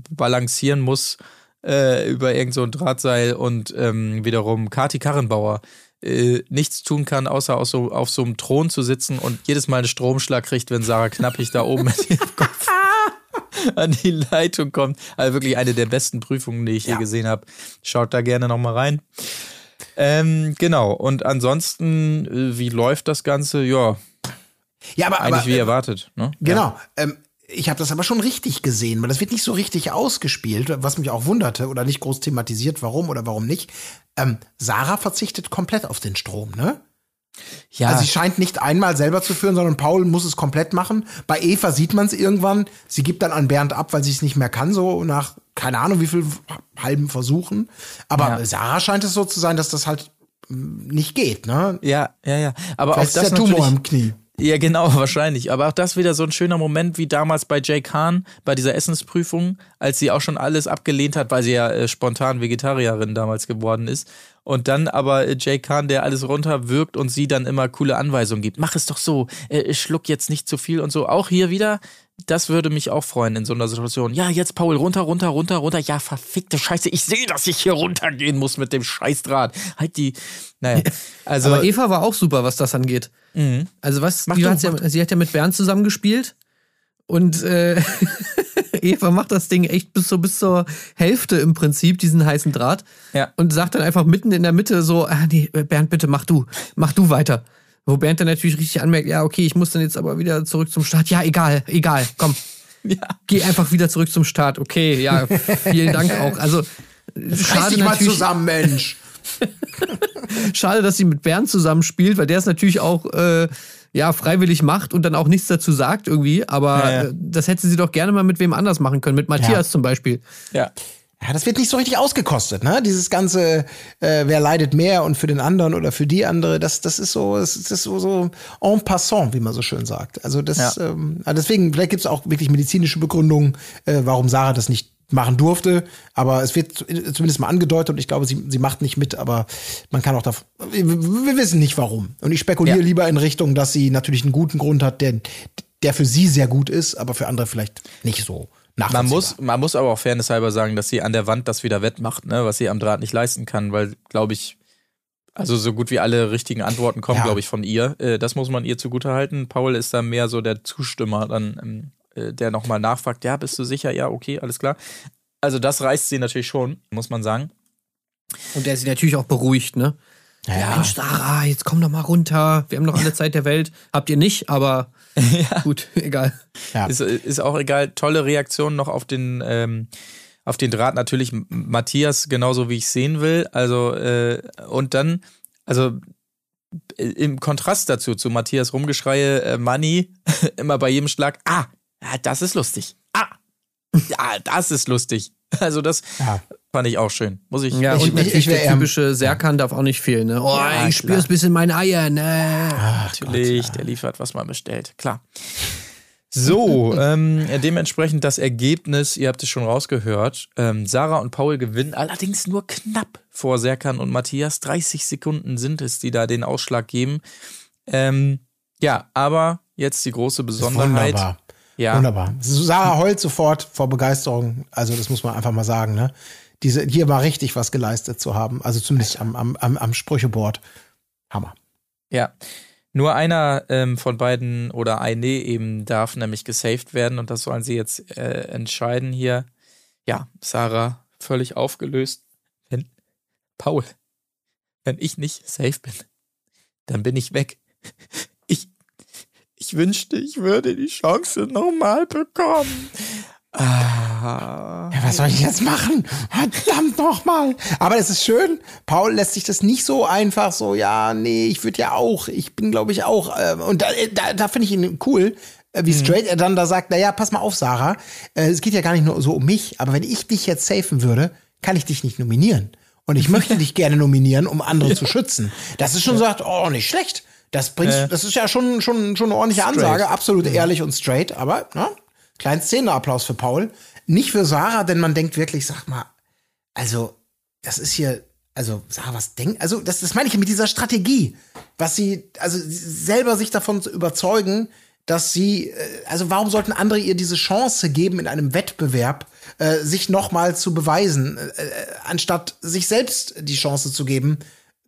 balancieren muss äh, über irgend so ein Drahtseil und ähm, wiederum Kati Karrenbauer äh, nichts tun kann, außer auf so, auf so einem Thron zu sitzen und jedes Mal einen Stromschlag kriegt, wenn Sarah Knappig da oben mit ihrem Kopf an die Leitung kommt. Also wirklich eine der besten Prüfungen, die ich je gesehen habe. Schaut da gerne nochmal rein. Ähm, genau, und ansonsten, äh, wie läuft das Ganze? Ja, Ja, aber, eigentlich aber wie äh, erwartet. Ne? Genau. Ähm, ich habe das aber schon richtig gesehen, weil das wird nicht so richtig ausgespielt, was mich auch wunderte oder nicht groß thematisiert, warum oder warum nicht. Ähm, Sarah verzichtet komplett auf den Strom, ne? Ja, Also sie scheint nicht einmal selber zu führen, sondern Paul muss es komplett machen. Bei Eva sieht man es irgendwann. Sie gibt dann an Bernd ab, weil sie es nicht mehr kann, so nach keine Ahnung wie viel halben Versuchen. Aber Ja. Sarah scheint es so zu sein, dass das halt mm, nicht geht, ne? ja, ja, ja. Aber auch Vielleicht das ist der Tumor im Knie. Ja, genau, [LAUGHS] wahrscheinlich. Aber auch das wieder so ein schöner Moment wie damals bei Jay Kahn bei dieser Essensprüfung, als sie auch schon alles abgelehnt hat, weil sie ja äh, spontan Vegetarierin damals geworden ist. Und dann aber äh, Jay Kahn, der alles runterwirkt und sie dann immer coole Anweisungen gibt. Mach es doch so, äh, schluck jetzt nicht zu viel und so. Auch hier wieder, das würde mich auch freuen in so einer Situation. Ja, jetzt Paul, runter, runter, runter, runter. Ja, verfickte Scheiße, ich sehe, dass ich hier runtergehen muss mit dem Scheißdraht. Halt die, naja. [LAUGHS] Also, Aber Eva war auch super, was das angeht. Also was, Mach die du, hat ja, sie hat ja mit Bernd zusammengespielt und äh, [LAUGHS] Eva macht das Ding echt bis so bis zur Hälfte im Prinzip, diesen heißen Draht. Ja. Und sagt dann einfach mitten in der Mitte so, ah nee, Bernd, bitte mach du, mach du weiter. Wo Bernd dann natürlich richtig anmerkt, ja, okay, ich muss dann jetzt aber wieder zurück zum Start. Ja, egal, egal, komm. [LAUGHS] ja. Geh einfach wieder zurück zum Start. Okay, ja, vielen Dank [LAUGHS] auch. Also schade dich mal zusammen, Mensch. [LAUGHS] schade, dass sie mit Bernd zusammenspielt, weil der es natürlich auch äh, ja freiwillig macht und dann auch nichts dazu sagt irgendwie. Aber Ja, ja. äh, das hätte sie doch gerne mal mit wem anders machen können, mit Matthias Ja. zum Beispiel. ja. Ja, das wird nicht so richtig ausgekostet, ne? Dieses ganze, äh, wer leidet mehr und für den anderen oder für die andere, das, das ist so, das ist so, so en passant, wie man so schön sagt. Also das, Ja. ähm, also deswegen, vielleicht gibt es auch wirklich medizinische Begründungen, äh, warum Sarah das nicht machen durfte, aber es wird zu- zumindest mal angedeutet und ich glaube, sie, sie macht nicht mit, aber man kann auch davon, wir, wissen nicht warum. Und ich spekuliere Ja. lieber in Richtung, dass sie natürlich einen guten Grund hat, der, der für sie sehr gut ist, aber für andere vielleicht nicht so Man muss, man muss aber auch fairnesshalber sagen, dass sie an der Wand das wieder wettmacht, ne, was sie am Draht nicht leisten kann, weil, glaube ich, also so gut wie alle richtigen Antworten kommen, Ja. glaube ich, von ihr. Äh, das muss man ihr zugutehalten. Paul ist da mehr so der Zustimmer, dann, der nochmal nachfragt, ja, bist du sicher? Ja, okay, alles klar. Also das reißt sie natürlich schon, muss man sagen. Und der sie natürlich auch beruhigt, ne? Ja. Mensch, Sarah, jetzt komm doch mal runter. Wir haben noch alle Zeit der Welt. Habt ihr nicht, aber [LAUGHS] gut, egal. Ja. Ist, ist auch egal. Tolle Reaktion noch auf den, ähm, auf den Draht. Natürlich Matthias genauso wie ich sehen will. Also, äh, und dann, also äh, im Kontrast dazu, zu Matthias Rumgeschreie, äh, Money, [LAUGHS] immer bei jedem Schlag, ah, ja, das ist lustig. Ah, Ja, das ist lustig. [LAUGHS] Also das Ja. fand ich auch schön. Muss ich. Ja, Ich- und ich- natürlich ich der typische Serkan darf auch nicht fehlen. Ne? Oh, Ja, ich spür's bis in meine Eier. Ne? Natürlich, der liefert, was man bestellt. Klar. [LAUGHS] So, ähm, dementsprechend das Ergebnis, ihr habt es schon rausgehört. Ähm, Sarah und Paul gewinnen, allerdings nur knapp vor Serkan und Matthias. 30 Sekunden sind es, die da den Ausschlag geben. Ähm, ja, aber jetzt die große Besonderheit. Wunderbar. Ja, Wunderbar. Sarah heult sofort vor Begeisterung. Also, das muss man einfach mal sagen, ne? Diese, hier war richtig was geleistet zu haben. Also zumindest am, am, am, am Sprücheboard. Hammer. Ja. Nur einer ähm, von beiden oder eine eben darf nämlich gesaved werden und das sollen sie jetzt äh, entscheiden hier. Ja, Sarah völlig aufgelöst. Wenn Paul, wenn ich nicht safe bin, dann bin ich weg. Ich, wünschte, ich würde die Chance nochmal bekommen. Ah. Ja, was soll ich jetzt machen? Verdammt nochmal. Aber es ist schön. Paul lässt sich das nicht so einfach so, ja, nee, ich würde ja auch, ich bin, glaube ich, auch. äh, Und da, da, da finde ich ihn cool, äh, wie straight er dann da sagt, naja, pass mal auf, Sarah, äh, es geht ja gar nicht nur so um mich, aber wenn ich dich jetzt safen würde, kann ich dich nicht nominieren. Und ich [LAUGHS] möchte dich gerne nominieren, um andere zu schützen. Das ist schon so, sagt, oh, nicht schlecht. Das bringt, das ist ja schon, schon, schon eine ordentliche Ansage, absolut ehrlich und straight, aber, ne? Kleinen Szeneapplaus für Paul. Nicht für Sarah, denn man denkt wirklich, sag mal, also, das ist hier, also, Sarah, was denkt, also, das, das meine ich mit dieser Strategie, was sie, also, selber sich davon zu überzeugen, dass sie, äh, also, warum sollten andere ihr diese Chance geben, in einem Wettbewerb, äh, sich nochmal zu beweisen, äh, äh, anstatt sich selbst die Chance zu geben,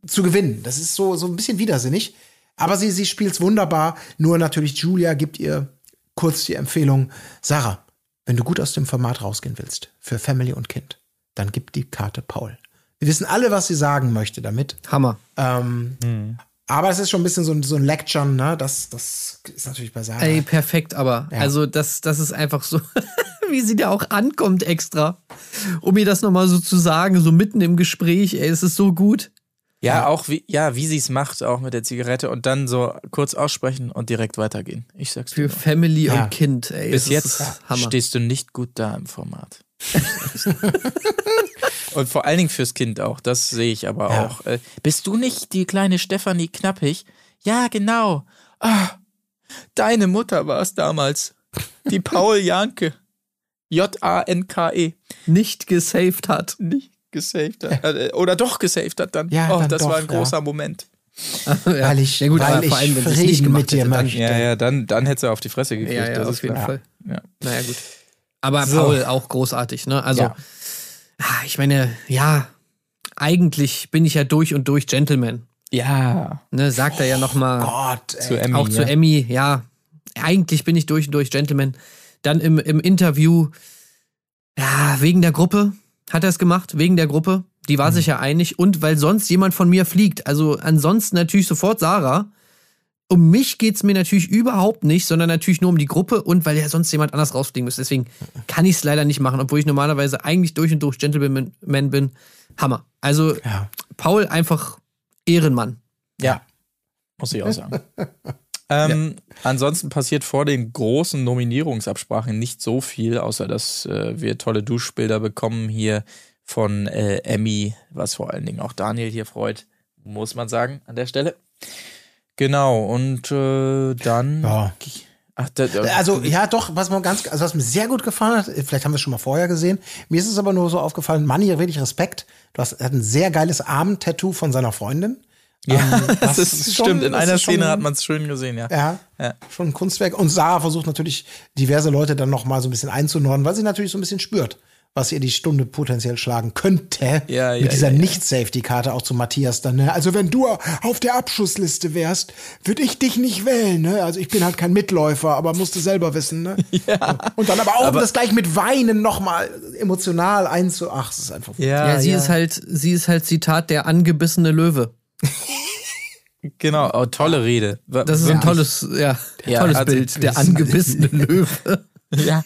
zu gewinnen. Das ist so, so ein bisschen widersinnig. Aber sie, sie spielt's wunderbar. Nur natürlich, Julia gibt ihr kurz die Empfehlung, Sarah, wenn du gut aus dem Format rausgehen willst, für Family und Kind, dann gib die Karte Paul. Wir wissen alle, was sie sagen möchte damit. Hammer. Ähm, Aber es ist schon ein bisschen so ein, so ein Lectern, ne? Das, das ist natürlich bei Sarah. Ey, perfekt, aber. Also, das, das ist einfach so, [LAUGHS] wie sie da auch ankommt extra. Um mir das nochmal so zu sagen, so mitten im Gespräch, ey, es ist so gut. Ja, auch wie, ja, wie sie es macht, auch mit der Zigarette und dann so kurz aussprechen und direkt weitergehen. Ich sag's dir. Für. Family Ja. und Kind, ey. Bis jetzt stehst du nicht gut da im Format. [LAUGHS] und vor allen Dingen fürs Kind auch, das sehe ich aber Ja. auch. Äh, bist du nicht die kleine Stefanie Knappig? Ja, genau. Ah, deine Mutter war es damals. Die [LAUGHS] Paul Janke. J-A-N-K-E. Nicht gesaved hat. Nicht gesaved hat. Äh, Oder doch gesaved hat dann. Ja, oh, dann das doch, war ein ja. großer Moment. [LAUGHS] ja. Weil ich, ja, gut, weil vor allem, wenn Frieden nicht gemacht mit dir hätte, dann-. Ja, ja, dann, dann hätte er auf die Fresse gekriegt. Ja, ja, das auf ist jeden klar. Fall. Ja. Naja, gut. Aber So. Paul auch großartig, ne? Also, Ja. ah, ich meine, ja, eigentlich bin ich ja durch und durch Gentleman. ja. Ne, sagt er ja nochmal. Gott, ey. Zu Emmy. auch zu ja. Emmy, ja. Eigentlich bin ich durch und durch Gentleman. Dann im, im Interview, ja, wegen der Gruppe hat er es gemacht, wegen der Gruppe. Die war sich ja einig und weil sonst jemand von mir fliegt. Also ansonsten natürlich sofort Sarah. Um mich geht's mir natürlich überhaupt nicht, sondern natürlich nur um die Gruppe und weil ja sonst jemand anders rausfliegen müsste. Deswegen kann ich es leider nicht machen, obwohl ich normalerweise eigentlich durch und durch Gentleman bin. Hammer. Also Ja. Paul einfach Ehrenmann. Ja, muss ich auch sagen. [LAUGHS] ähm, Ansonsten passiert vor den großen Nominierungsabsprachen nicht so viel, außer dass äh, wir tolle Duschbilder bekommen hier von äh, Emmy, was vor allen Dingen auch Daniel hier freut, muss man sagen an der Stelle. Genau, und äh, dann. Ja. Ach, da, da, Also ja, doch, was mir ganz, also was mir sehr gut gefallen hat, vielleicht haben wir es schon mal vorher gesehen. Mir ist es aber nur so aufgefallen, Manni, wirklich Respekt. Du hast hat ein sehr geiles Arm-Tattoo von seiner Freundin. Ja, Ähm, [LAUGHS] das, das ist, schon- stimmt. In das einer schon- Szene hat man es schön gesehen, ja. Ja, Ja. schon ein Kunstwerk. Und Sarah versucht natürlich diverse Leute dann noch mal so ein bisschen einzunordnen, weil sie natürlich so ein bisschen spürt, was ihr die Stunde potenziell schlagen könnte. Ja, ja, Mit dieser ja, ja. Nicht-Safety-Karte auch zu Matthias dann. Ne? Also wenn du auf der Abschussliste wärst, würde ich dich nicht wählen. Ne? Also ich bin halt kein Mitläufer, aber musste selber wissen. Ne? [LAUGHS] Ja. Und dann aber auch um das gleich mit Weinen noch mal emotional einzu... Ach, es ist einfach... Ja, sie ist halt, sie ist halt Zitat der angebissene Löwe. Genau, oh, tolle Rede. Das ist ein wirklich. tolles, ja, Ja, tolles also- Bild, der [LAUGHS] angebissene [LAUGHS] Löwe. Ja,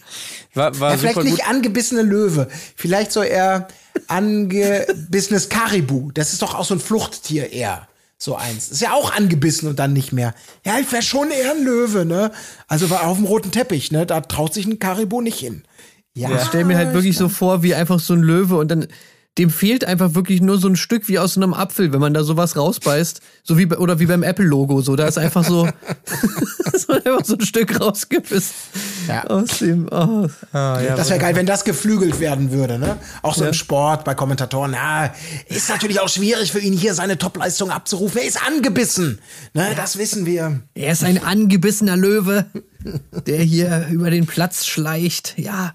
war, war Ja, vielleicht nicht gut. angebissene Löwe. Vielleicht so eher angebissenes Karibu. Das ist doch auch so ein Fluchttier eher. So eins. Ist ja auch angebissen und dann nicht mehr. Ja, ich wäre schon eher ein Löwe, ne? Also war auf dem roten Teppich, ne? Da traut sich ein Karibu nicht hin. Ja. Ich stelle mir halt wirklich so vor, wie einfach so ein Löwe und dann dem fehlt einfach wirklich nur so ein Stück wie aus einem Apfel, wenn man da sowas rausbeißt, so wie bei- oder wie beim Apple Logo, so da ist einfach so, [LAUGHS] [LAUGHS] so einfach so ein Stück rausgebissen Ja. aus dem. Oh. Das wäre geil, wenn das geflügelt werden würde, ne? Auch so im Sport bei Kommentatoren. Na, ist natürlich auch schwierig für ihn hier seine Topleistung abzurufen. Er ist angebissen, ne? Das wissen wir. Er ist ein angebissener Löwe, der hier über den Platz schleicht. Ja.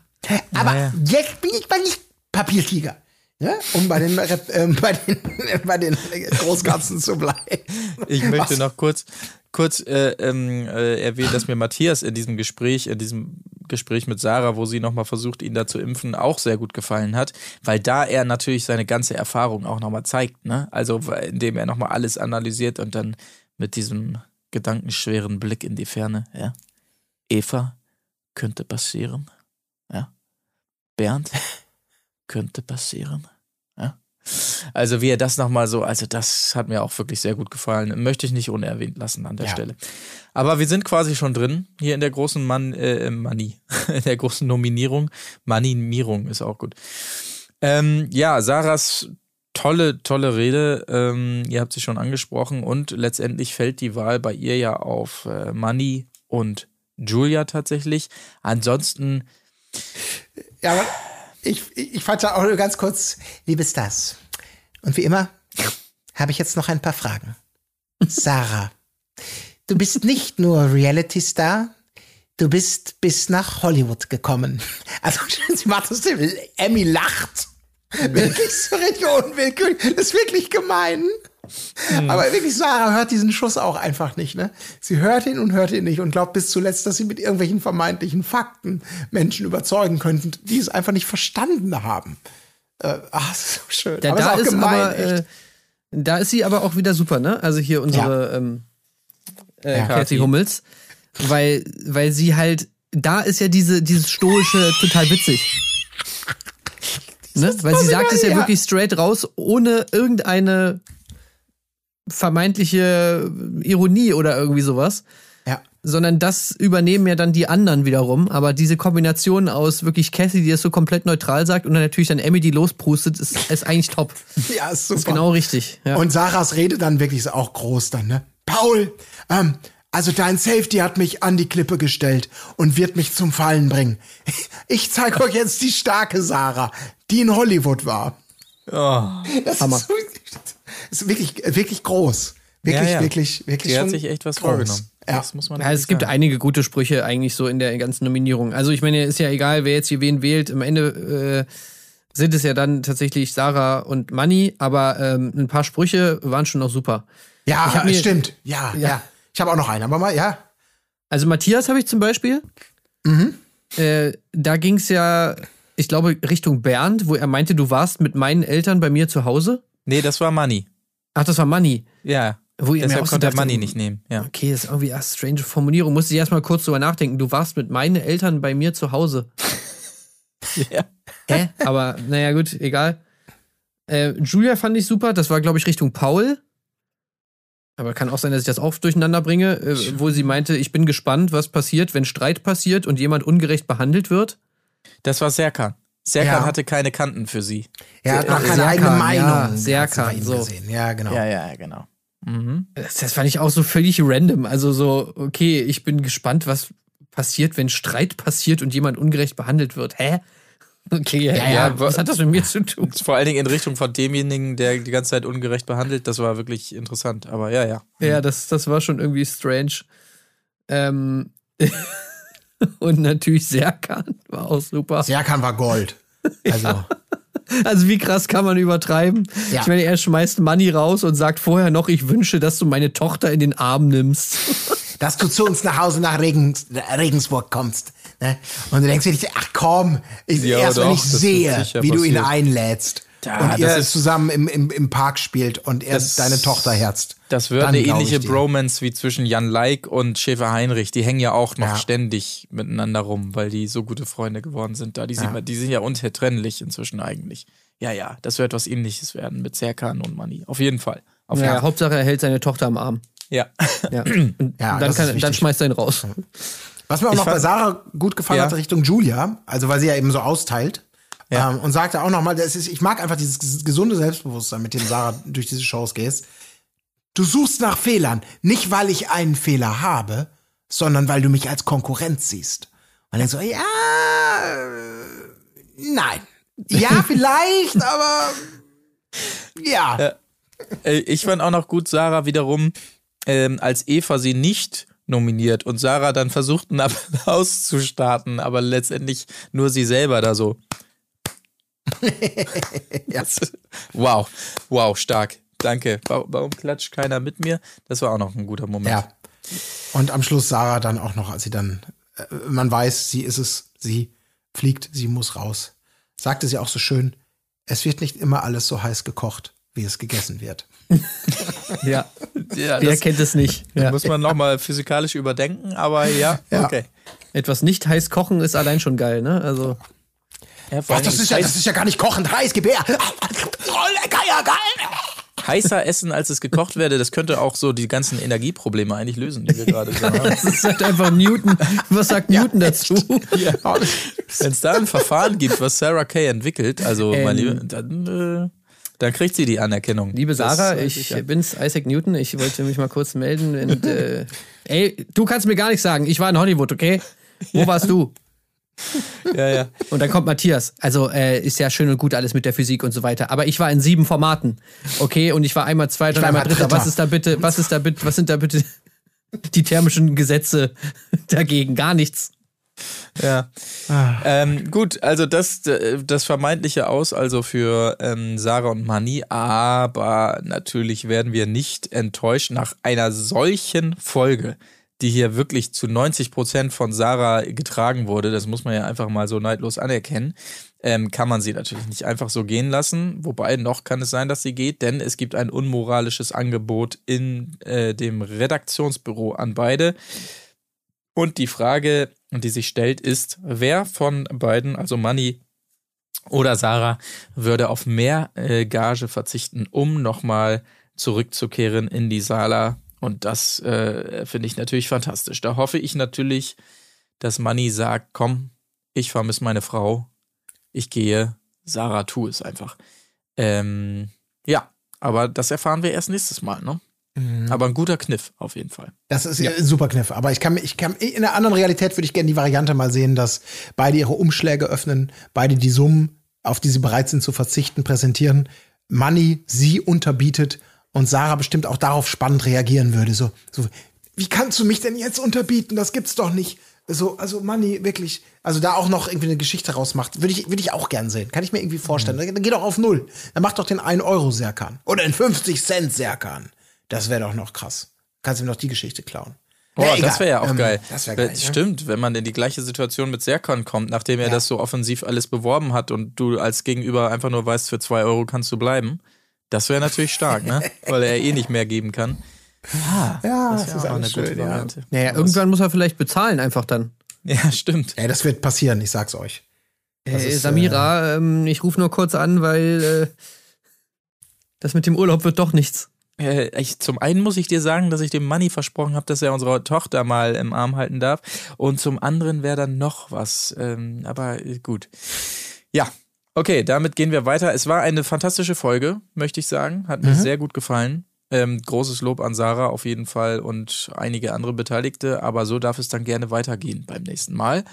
Aber jetzt bin ich mal nicht Papiertiger. Ja, um bei den, ähm, [LAUGHS] bei den, bei den Großkatzen zu bleiben. Ich möchte Was? noch kurz, kurz äh, ähm, äh, erwähnen, dass mir Matthias in diesem Gespräch, in diesem Gespräch mit Sarah, wo sie nochmal versucht, ihn da zu impfen, auch sehr gut gefallen hat, weil da er natürlich seine ganze Erfahrung auch nochmal zeigt, ne? Also indem er nochmal alles analysiert und dann mit diesem gedankenschweren Blick in die Ferne, ja. Eva könnte passieren, ja. Bernd könnte passieren. Ja. Also wie er das nochmal so, also das hat mir auch wirklich sehr gut gefallen. Möchte ich nicht unerwähnt lassen an der Ja. Stelle. Aber wir sind quasi schon drin, hier in der großen Mann, äh, Money, [LAUGHS] in der großen Nominierung. Manimierung ist auch gut. Ähm, ja, Sarahs tolle, tolle Rede, ähm, ihr habt sie schon angesprochen und letztendlich fällt die Wahl bei ihr ja auf äh, Money und Julia tatsächlich. Ansonsten Ja, aber ich, ich fand ja auch nur ganz kurz, liebe Stars. Und wie immer habe ich jetzt noch ein paar Fragen. Sarah, du bist nicht nur Reality-Star, du bist bis nach Hollywood gekommen. Also sie macht das, Emmy lacht. Wirklich so richtig unwillkürlich. Das ist wirklich gemein. Aber wirklich, Sarah hört diesen Schuss auch einfach nicht, ne? Sie hört ihn und hört ihn nicht und glaubt bis zuletzt, dass sie mit irgendwelchen vermeintlichen Fakten Menschen überzeugen könnten, die es einfach nicht verstanden haben. Äh, ach, so schön. Da, aber da ist ist gemein, aber, äh, da ist sie aber auch wieder super, ne? Also hier unsere ähm, äh, Ja. Kathy Hummels, weil, weil sie halt, da ist ja diese, dieses stoische total witzig. Ne? Weil sie sagt es ja, ja. wirklich straight raus, ohne irgendeine vermeintliche Ironie oder irgendwie sowas. ja. Sondern das übernehmen ja dann die anderen wiederum. Aber diese Kombination aus wirklich Cathy, die das so komplett neutral sagt, und dann natürlich dann Emmy, die losprustet, ist, ist eigentlich top. [LAUGHS] ja, ist super. Ist genau richtig. Ja. Und Sarahs Rede dann wirklich ist auch groß dann, ne? Paul, ähm, also dein Safety hat mich an die Klippe gestellt und wird mich zum Fallen bringen. [LAUGHS] Ich zeige euch jetzt die starke Sarah, die in Hollywood war. Das Hammer. Ist, so- ist wirklich, wirklich groß. Wirklich, Ja, ja. wirklich, wirklich sie hat schon sich echt was groß. vorgenommen. Ja. Das muss man Ja, es gibt sagen. einige gute Sprüche eigentlich so in der ganzen Nominierung. Also ich meine, ist ja egal, wer jetzt hier wen wählt. Am Ende äh, sind es ja dann tatsächlich Sarah und Manny, aber ähm, ein paar Sprüche waren schon noch super. Ja, Ich mir- stimmt. Ja, ja. Ja. Ich habe auch noch einen, aber mal, ja. Also Matthias habe ich zum Beispiel. Äh, da ging es ja, ich glaube, Richtung Bernd, wo er meinte, du warst mit meinen Eltern bei mir zu Hause. Nee, das war Money. Ach, das war Manny. Ja. Wo ihr Deshalb konnte er Money nicht nehmen. Ja. Okay, das ist irgendwie eine strange Formulierung. Musste ich erstmal kurz drüber nachdenken. Du warst mit meinen Eltern bei mir zu Hause. [LAUGHS] ja. Hä? Aber naja, gut, egal. Äh, Julia fand ich super. Das war, glaube ich, Richtung Paul. Aber kann auch sein, dass ich das auch durcheinander bringe, äh, wo sie meinte, ich bin gespannt, was passiert, wenn Streit passiert und jemand ungerecht behandelt wird. Das war Serkan. Serkan Ja. hatte keine Kanten für sie. Er hat Ja, noch keine Serkan, eigene ja, Meinung. Serkan, bei ihm so. Gesehen. Ja, genau. Ja, ja, genau. Mhm. Das, das fand ich auch so völlig random. Also so, okay, ich bin gespannt, was passiert, wenn Streit passiert und jemand ungerecht behandelt wird. Hä? [LAUGHS] Okay, ja, Ja, ja, ja. was hat das mit mir zu tun? [LAUGHS] Vor allen Dingen in Richtung von demjenigen, der die ganze Zeit ungerecht behandelt. Das war wirklich interessant. Aber ja, ja. Ja, das, das war schon irgendwie strange. Ähm, [LAUGHS] [LAUGHS] und natürlich Serkan war auch super. Serkan war Gold. [LAUGHS] Also, Also wie krass kann man übertreiben? Ja. Ich meine, er schmeißt Money raus und sagt vorher noch, ich wünsche, dass du meine Tochter in den Arm nimmst. [LAUGHS] dass du zu uns nach Hause nach Regens, Regensburg kommst. Ne? Und du denkst dir, ach komm, ich, Ja, erst wenn doch, ich das wird sehe, wie du ihn einlädst Ja, und ihr das ist- zusammen im, im, im Park spielt und er Das- deine Tochter herzt. Das wird Dann eine ähnliche. Bromance wie zwischen Jan Leik und Schäfer Heinrich. Die hängen ja auch noch Ja. ständig miteinander rum, weil die so gute Freunde geworden sind. Da die, Ja. sind, die sind ja unzertrennlich inzwischen eigentlich. Ja, ja, das wird was ähnliches werden mit Serkan und Mani. Auf jeden Fall. Auf Ja, jeden Fall. Hauptsache er hält seine Tochter am Arm. Ja. Ja. [CLEARS THROAT] Und Ja, dann, kann, dann schmeißt er ihn raus. Was mir auch Ich noch bei Sarah gut gefallen Ja. hat Richtung Julia, also weil sie ja eben so austeilt. Ja. Ähm, und sagte auch nochmal, ich mag einfach dieses ges- gesunde Selbstbewusstsein, mit dem Sarah durch diese Shows gehst. Du suchst nach Fehlern, nicht weil ich einen Fehler habe, sondern weil du mich als Konkurrent siehst. Und dann so, ja, nein. Ja, [LAUGHS] vielleicht, aber ja. Äh, ich fand auch noch gut, Sarah wiederum, ähm, als Eva sie nicht nominiert und Sarah dann versucht, einen Applaus zu starten, aber letztendlich nur sie selber da so. [LAUGHS] Das- wow, wow, stark. Danke. Wa- Warum klatscht keiner mit mir? Das war auch noch ein guter Moment. Ja. Und am Schluss Sarah dann auch noch, als sie dann, äh, man weiß, sie ist es, sie fliegt, sie muss raus. Sagte sie auch so schön, es wird nicht immer alles so heiß gekocht, wie es gegessen wird. [LAUGHS] Ja. Ja, Wer kennt es nicht? [LAUGHS] Ja. muss man nochmal physikalisch überdenken, aber ja, Ja. okay. Etwas nicht heiß kochen ist allein schon geil, ne? Also. Ja, vor Ach, das ist ja, das ist ja gar nicht kochend heiß, gib her. Oh, lecker, ja, geil. heißer essen, als es gekocht werde, das könnte auch so die ganzen Energieprobleme eigentlich lösen, die wir gerade so haben. Das ist halt einfach Newton. Was sagt Newton dazu? Wenn es da ein Verfahren gibt, was Sarah Kay entwickelt, also Ähm. mein Lieber, dann, äh, dann kriegt sie die Anerkennung. Liebe Das Sarah, weiß ich ja. bin's, Isaac Newton. Ich wollte mich mal kurz melden. Und, äh, [LAUGHS] ey, du kannst mir gar nicht sagen. Ich war in Hollywood, okay? Wo warst du? [LAUGHS] Ja, ja. Und dann kommt Matthias. Also äh, ist ja schön und gut alles mit der Physik und so weiter. Aber ich war in sieben Formaten, okay? Und ich war einmal Zweiter einmal mal Dritter. Dritter. Was ist da bitte? Was ist da bitte? Was sind da bitte [LAUGHS] die thermischen Gesetze [LAUGHS] dagegen? Gar nichts. Ja. Ah. Ähm, gut, also das, äh, das vermeintliche Aus also für ähm, Sarah und Mani, aber natürlich werden wir nicht enttäuscht nach einer solchen Folge, die hier wirklich zu 90 Prozent von Sarah getragen wurde, das muss man ja einfach mal so neidlos anerkennen, ähm, kann man sie natürlich nicht einfach so gehen lassen. Wobei noch kann es sein, dass sie geht, denn es gibt ein unmoralisches Angebot in äh, dem Redaktionsbüro an beide. Und die Frage, die sich stellt, ist, wer von beiden, also Manni oder Sarah, würde auf mehr äh, Gage verzichten, um nochmal zurückzukehren in die Sala. Und das äh, finde ich natürlich fantastisch. Da hoffe ich natürlich, dass Manni sagt, komm, ich vermisse meine Frau, ich gehe, Sarah, tu es einfach. Ähm, ja, aber das erfahren wir erst nächstes Mal, ne? Aber ein guter Kniff auf jeden Fall. Das ist ein super Kniff. Aber ich kann, ich kann, in einer anderen Realität würde ich gerne die Variante mal sehen, dass beide ihre Umschläge öffnen, beide die Summen, auf die sie bereit sind zu verzichten, präsentieren. Money sie unterbietet und Sarah bestimmt auch darauf spannend reagieren würde. So, so, wie kannst du mich denn jetzt unterbieten? Das gibt's doch nicht. So, also Money, wirklich, also da auch noch irgendwie eine Geschichte rausmacht, würde ich, würde ich auch gern sehen. Kann ich mir irgendwie vorstellen. Dann geh doch auf Null. Dann mach doch den 1 Euro Serkan. Oder den 50 Cent Serkan. Das wäre doch noch krass. Kannst du mir noch die Geschichte klauen. Boah, Ja, das wäre ja auch Ähm, geil. Das wäre Weil- geil. ne? Stimmt, wenn man in die gleiche Situation mit Serkon kommt, nachdem er Ja. das so offensiv alles beworben hat und du als Gegenüber einfach nur weißt, für zwei Euro kannst du bleiben. Das wäre natürlich stark, ne? Weil er eh nicht mehr geben kann. Ja, Das das wäre ist auch eine alles gute schön, ja. Variante. Naja, irgendwann muss er vielleicht bezahlen einfach dann. Ja, stimmt. Ja, das wird passieren, ich sag's euch. Das Hey, ist, Samira, ähm, ich rufe nur kurz an, weil äh, das mit dem Urlaub wird doch nichts. Äh, ich, zum einen muss ich dir sagen, dass ich dem Manni versprochen habe, dass er unsere Tochter mal im Arm halten darf. Und zum anderen wäre dann noch was. Ähm, aber äh, gut. Ja, okay, damit gehen wir weiter. Es war eine fantastische Folge, möchte ich sagen. Hat mir sehr gut gefallen. Ähm, großes Lob an Sarah auf jeden Fall und einige andere Beteiligte. Aber so darf es dann gerne weitergehen beim nächsten Mal.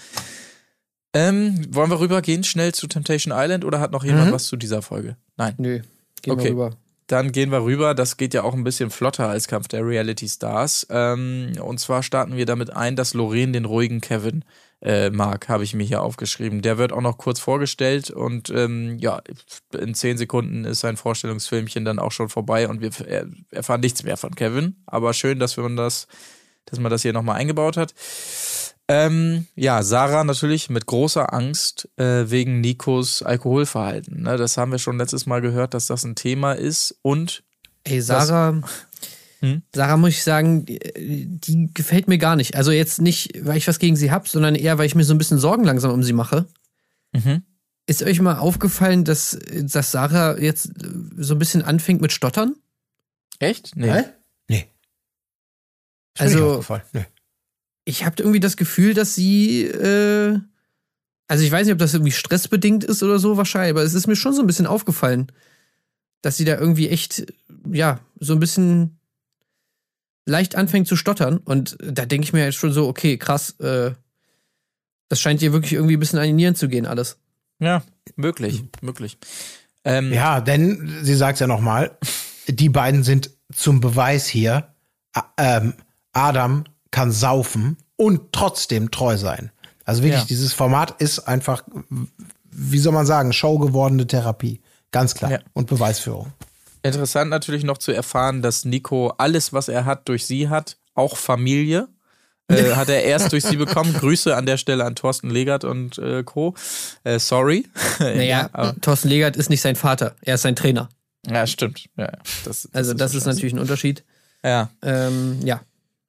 Ähm, wollen wir rübergehen schnell zu Temptation Island oder hat noch jemand Mhm. was zu dieser Folge? Nein. Nö, gehen Okay. wir rüber. Dann gehen wir rüber. Das geht ja auch ein bisschen flotter als Kampf der Reality Stars. Ähm, und zwar starten wir damit ein, dass Lorraine den ruhigen Kevin äh, mag, habe ich mir hier aufgeschrieben. Der wird auch noch kurz vorgestellt und ähm, ja, in zehn Sekunden ist sein Vorstellungsfilmchen dann auch schon vorbei und wir er, erfahren nichts mehr von Kevin. Aber schön, dass man das, dass man das hier nochmal eingebaut hat. Ähm, ja, Sarah natürlich mit großer Angst äh, wegen Nikos Alkoholverhalten. Ne? Das haben wir schon letztes Mal gehört, dass das ein Thema ist. Und Ey, Sarah, Hm? Sarah muss ich sagen, die, gefällt mir gar nicht. Also jetzt nicht, weil ich was gegen sie hab, sondern eher, weil ich mir so ein bisschen Sorgen langsam um sie mache. Mhm. Ist euch mal aufgefallen, dass, dass Sarah jetzt so ein bisschen anfängt mit Stottern? echt? Nee. Hä? Nee. Ist mir Also- nicht aufgefallen. Nee. ich habe irgendwie das Gefühl, dass sie, äh, also ich weiß nicht, ob das irgendwie stressbedingt ist oder so wahrscheinlich, aber es ist mir schon so ein bisschen aufgefallen, dass sie da irgendwie echt, ja, so ein bisschen leicht anfängt zu stottern. Und da denke ich mir jetzt schon so, okay, krass, äh, das scheint ihr wirklich irgendwie ein bisschen an die Nieren zu gehen, alles. Ja, möglich, möglich. Ähm, Ja, denn sie sagt ja nochmal, die beiden sind zum Beweis hier. Ähm, Adam kann saufen und trotzdem treu sein. Also wirklich, Ja. dieses Format ist einfach, wie soll man sagen, showgewordene Therapie. Ganz klar. Ja. Und Beweisführung. Interessant natürlich noch zu erfahren, dass Nico alles, was er hat, durch sie hat, auch Familie. Äh, [LAUGHS] hat er erst durch sie bekommen. Grüße an der Stelle an Thorsten Legert und äh, Co. Äh, sorry. [LAUGHS] Naja, aber, Thorsten Legert ist nicht sein Vater, er ist sein Trainer. ja, stimmt. Ja, ja. das, Also das ist so natürlich ein Unterschied. Ja. Ähm, ja.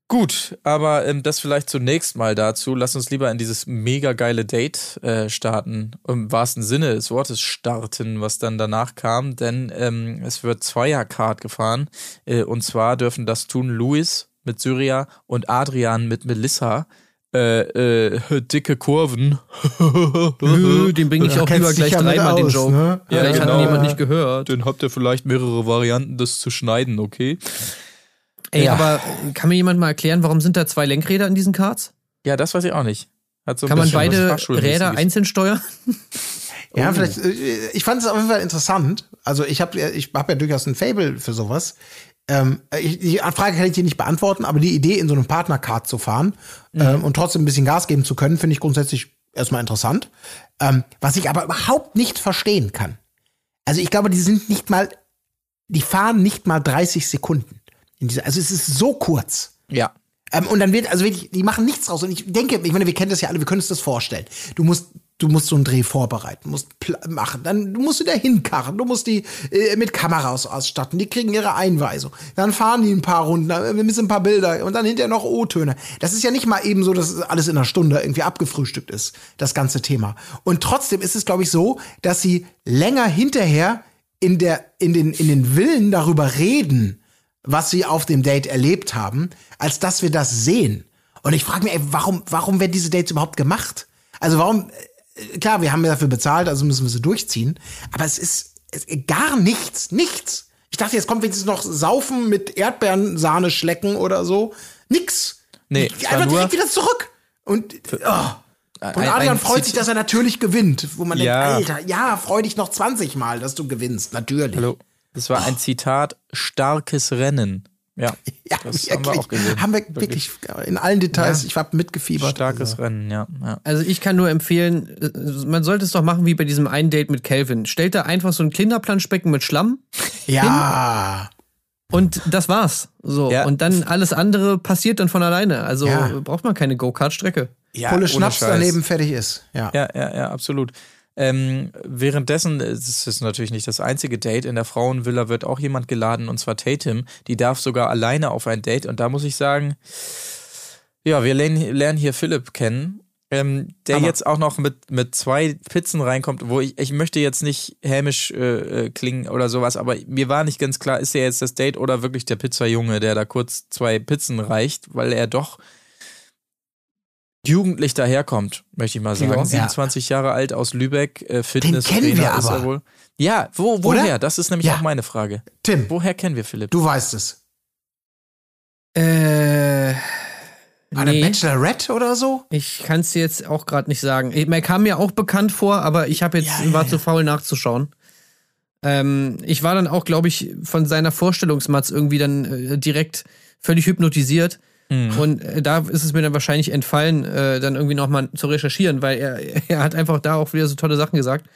Gut, aber ähm, das vielleicht zunächst mal dazu. Lass uns lieber in dieses mega geile Date äh, starten, im wahrsten Sinne des Wortes starten, was dann danach kam, denn ähm, es wird Zweierkart gefahren äh, und zwar dürfen das tun Luis mit Syria und Adrian mit Melissa. Äh, äh, dicke Kurven. Den bringe ich auch lieber gleich ja dreimal den Joke. ne? Ja, Vielleicht genau. hat jemand nicht gehört. Dann habt ihr vielleicht mehrere Varianten, das zu schneiden, okay? Ey, Ja. aber kann mir jemand mal erklären, warum sind da zwei Lenkräder in diesen Karts? Ja, das weiß ich auch nicht. Hat so ein Kann man beide. Räder einzeln steuern? Ja, vielleicht, äh, ich fand es auf jeden Fall interessant. Also ich habe ich hab ja durchaus ein Fable für sowas. Ähm, ich, die Frage kann ich dir nicht beantworten, aber die Idee, in so einem Partnercard zu fahren ähm, und trotzdem ein bisschen Gas geben zu können, finde ich grundsätzlich erstmal interessant. Ähm, was ich aber überhaupt nicht verstehen kann. Also ich glaube, die sind nicht mal, die fahren nicht mal 30 Sekunden. Dieser, also es ist so kurz. Ja. Ähm, und dann wird, also wirklich, die machen nichts draus. Und ich denke, ich meine, wir kennen das ja alle, wir können uns das vorstellen. Du musst, du musst so einen Dreh vorbereiten, musst machen, dann du musst du da hinkarren, du musst die äh, mit Kameras ausstatten, die kriegen ihre Einweisung. Dann fahren die ein paar Runden, dann müssen ein paar Bilder und dann hinterher noch O-Töne. Das ist ja nicht mal eben so, dass alles in einer Stunde irgendwie abgefrühstückt ist, das ganze Thema. Und trotzdem ist es, glaube ich, so, dass sie länger hinterher in der, in den, in den Willen darüber reden, was sie auf dem Date erlebt haben, als dass wir das sehen. Und ich frage mich, ey, warum, warum werden diese Dates überhaupt gemacht? Also warum, äh, klar, wir haben ja dafür bezahlt, also müssen wir sie durchziehen, aber es ist, es, gar nichts, nichts. Ich dachte, jetzt kommt wenigstens noch Saufen mit Erdbeerensahne schlecken oder so. Nix. Nee, Einfach direkt wieder zurück. Und, oh. Und Adrian freut sich, dass er natürlich gewinnt. Wo man Ja. denkt, Alter, ja, freu dich noch 20 Mal, dass du gewinnst. Natürlich. Hallo. Das war ein Zitat, starkes Rennen. Ja, [LAUGHS] Ja, das haben wir wirklich. auch gesehen. Haben wir wirklich, in allen Details, ich habe mitgefiebert. Starkes Also. Rennen, ja. ja. Also ich kann nur empfehlen, äh, man sollte es doch machen wie bei diesem einen Date mit Calvin. Stellt da einfach so ein Kinderplanschbecken mit Schlamm Ja. und das war's. So. Ja. Und dann alles andere passiert dann von alleine. Also Ja. braucht man keine Go-Kart-Strecke. ja Pulle Schnaps daneben fertig ist. Ja. Ja, ja, ja, absolut. Ähm, währenddessen, es ist natürlich nicht das einzige Date, in der Frauenvilla wird auch jemand geladen, und zwar Tatum. Die darf sogar alleine auf ein Date. Und da muss ich sagen, ja, wir lernen, lernen hier Philipp kennen, ähm, der Hammer. jetzt auch noch mit, mit zwei Pizzen reinkommt, wo ich, ich möchte jetzt nicht hämisch äh, äh, klingen oder sowas, aber mir war nicht ganz klar, ist er jetzt das Date oder wirklich der Pizzajunge, der da kurz zwei Pizzen reicht, weil er doch jugendlich daherkommt, möchte ich mal sagen. Ja. 27 Jahre alt aus Lübeck, äh, Fitness kennen wir ist er aber. wohl. Ja, wo, Oder? woher? Das ist nämlich Ja. auch meine Frage. Tim, Woher kennen wir Philipp? du weißt es. Äh. War der Nee, Bachelorette oder so? ich kann es jetzt auch gerade nicht sagen. Ich- Er kam mir auch bekannt vor, aber ich habe jetzt Ja, ja, war ja. zu faul nachzuschauen. Ähm, ich war dann auch, glaube ich, von seiner Vorstellungsmatz irgendwie dann äh, direkt völlig hypnotisiert. Hm. Und äh, da ist es mir dann wahrscheinlich entfallen, äh, dann irgendwie nochmal zu recherchieren, weil er, [LAUGHS] er hat einfach da auch wieder so tolle Sachen gesagt.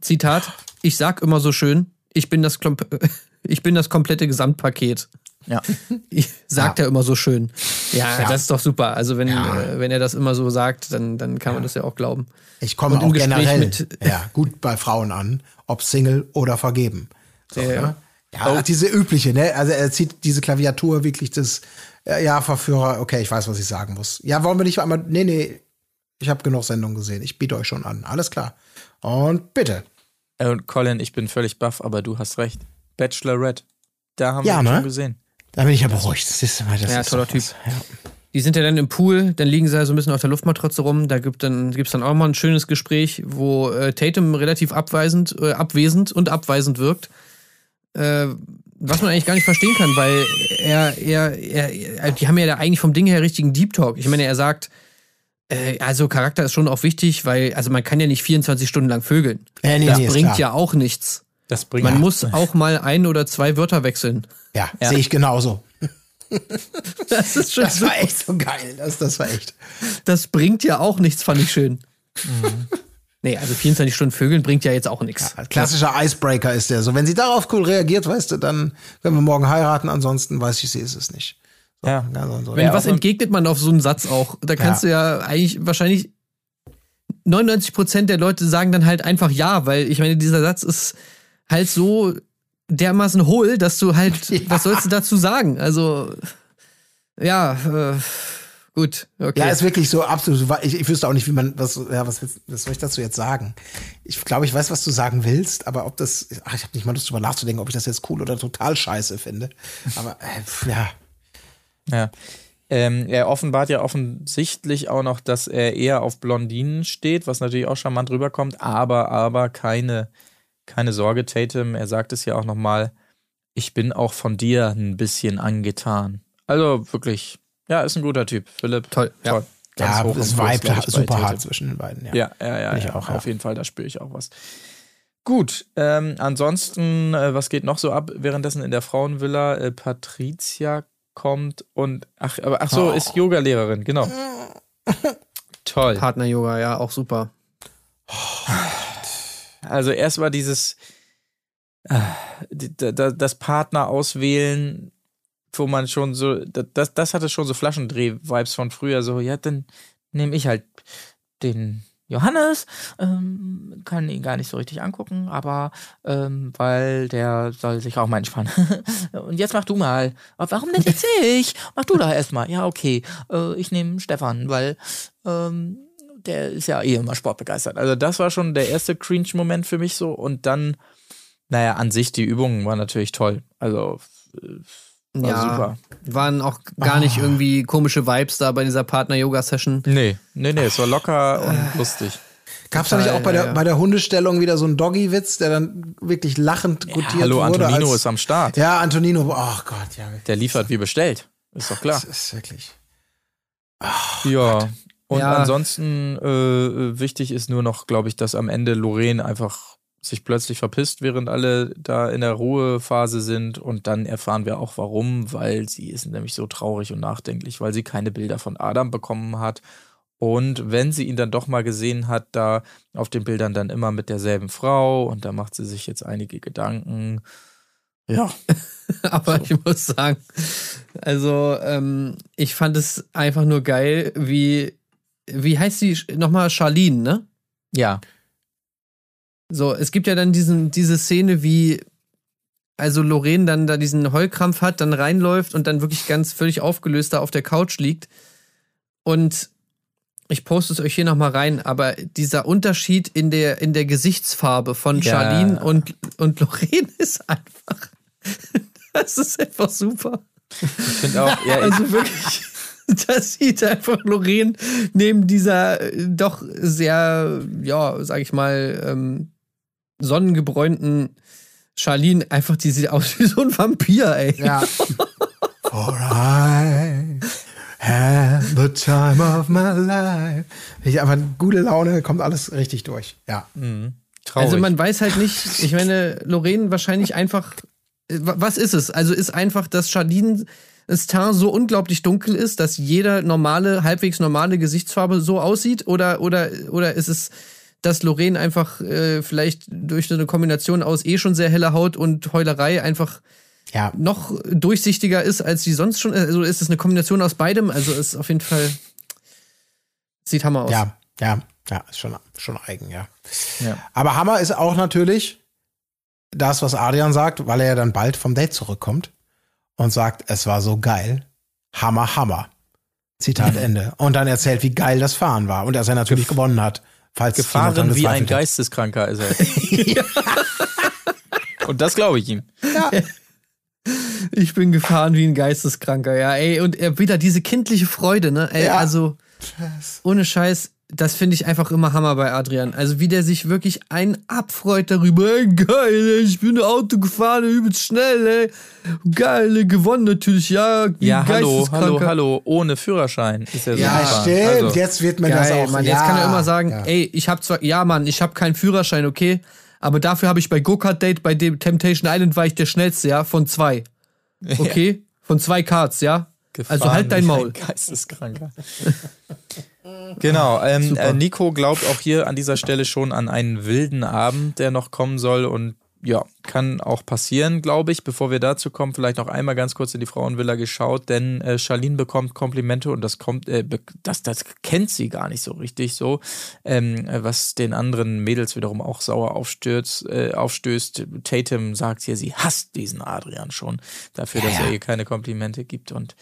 Zitat, ich sag immer so schön, ich bin das, Klomp [LAUGHS] ich bin das komplette Gesamtpaket. Ja. Ich, sagt er immer so schön. Ja, Ja. das ist doch super. Also wenn, Ja. äh, wenn er das immer so sagt, dann, dann kann man das ja auch glauben. Ich komme Und auch Gespräch generell mit- [LAUGHS] ja, gut bei Frauen an, ob Single oder vergeben. So, Ja, ja. ne? ja diese übliche, ne? Also er zieht diese Klaviatur wirklich das, ja, Verführer, okay, ich weiß, was ich sagen muss. Ja, wollen wir nicht einmal, nee, nee, ich habe genug Sendungen gesehen, ich biete euch schon an, alles klar. Und bitte. Äh, Und Colin, ich bin völlig baff, aber du hast recht. Bachelorette. Da haben Ja, wir ihn ne? schon gesehen. Da bin ich ja beruhigt. Das ist, das Ja, ist toller was. Ja. Die sind ja dann im Pool, dann liegen sie ja so ein bisschen auf der Luftmatratze rum. Da gibt dann gibt's dann auch mal ein schönes Gespräch, wo äh, Tatum relativ abweisend, äh, abwesend und abweisend wirkt. Äh, was man eigentlich gar nicht verstehen kann, weil er, er, er, er, die haben ja da eigentlich vom Ding her richtigen Deep Talk. Ich meine, er sagt, äh, also Charakter ist schon auch wichtig, weil, also man kann ja nicht 24 Stunden lang vögeln. Äh, nee, das nee, bringt ja auch nichts. Das bringt Man muss auch mal ein oder zwei Wörter wechseln. Ja, sehe ich genauso. [LAUGHS] Das ist schon Das war echt so geil. Das, das war echt. das bringt ja auch nichts, fand ich schön. Nee, also 24 Stunden Vögeln bringt ja jetzt auch nichts. Klassischer Icebreaker ist der. So, wenn sie darauf cool reagiert, weißt du, dann können wir morgen heiraten. Ansonsten weiß ich, sie ist es nicht. Ja. Ja, so, so. Wenn Ja, was entgegnet man auf so einen Satz auch? Da kannst du ja eigentlich wahrscheinlich 99 Prozent der Leute sagen dann halt einfach ja, weil ich meine, dieser Satz ist halt so dermaßen hohl, dass du halt, [LAUGHS] was sollst du dazu sagen? Also, ja, äh, gut, okay. Ja, ist wirklich so absolut. Ich, ich wüsste auch nicht, wie man, was, ja, was, was soll ich dazu jetzt sagen? Ich glaube, ich weiß, was du sagen willst, aber ob das, ach, ich habe nicht mal Lust drüber nachzudenken, ob ich das jetzt cool oder total scheiße finde. Aber äh, ja, Ja. Ähm, er offenbart ja offensichtlich auch noch, dass er eher auf Blondinen steht, was natürlich auch charmant rüberkommt, aber, aber keine, keine Sorge, Tatum, er sagt es ja auch nochmal, ich bin auch von dir ein bisschen angetan. Also wirklich, ja, ist ein guter Typ, Philipp. Toll, ja. Toll. Ganz ja hoch das im Kurs, Vibe glaub ich, bei super hart zwischen den beiden. Ja, Ja, ja, ja, ich ja. auch, auf jeden Fall, da spüre ich auch was. Gut, ähm, ansonsten, äh, was geht noch so ab? Währenddessen in der Frauenvilla, äh, Patricia kommt und, ach, aber, ach so, Oh. ist Yoga-Lehrerin, genau. Toll. Partner-Yoga, ja, auch super. Also erst war dieses, äh, das Partner auswählen, wo man schon so, da- das, das hatte schon so Flaschendreh-Vibes von früher, so, ja, dann nehme ich halt den Johannes, ähm, kann ihn gar nicht so richtig angucken, aber ähm, weil der soll sich auch mal entspannen. [LAUGHS] Und jetzt mach du mal. Aber warum denn jetzt [LAUGHS] ich? Mach du doch erstmal. Ja, okay. Äh, ich nehme Stefan, weil ähm, der ist ja eh immer sportbegeistert. Also das war schon der erste Cringe-Moment für mich so. Und dann, naja, an sich, die Übungen waren natürlich toll. Also äh, war ja, super. waren auch gar nicht Ah. irgendwie komische Vibes da bei dieser Partner-Yoga-Session. Nee, nee, nee, es war locker und lustig. Gab es da nicht auch bei der, ja, ja. bei der Hundestellung wieder so einen Doggy-Witz, der dann wirklich lachend Ja, gutiert hallo, wurde? Antonino als, ist am Start. Ja, Antonino, oh Gott, ja. Der liefert wie bestellt. Ist doch klar. Das ist wirklich. Ja. Und Ja. ansonsten äh, wichtig ist nur noch, glaube ich, dass am Ende Lorraine einfach sich plötzlich verpisst, während alle da in der Ruhephase sind. Und dann erfahren wir auch warum, weil sie ist nämlich so traurig und nachdenklich, weil sie keine Bilder von Adam bekommen hat. Und wenn sie ihn dann doch mal gesehen hat, da auf den Bildern dann immer mit derselben Frau und da macht sie sich jetzt einige Gedanken. Ja, [LAUGHS] Aber ich muss sagen, also ähm, ich fand es einfach nur geil, wie, wie heißt sie nochmal? Charlene, ne? ja, So, es gibt ja dann diesen, diese Szene, wie also Lorraine dann da diesen Heulkrampf hat, dann reinläuft und dann wirklich ganz völlig aufgelöst da auf der Couch liegt. Und ich poste es euch hier nochmal rein, aber dieser Unterschied in der, in der Gesichtsfarbe von Ja. Charlene und, und Lorraine [LAUGHS] ist einfach. Das ist einfach super. ich finde auch, ja, Also wirklich, das sieht einfach Lorraine neben dieser doch sehr, ja, sag ich mal, ähm, sonnengebräunten Charlene einfach, die sieht aus wie so ein Vampir, ey. Ja. [LAUGHS] For I had the time of my life. Ich einfach gute Laune, kommt alles richtig durch. Ja. traurig. Also man weiß halt nicht, ich meine, Lorraine wahrscheinlich einfach, wa- was ist es? Also ist einfach, dass Charlene das Teint so unglaublich dunkel ist, dass jeder normale, halbwegs normale Gesichtsfarbe so aussieht? Oder, oder, oder ist es, dass Lorraine einfach äh, vielleicht durch so eine Kombination aus eh schon sehr heller Haut und Heulerei einfach Ja. noch durchsichtiger ist, als sie sonst schon? Also ist es eine Kombination aus beidem? Also ist auf jeden Fall, sieht Hammer aus. Ja, ja, ja, ist schon, schon eigen, ja. Ja. Aber Hammer ist auch natürlich das, was Adrian sagt, weil er ja dann bald vom Date zurückkommt und sagt, es war so geil. Hammer, Hammer. Zitat [LAUGHS] Ende. Und dann erzählt, wie geil das Fahren war und dass er natürlich gewonnen hat. Falls Gefahren wie ein. Geisteskranker ist er. [LAUGHS] Und das glaube ich ihm. Ich bin gefahren wie ein Geisteskranker, ja, ey. Und äh, wieder diese kindliche Freude, ne? Ey, Ja. also, ohne Scheiß, das finde ich einfach immer Hammer bei Adrian. Also, wie der sich wirklich ein abfreut darüber. Ey, geil, ey, ich bin Auto gefahren, übelst schnell, ey. Geil, ey, gewonnen natürlich, ja. Ja, hallo, hallo, hallo. Ohne Führerschein ist er so Ja, gefahren. stimmt. Also, jetzt wird mir das Geil, auch. Mann, ja, jetzt kann er immer sagen, ja. ey, ich habe zwar, ja, Mann, ich habe keinen Führerschein, okay, aber dafür habe ich bei Go-Kart-Date, bei dem Temptation Island war ich der schnellste, ja, von zwei. [LAUGHS] Okay? Von zwei Karts, ja? Gefahren also halt dein Maul. [LAUGHS] Geisteskranker. [LAUGHS] genau. Ähm, äh, Nico glaubt auch hier an dieser Stelle schon an einen wilden Abend, der noch kommen soll und ja, kann auch passieren, glaube ich. Bevor wir dazu kommen, vielleicht noch einmal ganz kurz in die Frauenvilla geschaut, denn äh, Charlene bekommt Komplimente und das kommt, äh, das, das kennt sie gar nicht so richtig so, ähm, äh, was den anderen Mädels wiederum auch sauer aufstürzt, äh, aufstößt. Tatum sagt hier, sie hasst diesen Adrian schon dafür, dass ja. er ihr keine Komplimente gibt und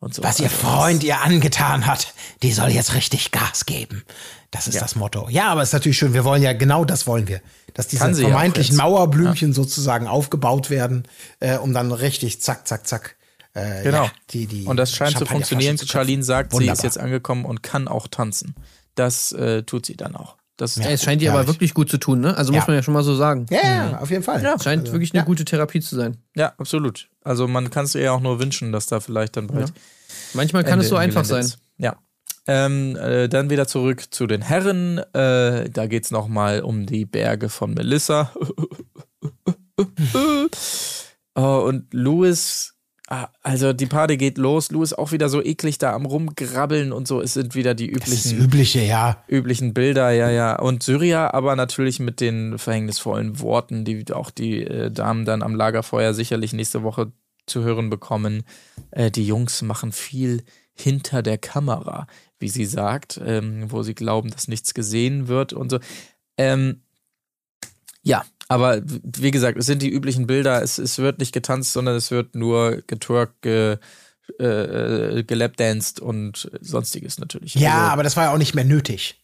und so. Was ihr Freund ihr angetan hat, die soll jetzt richtig Gas geben. Das ist das Motto. Ja, aber es ist natürlich schön. Wir wollen ja genau das wollen wir, dass diese ja vermeintlichen jetzt. Mauerblümchen sozusagen aufgebaut werden, äh, um dann richtig zack, zack, zack. Äh, Genau. Ja, die, die Und das scheint zu funktionieren. zu. Charlene sagt, sie ist Wunderbar. jetzt angekommen und kann auch tanzen. Das äh, tut sie dann auch. Das Ey, es scheint ihr aber herrlich. wirklich gut zu tun, ne? Also muss Ja. man ja schon mal so sagen. Ja, ja, auf jeden Fall. Es scheint Also, wirklich eine ja. gute Therapie zu sein. ja, absolut. Also man kann es ihr auch nur wünschen, dass da vielleicht dann bald Manchmal kann Ende es so einfach sein. ist. Ja. Ähm, äh, dann wieder zurück zu den Herren. Äh, da geht es nochmal um die Berge von Melissa. [LAUGHS] oh, und Louis, also die Party geht los. Louis auch wieder so eklig da am Rumgrabbeln und so. Es sind wieder die ist üblichen Übliche, ja. üblichen Bilder, ja, ja. Und Syria aber natürlich mit den verhängnisvollen Worten, die auch die äh, Damen dann am Lagerfeuer sicherlich nächste Woche zu hören bekommen. Äh, die Jungs machen viel hinter der Kamera, wie sie sagt, ähm, wo sie glauben, dass nichts gesehen wird und so. Ähm, ja, aber wie gesagt, es sind die üblichen Bilder. Es, es wird nicht getanzt, sondern es wird nur getwerkt, ge, äh, äh, gelapdanced und sonstiges natürlich. Ja, Also- aber das war ja auch nicht mehr nötig.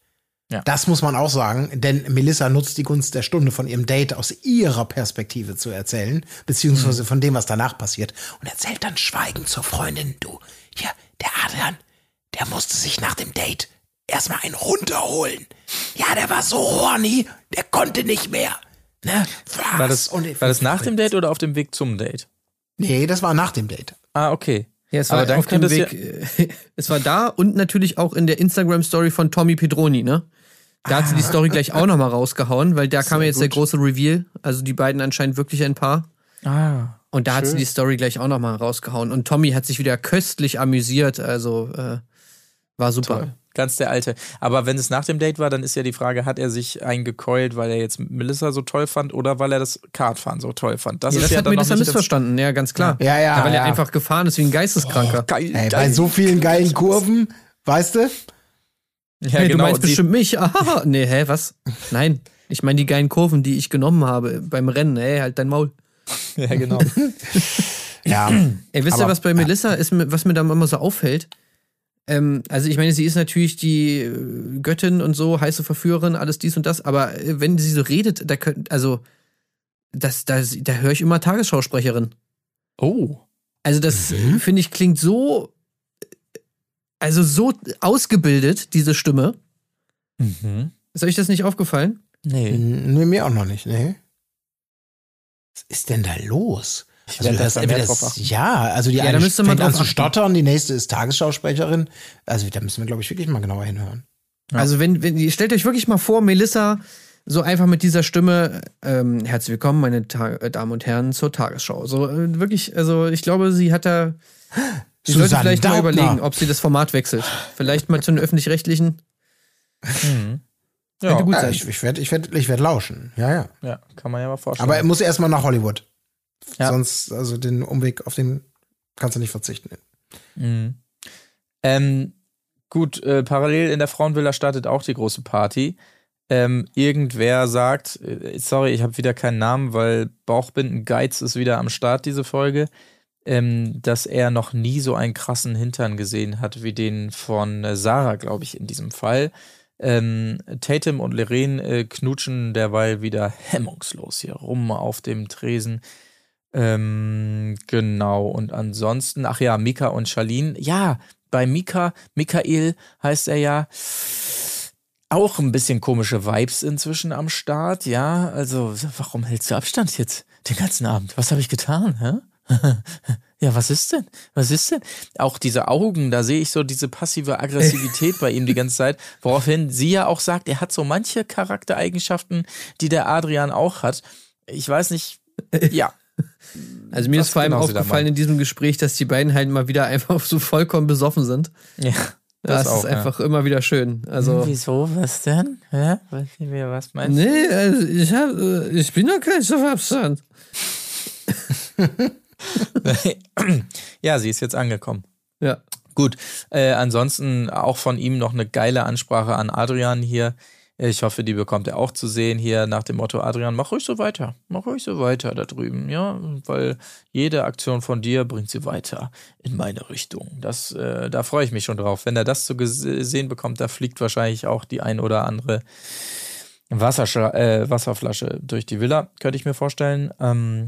Ja. Das muss man auch sagen, denn Melissa nutzt die Gunst der Stunde von ihrem Date aus ihrer Perspektive zu erzählen, beziehungsweise Mhm. von dem, was danach passiert. Und erzählt dann schweigend zur Freundin, du, hier, der Adrian, der musste sich nach dem Date erstmal einen runterholen. Ja, der war so horny, der konnte nicht mehr. Ne? Was? War das, Und- war das nach dem Date oder auf dem Weg zum Date? Nee, das war nach dem Date. Ah, okay. Ja, es Aber war dann auf dem Weg. äh, [LAUGHS] es war da und natürlich auch in der Instagram-Story von Tommy Pedroni, ne? Da hat sie die Story gleich auch nochmal [LAUGHS] rausgehauen, weil da kam ja jetzt der große Reveal. Also die beiden anscheinend wirklich ein Paar. Ah. Und da hat sie die Story gleich auch nochmal rausgehauen. Und Tommy hat sich wieder köstlich amüsiert. Also äh, war super. Toll. Ganz der Alte. Aber wenn es nach dem Date war, dann ist ja die Frage, hat er sich eingekeult, weil er jetzt Melissa so toll fand oder weil er das Kartfahren so toll fand? Das Ja, ist das ja hat ja nicht missverstanden, ja, ganz klar. Ja, ja, weil er ja. einfach gefahren ist wie ein Geisteskranker. geil. Ey, bei geil. so vielen geilen Kurven, weißt du? ja, hey, du genau. meinst und sie- bestimmt mich. [LAUGHS] Ah, nee, hä, was? Nein. Ich meine die geilen Kurven, die ich genommen habe beim Rennen. Ey, halt dein Maul. Ja, genau. [LAUGHS] Ja. Ey, wisst ihr, was bei Melissa ist, was mir da immer so auffällt? Ähm, also ich meine, sie ist natürlich die äh, Göttin und so, heiße Verführerin, alles dies und das, aber äh, wenn sie so redet, da könnt, also das, das, da höre ich immer Tagesschausprecherin. Oh. Also das Mhm. äh, finde ich klingt so, also so ausgebildet, diese Stimme. Mhm. Ist euch das nicht aufgefallen? Nee. Nee, mir auch noch nicht, nee. Was ist denn da los? Ich Also das drauf das, achten. ja, also die Ja, da eine müsste man fängt an zu stottern, die nächste ist Tagesschausprecherin. Also da müssen wir, glaube ich, wirklich mal genauer hinhören. Ja. Also wenn, wenn ihr stellt euch wirklich mal vor, Melissa so einfach mit dieser Stimme, ähm, herzlich willkommen, meine Ta äh, Damen und Herren, zur Tagesschau. So äh, wirklich, also ich glaube, sie hat da. Sie sollte Susanne vielleicht mal Daubner. überlegen, ob sie das Format wechselt. Vielleicht mal zu den öffentlich-rechtlichen. Mhm. Ja, gut Ja, sein. ich ich werde ich werd, ich werd lauschen. Ja, ja. ja, kann man ja mal vorstellen. Aber er muss erstmal nach Hollywood. Ja. Sonst, also den Umweg, auf den kannst du nicht verzichten. Mhm. Ähm, gut, äh, parallel in der Frauenvilla startet auch die große Party. Ähm, irgendwer sagt, äh, sorry, ich habe wieder keinen Namen, weil Bauchbinden Geiz ist wieder am Start, diese Folge, ähm, dass er noch nie so einen krassen Hintern gesehen hat wie den von äh, Sarah, glaube ich, in diesem Fall. Ähm, Tatum und Lorraine äh, knutschen derweil wieder hemmungslos hier rum auf dem Tresen. Ähm, genau, und ansonsten, ach ja, Mika und Charlene. Ja, bei Mika, Michael heißt er ja, auch ein bisschen komische Vibes inzwischen am Start, ja. Also, warum hältst du Abstand jetzt den ganzen Abend? Was habe ich getan, hä? [LAUGHS] ja, was ist denn? Was ist denn? Auch diese Augen, da sehe ich so diese passive Aggressivität [LAUGHS] bei ihm die ganze Zeit, woraufhin sie ja auch sagt, er hat so manche Charaktereigenschaften, die der Adrian auch hat. Ich weiß nicht, ja. [LAUGHS] Also mir Was ist vor allem genau aufgefallen in diesem Gespräch, dass die beiden halt mal wieder [LAUGHS] einfach so vollkommen besoffen sind. Ja, Das, das, auch. ist einfach immer wieder schön. Also Wieso? Was denn? Hä? Was, was meinst nee, also ich hab, äh, ich bin doch kein Stoffabstand. [LAUGHS] ja, sie ist jetzt angekommen. Ja. Gut, äh, ansonsten auch von ihm noch eine geile Ansprache an Adrian hier. Ich hoffe, die bekommt er auch zu sehen hier nach dem Motto, Adrian, mach ruhig so weiter, mach ruhig so weiter da drüben, ja, weil jede Aktion von dir bringt sie weiter in meine Richtung. Das, äh, da freue ich mich schon drauf. Wenn er das zu sehen bekommt, da fliegt wahrscheinlich auch die ein oder andere Wasserschla äh, Wasserflasche durch die Villa, könnte ich mir vorstellen. Ähm,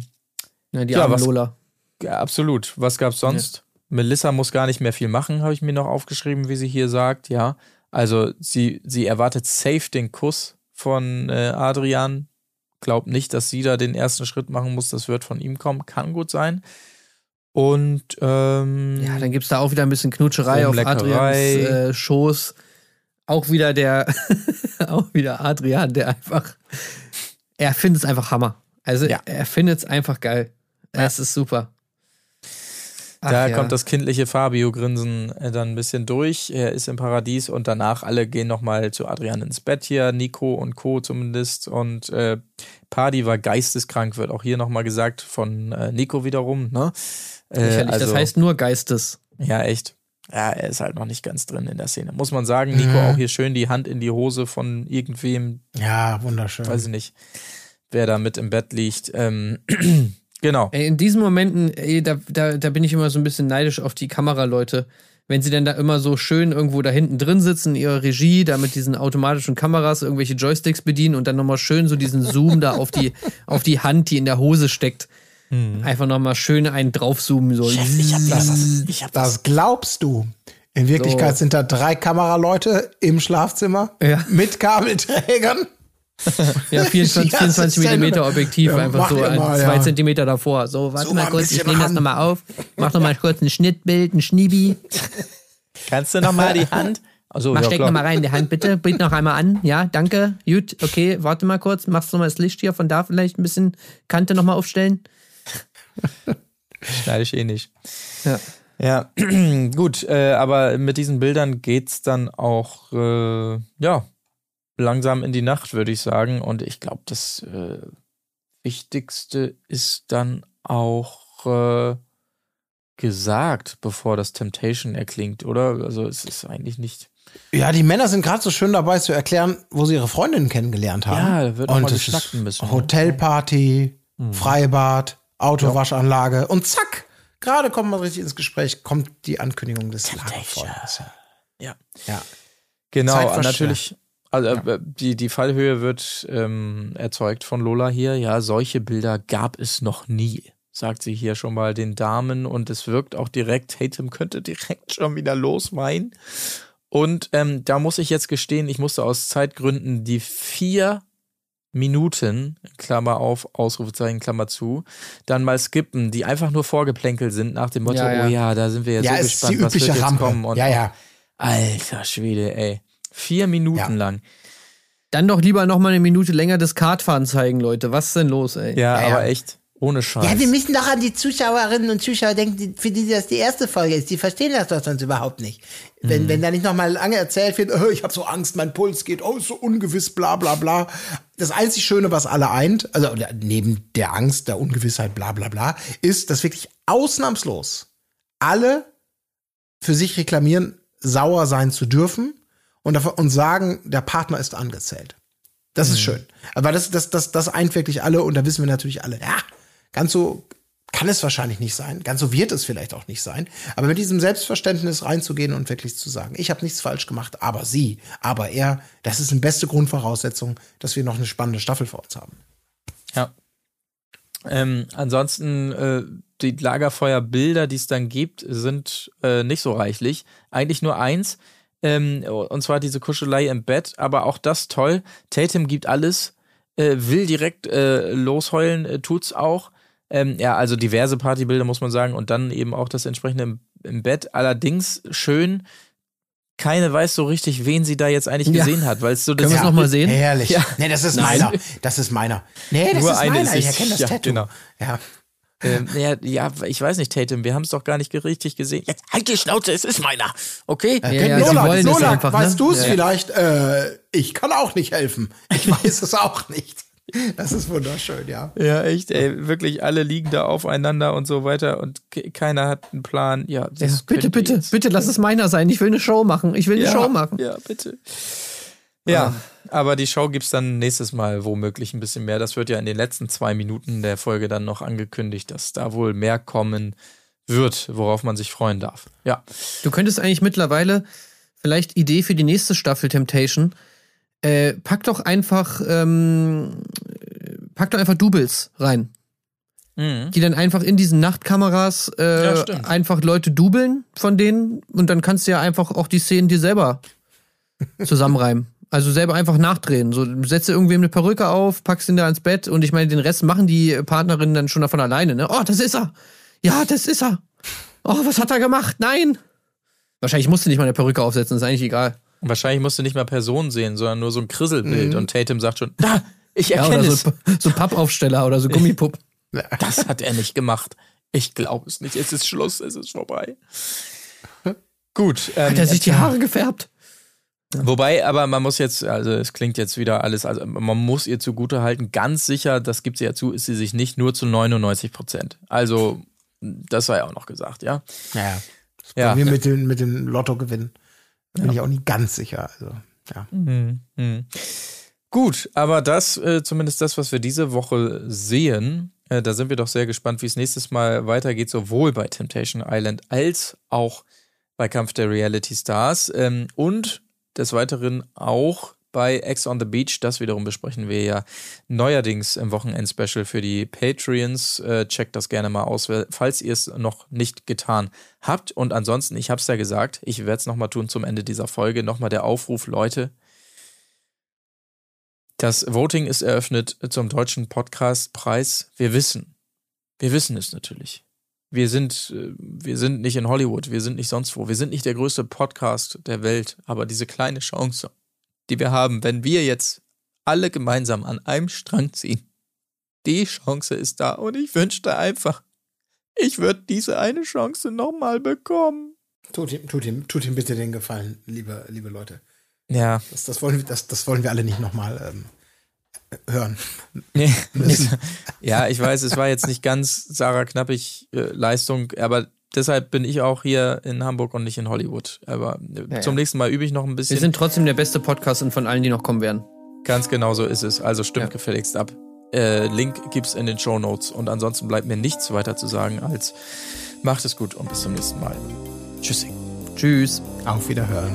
ja die Ja, was- Lola. ja, absolut. Was gab's sonst? Melissa muss gar nicht mehr viel machen, habe ich mir noch aufgeschrieben, wie sie hier sagt, ja. Also sie, sie erwartet safe den Kuss von äh, Adrian. Glaubt nicht, dass sie da den ersten Schritt machen muss. Das wird von ihm kommen. Kann gut sein. Und ähm, Ja, dann gibt's da auch wieder ein bisschen Knutscherei auf. Adrians äh, Schoß. Auch wieder der, [LAUGHS] auch wieder Adrian, der einfach, er findet es einfach Hammer. Also Ja. er findet es einfach geil. Es ist super. Ach Da ja. kommt das kindliche Fabio-Grinsen äh, dann ein bisschen durch. Er ist im Paradies und danach alle gehen nochmal zu Adrian ins Bett hier, Nico und Co. zumindest. Und äh, Party war geisteskrank, wird auch hier nochmal gesagt von äh, Nico wiederum. Ne? Äh, Lächerlich. das heißt nur Geistes. ja, echt. Ja, er ist halt noch nicht ganz drin in der Szene. Muss man sagen, Nico auch hier schön die Hand in die Hose von irgendwem, Ja, wunderschön. weiß ich nicht, wer da mit im Bett liegt. Ähm, [CLEARS THROAT] genau. Ey, in diesen Momenten, ey, da, da, da bin ich immer so ein bisschen neidisch auf die Kameraleute. Wenn sie dann da immer so schön irgendwo da hinten drin sitzen, ihre Regie, da mit diesen automatischen Kameras irgendwelche Joysticks bedienen und dann nochmal schön so diesen Zoom da auf die, [LAUGHS] auf die Hand, die in der Hose steckt. Einfach nochmal schön einen draufzoomen. So. ich hab das. Ich hab Das glaubst du. In Wirklichkeit So. sind da drei Kameraleute im Schlafzimmer Ja. mit Kabelträgern. [LAUGHS] Ja, 24, Die ganze 24 Zeit mm nur- Objektiv, Ja, einfach so mal, zwei ja. Zentimeter davor. So, warte So mal kurz, ich nehme das nochmal auf. Mach nochmal kurz ein Schnittbild, ein Schniebi. [LAUGHS] Kannst du nochmal die Hand? Also, Mach ja, steck nochmal rein in die Hand, bitte. Bild noch einmal an. Ja, danke. Gut, okay, warte mal kurz. Machst du mal das Licht hier von da vielleicht ein bisschen Kante nochmal aufstellen? [LAUGHS] Schneide ich eh nicht. Ja. Ja, [CLEARS THROAT] gut, äh, aber mit diesen Bildern geht's dann auch, äh, ja, langsam in die Nacht, würde ich sagen. Und ich glaube, das äh, Wichtigste ist dann auch äh, gesagt, bevor das Temptation erklingt, oder? Also es ist eigentlich nicht. Ja, die Männer sind gerade so schön dabei zu erklären, wo sie ihre Freundinnen kennengelernt haben. Ja, da wird mal es ist ein bisschen, ne? Hotelparty, Freibad, Autowaschanlage und zack, gerade kommt man richtig ins Gespräch, kommt die Ankündigung des Lagerfeuers. Ja. Ja. Genau, natürlich. Also äh, die, die Fallhöhe wird ähm, erzeugt von Lola hier. Ja, solche Bilder gab es noch nie, sagt sie hier schon mal den Damen. Und es wirkt auch direkt, Tatum könnte direkt schon wieder losmeinen. Und ähm, da muss ich jetzt gestehen, ich musste aus Zeitgründen die vier Minuten, Klammer auf, Ausrufezeichen, Klammer zu, dann mal skippen, die einfach nur vorgeplänkelt sind nach dem Motto, Ja, ja. oh ja, da sind wir jetzt Ja, so es ist die gespannt, was wird jetzt Rampe. kommen. Und ja, ja. Alter Schwede, ey. Vier Minuten Ja. lang. Dann doch lieber nochmal eine Minute länger das Kartfahren zeigen, Leute. Was ist denn los, ey? Ja, Ja, ja. aber echt, ohne Scheiß. Ja, wir müssen doch an die Zuschauerinnen und Zuschauer denken, die, für die das die erste Folge ist. Die verstehen das doch sonst überhaupt nicht. Wenn, Mhm. wenn da nicht nochmal lange erzählt wird, oh, ich habe so Angst, mein Puls geht, oh, ist so ungewiss, bla bla bla. Das einzig Schöne, was alle eint, also neben der Angst, der Ungewissheit, bla bla bla, ist, dass wirklich ausnahmslos alle für sich reklamieren, sauer sein zu dürfen und, davon, und sagen, der Partner ist angezählt. Das ist schön. Aber das, das, das, das eint wirklich alle und da wissen wir natürlich alle, ja, ganz so kann es wahrscheinlich nicht sein. Ganz so wird es vielleicht auch nicht sein. Aber mit diesem Selbstverständnis reinzugehen und wirklich zu sagen, ich habe nichts falsch gemacht, aber sie, aber er, das ist eine beste Grundvoraussetzung, dass wir noch eine spannende Staffel vor uns haben. Ja. Ähm, ansonsten, äh, die Lagerfeuerbilder, die es dann gibt, sind äh, nicht so reichlich. Eigentlich nur eins. Ähm, und zwar diese Kuschelei im Bett, aber auch das toll. Tatum gibt alles, äh, will direkt äh, losheulen, äh, tut's auch. Ähm, ja, also diverse Partybilder muss man sagen und dann eben auch das entsprechende im, im Bett. Allerdings schön, keine weiß so richtig, wen sie da jetzt eigentlich Ja. gesehen hat, weil es so das Können wir es nochmal sehen? Herrlich. Ja. Nee, das ist Nein. meiner. Das ist meiner. Nee, das Nur ist eine meiner. ist Ich erkenne das Ja, Tattoo. genau. Ja. Ähm, ja, ja, ich weiß nicht, Tatum, wir haben es doch gar nicht richtig gesehen. Jetzt halt die Schnauze, es ist meiner. Okay? Ja, ja, sie Lola, wollen es Lola einfach, ne? weißt du es Ja. vielleicht? Äh, ich kann auch nicht helfen. Ich [LAUGHS] weiß es auch nicht. Das ist wunderschön, ja. Ja, echt, ey, wirklich alle liegen da aufeinander und so weiter und ke- keiner hat einen Plan. Ja, das Ja, bitte, bitte, jetzt- bitte lass es meiner sein. Ich will eine Show machen. Ich will eine ja, Show machen. Ja, bitte. Ja, aber die Show gibt's dann nächstes Mal womöglich ein bisschen mehr. Das wird ja in den letzten zwei Minuten der Folge dann noch angekündigt, dass da wohl mehr kommen wird, worauf man sich freuen darf. Ja. Du könntest eigentlich mittlerweile, vielleicht Idee für die nächste Staffel Temptation, äh, pack doch einfach, ähm, pack doch einfach Doubles rein. Mhm. Die dann einfach in diesen Nachtkameras äh, Ja, einfach Leute dubeln von denen und dann kannst du ja einfach auch die Szenen dir selber [LAUGHS] zusammenreimen. Also selber einfach nachdrehen. So setze irgendwem eine Perücke auf, packst ihn da ins Bett und ich meine, den Rest machen die Partnerinnen dann schon davon alleine, ne? Oh, das ist er! Ja, das ist er! Oh, was hat er gemacht? Nein! Wahrscheinlich musst du nicht mal eine Perücke aufsetzen, ist eigentlich egal. Wahrscheinlich musst du nicht mal Personen sehen, sondern nur so ein Krisselbild. Und Tatum sagt schon, da, ich Ja, erkenne oder es. so, so Pappaufsteller oder so [LAUGHS] Gummipuppen. Das hat er nicht gemacht. Ich glaube es nicht. Es ist Schluss, es ist vorbei. Gut. Ähm, Hat er sich die Haare gefärbt? Wobei, aber man muss jetzt, also es klingt jetzt wieder alles, also man muss ihr zugute halten, ganz sicher, das gibt sie ja zu, ist sie sich nicht nur zu 99 Prozent. Also, das sei auch noch gesagt, ja. Ja. Ja. Bei mir mit dem, mit dem Lotto gewinnen. Da bin ich auch nicht ganz sicher. Also, ja. Mhm. Gut, aber das, äh, zumindest das, was wir diese Woche sehen, äh, da sind wir doch sehr gespannt, wie es nächstes Mal weitergeht, sowohl bei Temptation Island als auch bei Kampf der Reality Stars ähm, und des Weiteren auch bei Ex on the Beach. Das wiederum besprechen wir ja neuerdings im Wochenend-Special für die Patreons. Äh, checkt das gerne mal aus, falls ihr es noch nicht getan habt. Und ansonsten, ich habe es ja gesagt, ich werde es nochmal tun zum Ende dieser Folge. Nochmal der Aufruf, Leute, das Voting ist eröffnet zum Deutschen Podcastpreis. Wir wissen, wir wissen es natürlich. Wir sind, äh, wir sind nicht in Hollywood, wir sind nicht sonst wo, wir sind nicht der größte Podcast der Welt, aber diese kleine Chance, die wir haben, wenn wir jetzt alle gemeinsam an einem Strang ziehen, die Chance ist da und ich wünschte einfach, ich würde diese eine Chance nochmal bekommen. Tut ihm, tut, ihm, tut ihm bitte den Gefallen, liebe, liebe Leute. Ja, Das, das, wollen, wir- das, das wollen wir alle nicht nochmal ähm, hören. Nee. [LAUGHS] ja, ich weiß, es war jetzt nicht ganz Sarah Knappig äh, Leistung, aber deshalb bin ich auch hier in Hamburg und nicht in Hollywood. Aber äh, zum nächsten Mal übe ich noch ein bisschen. Wir sind trotzdem der beste Podcast und von allen, die noch kommen werden. Ganz genau so ist es. Also stimmt Ja. gefälligst ab. Äh, Link gibt's in den Show Notes und ansonsten bleibt mir nichts weiter zu sagen als macht es gut und bis zum nächsten Mal. Tschüssing. Tschüss. Auf Wiederhören.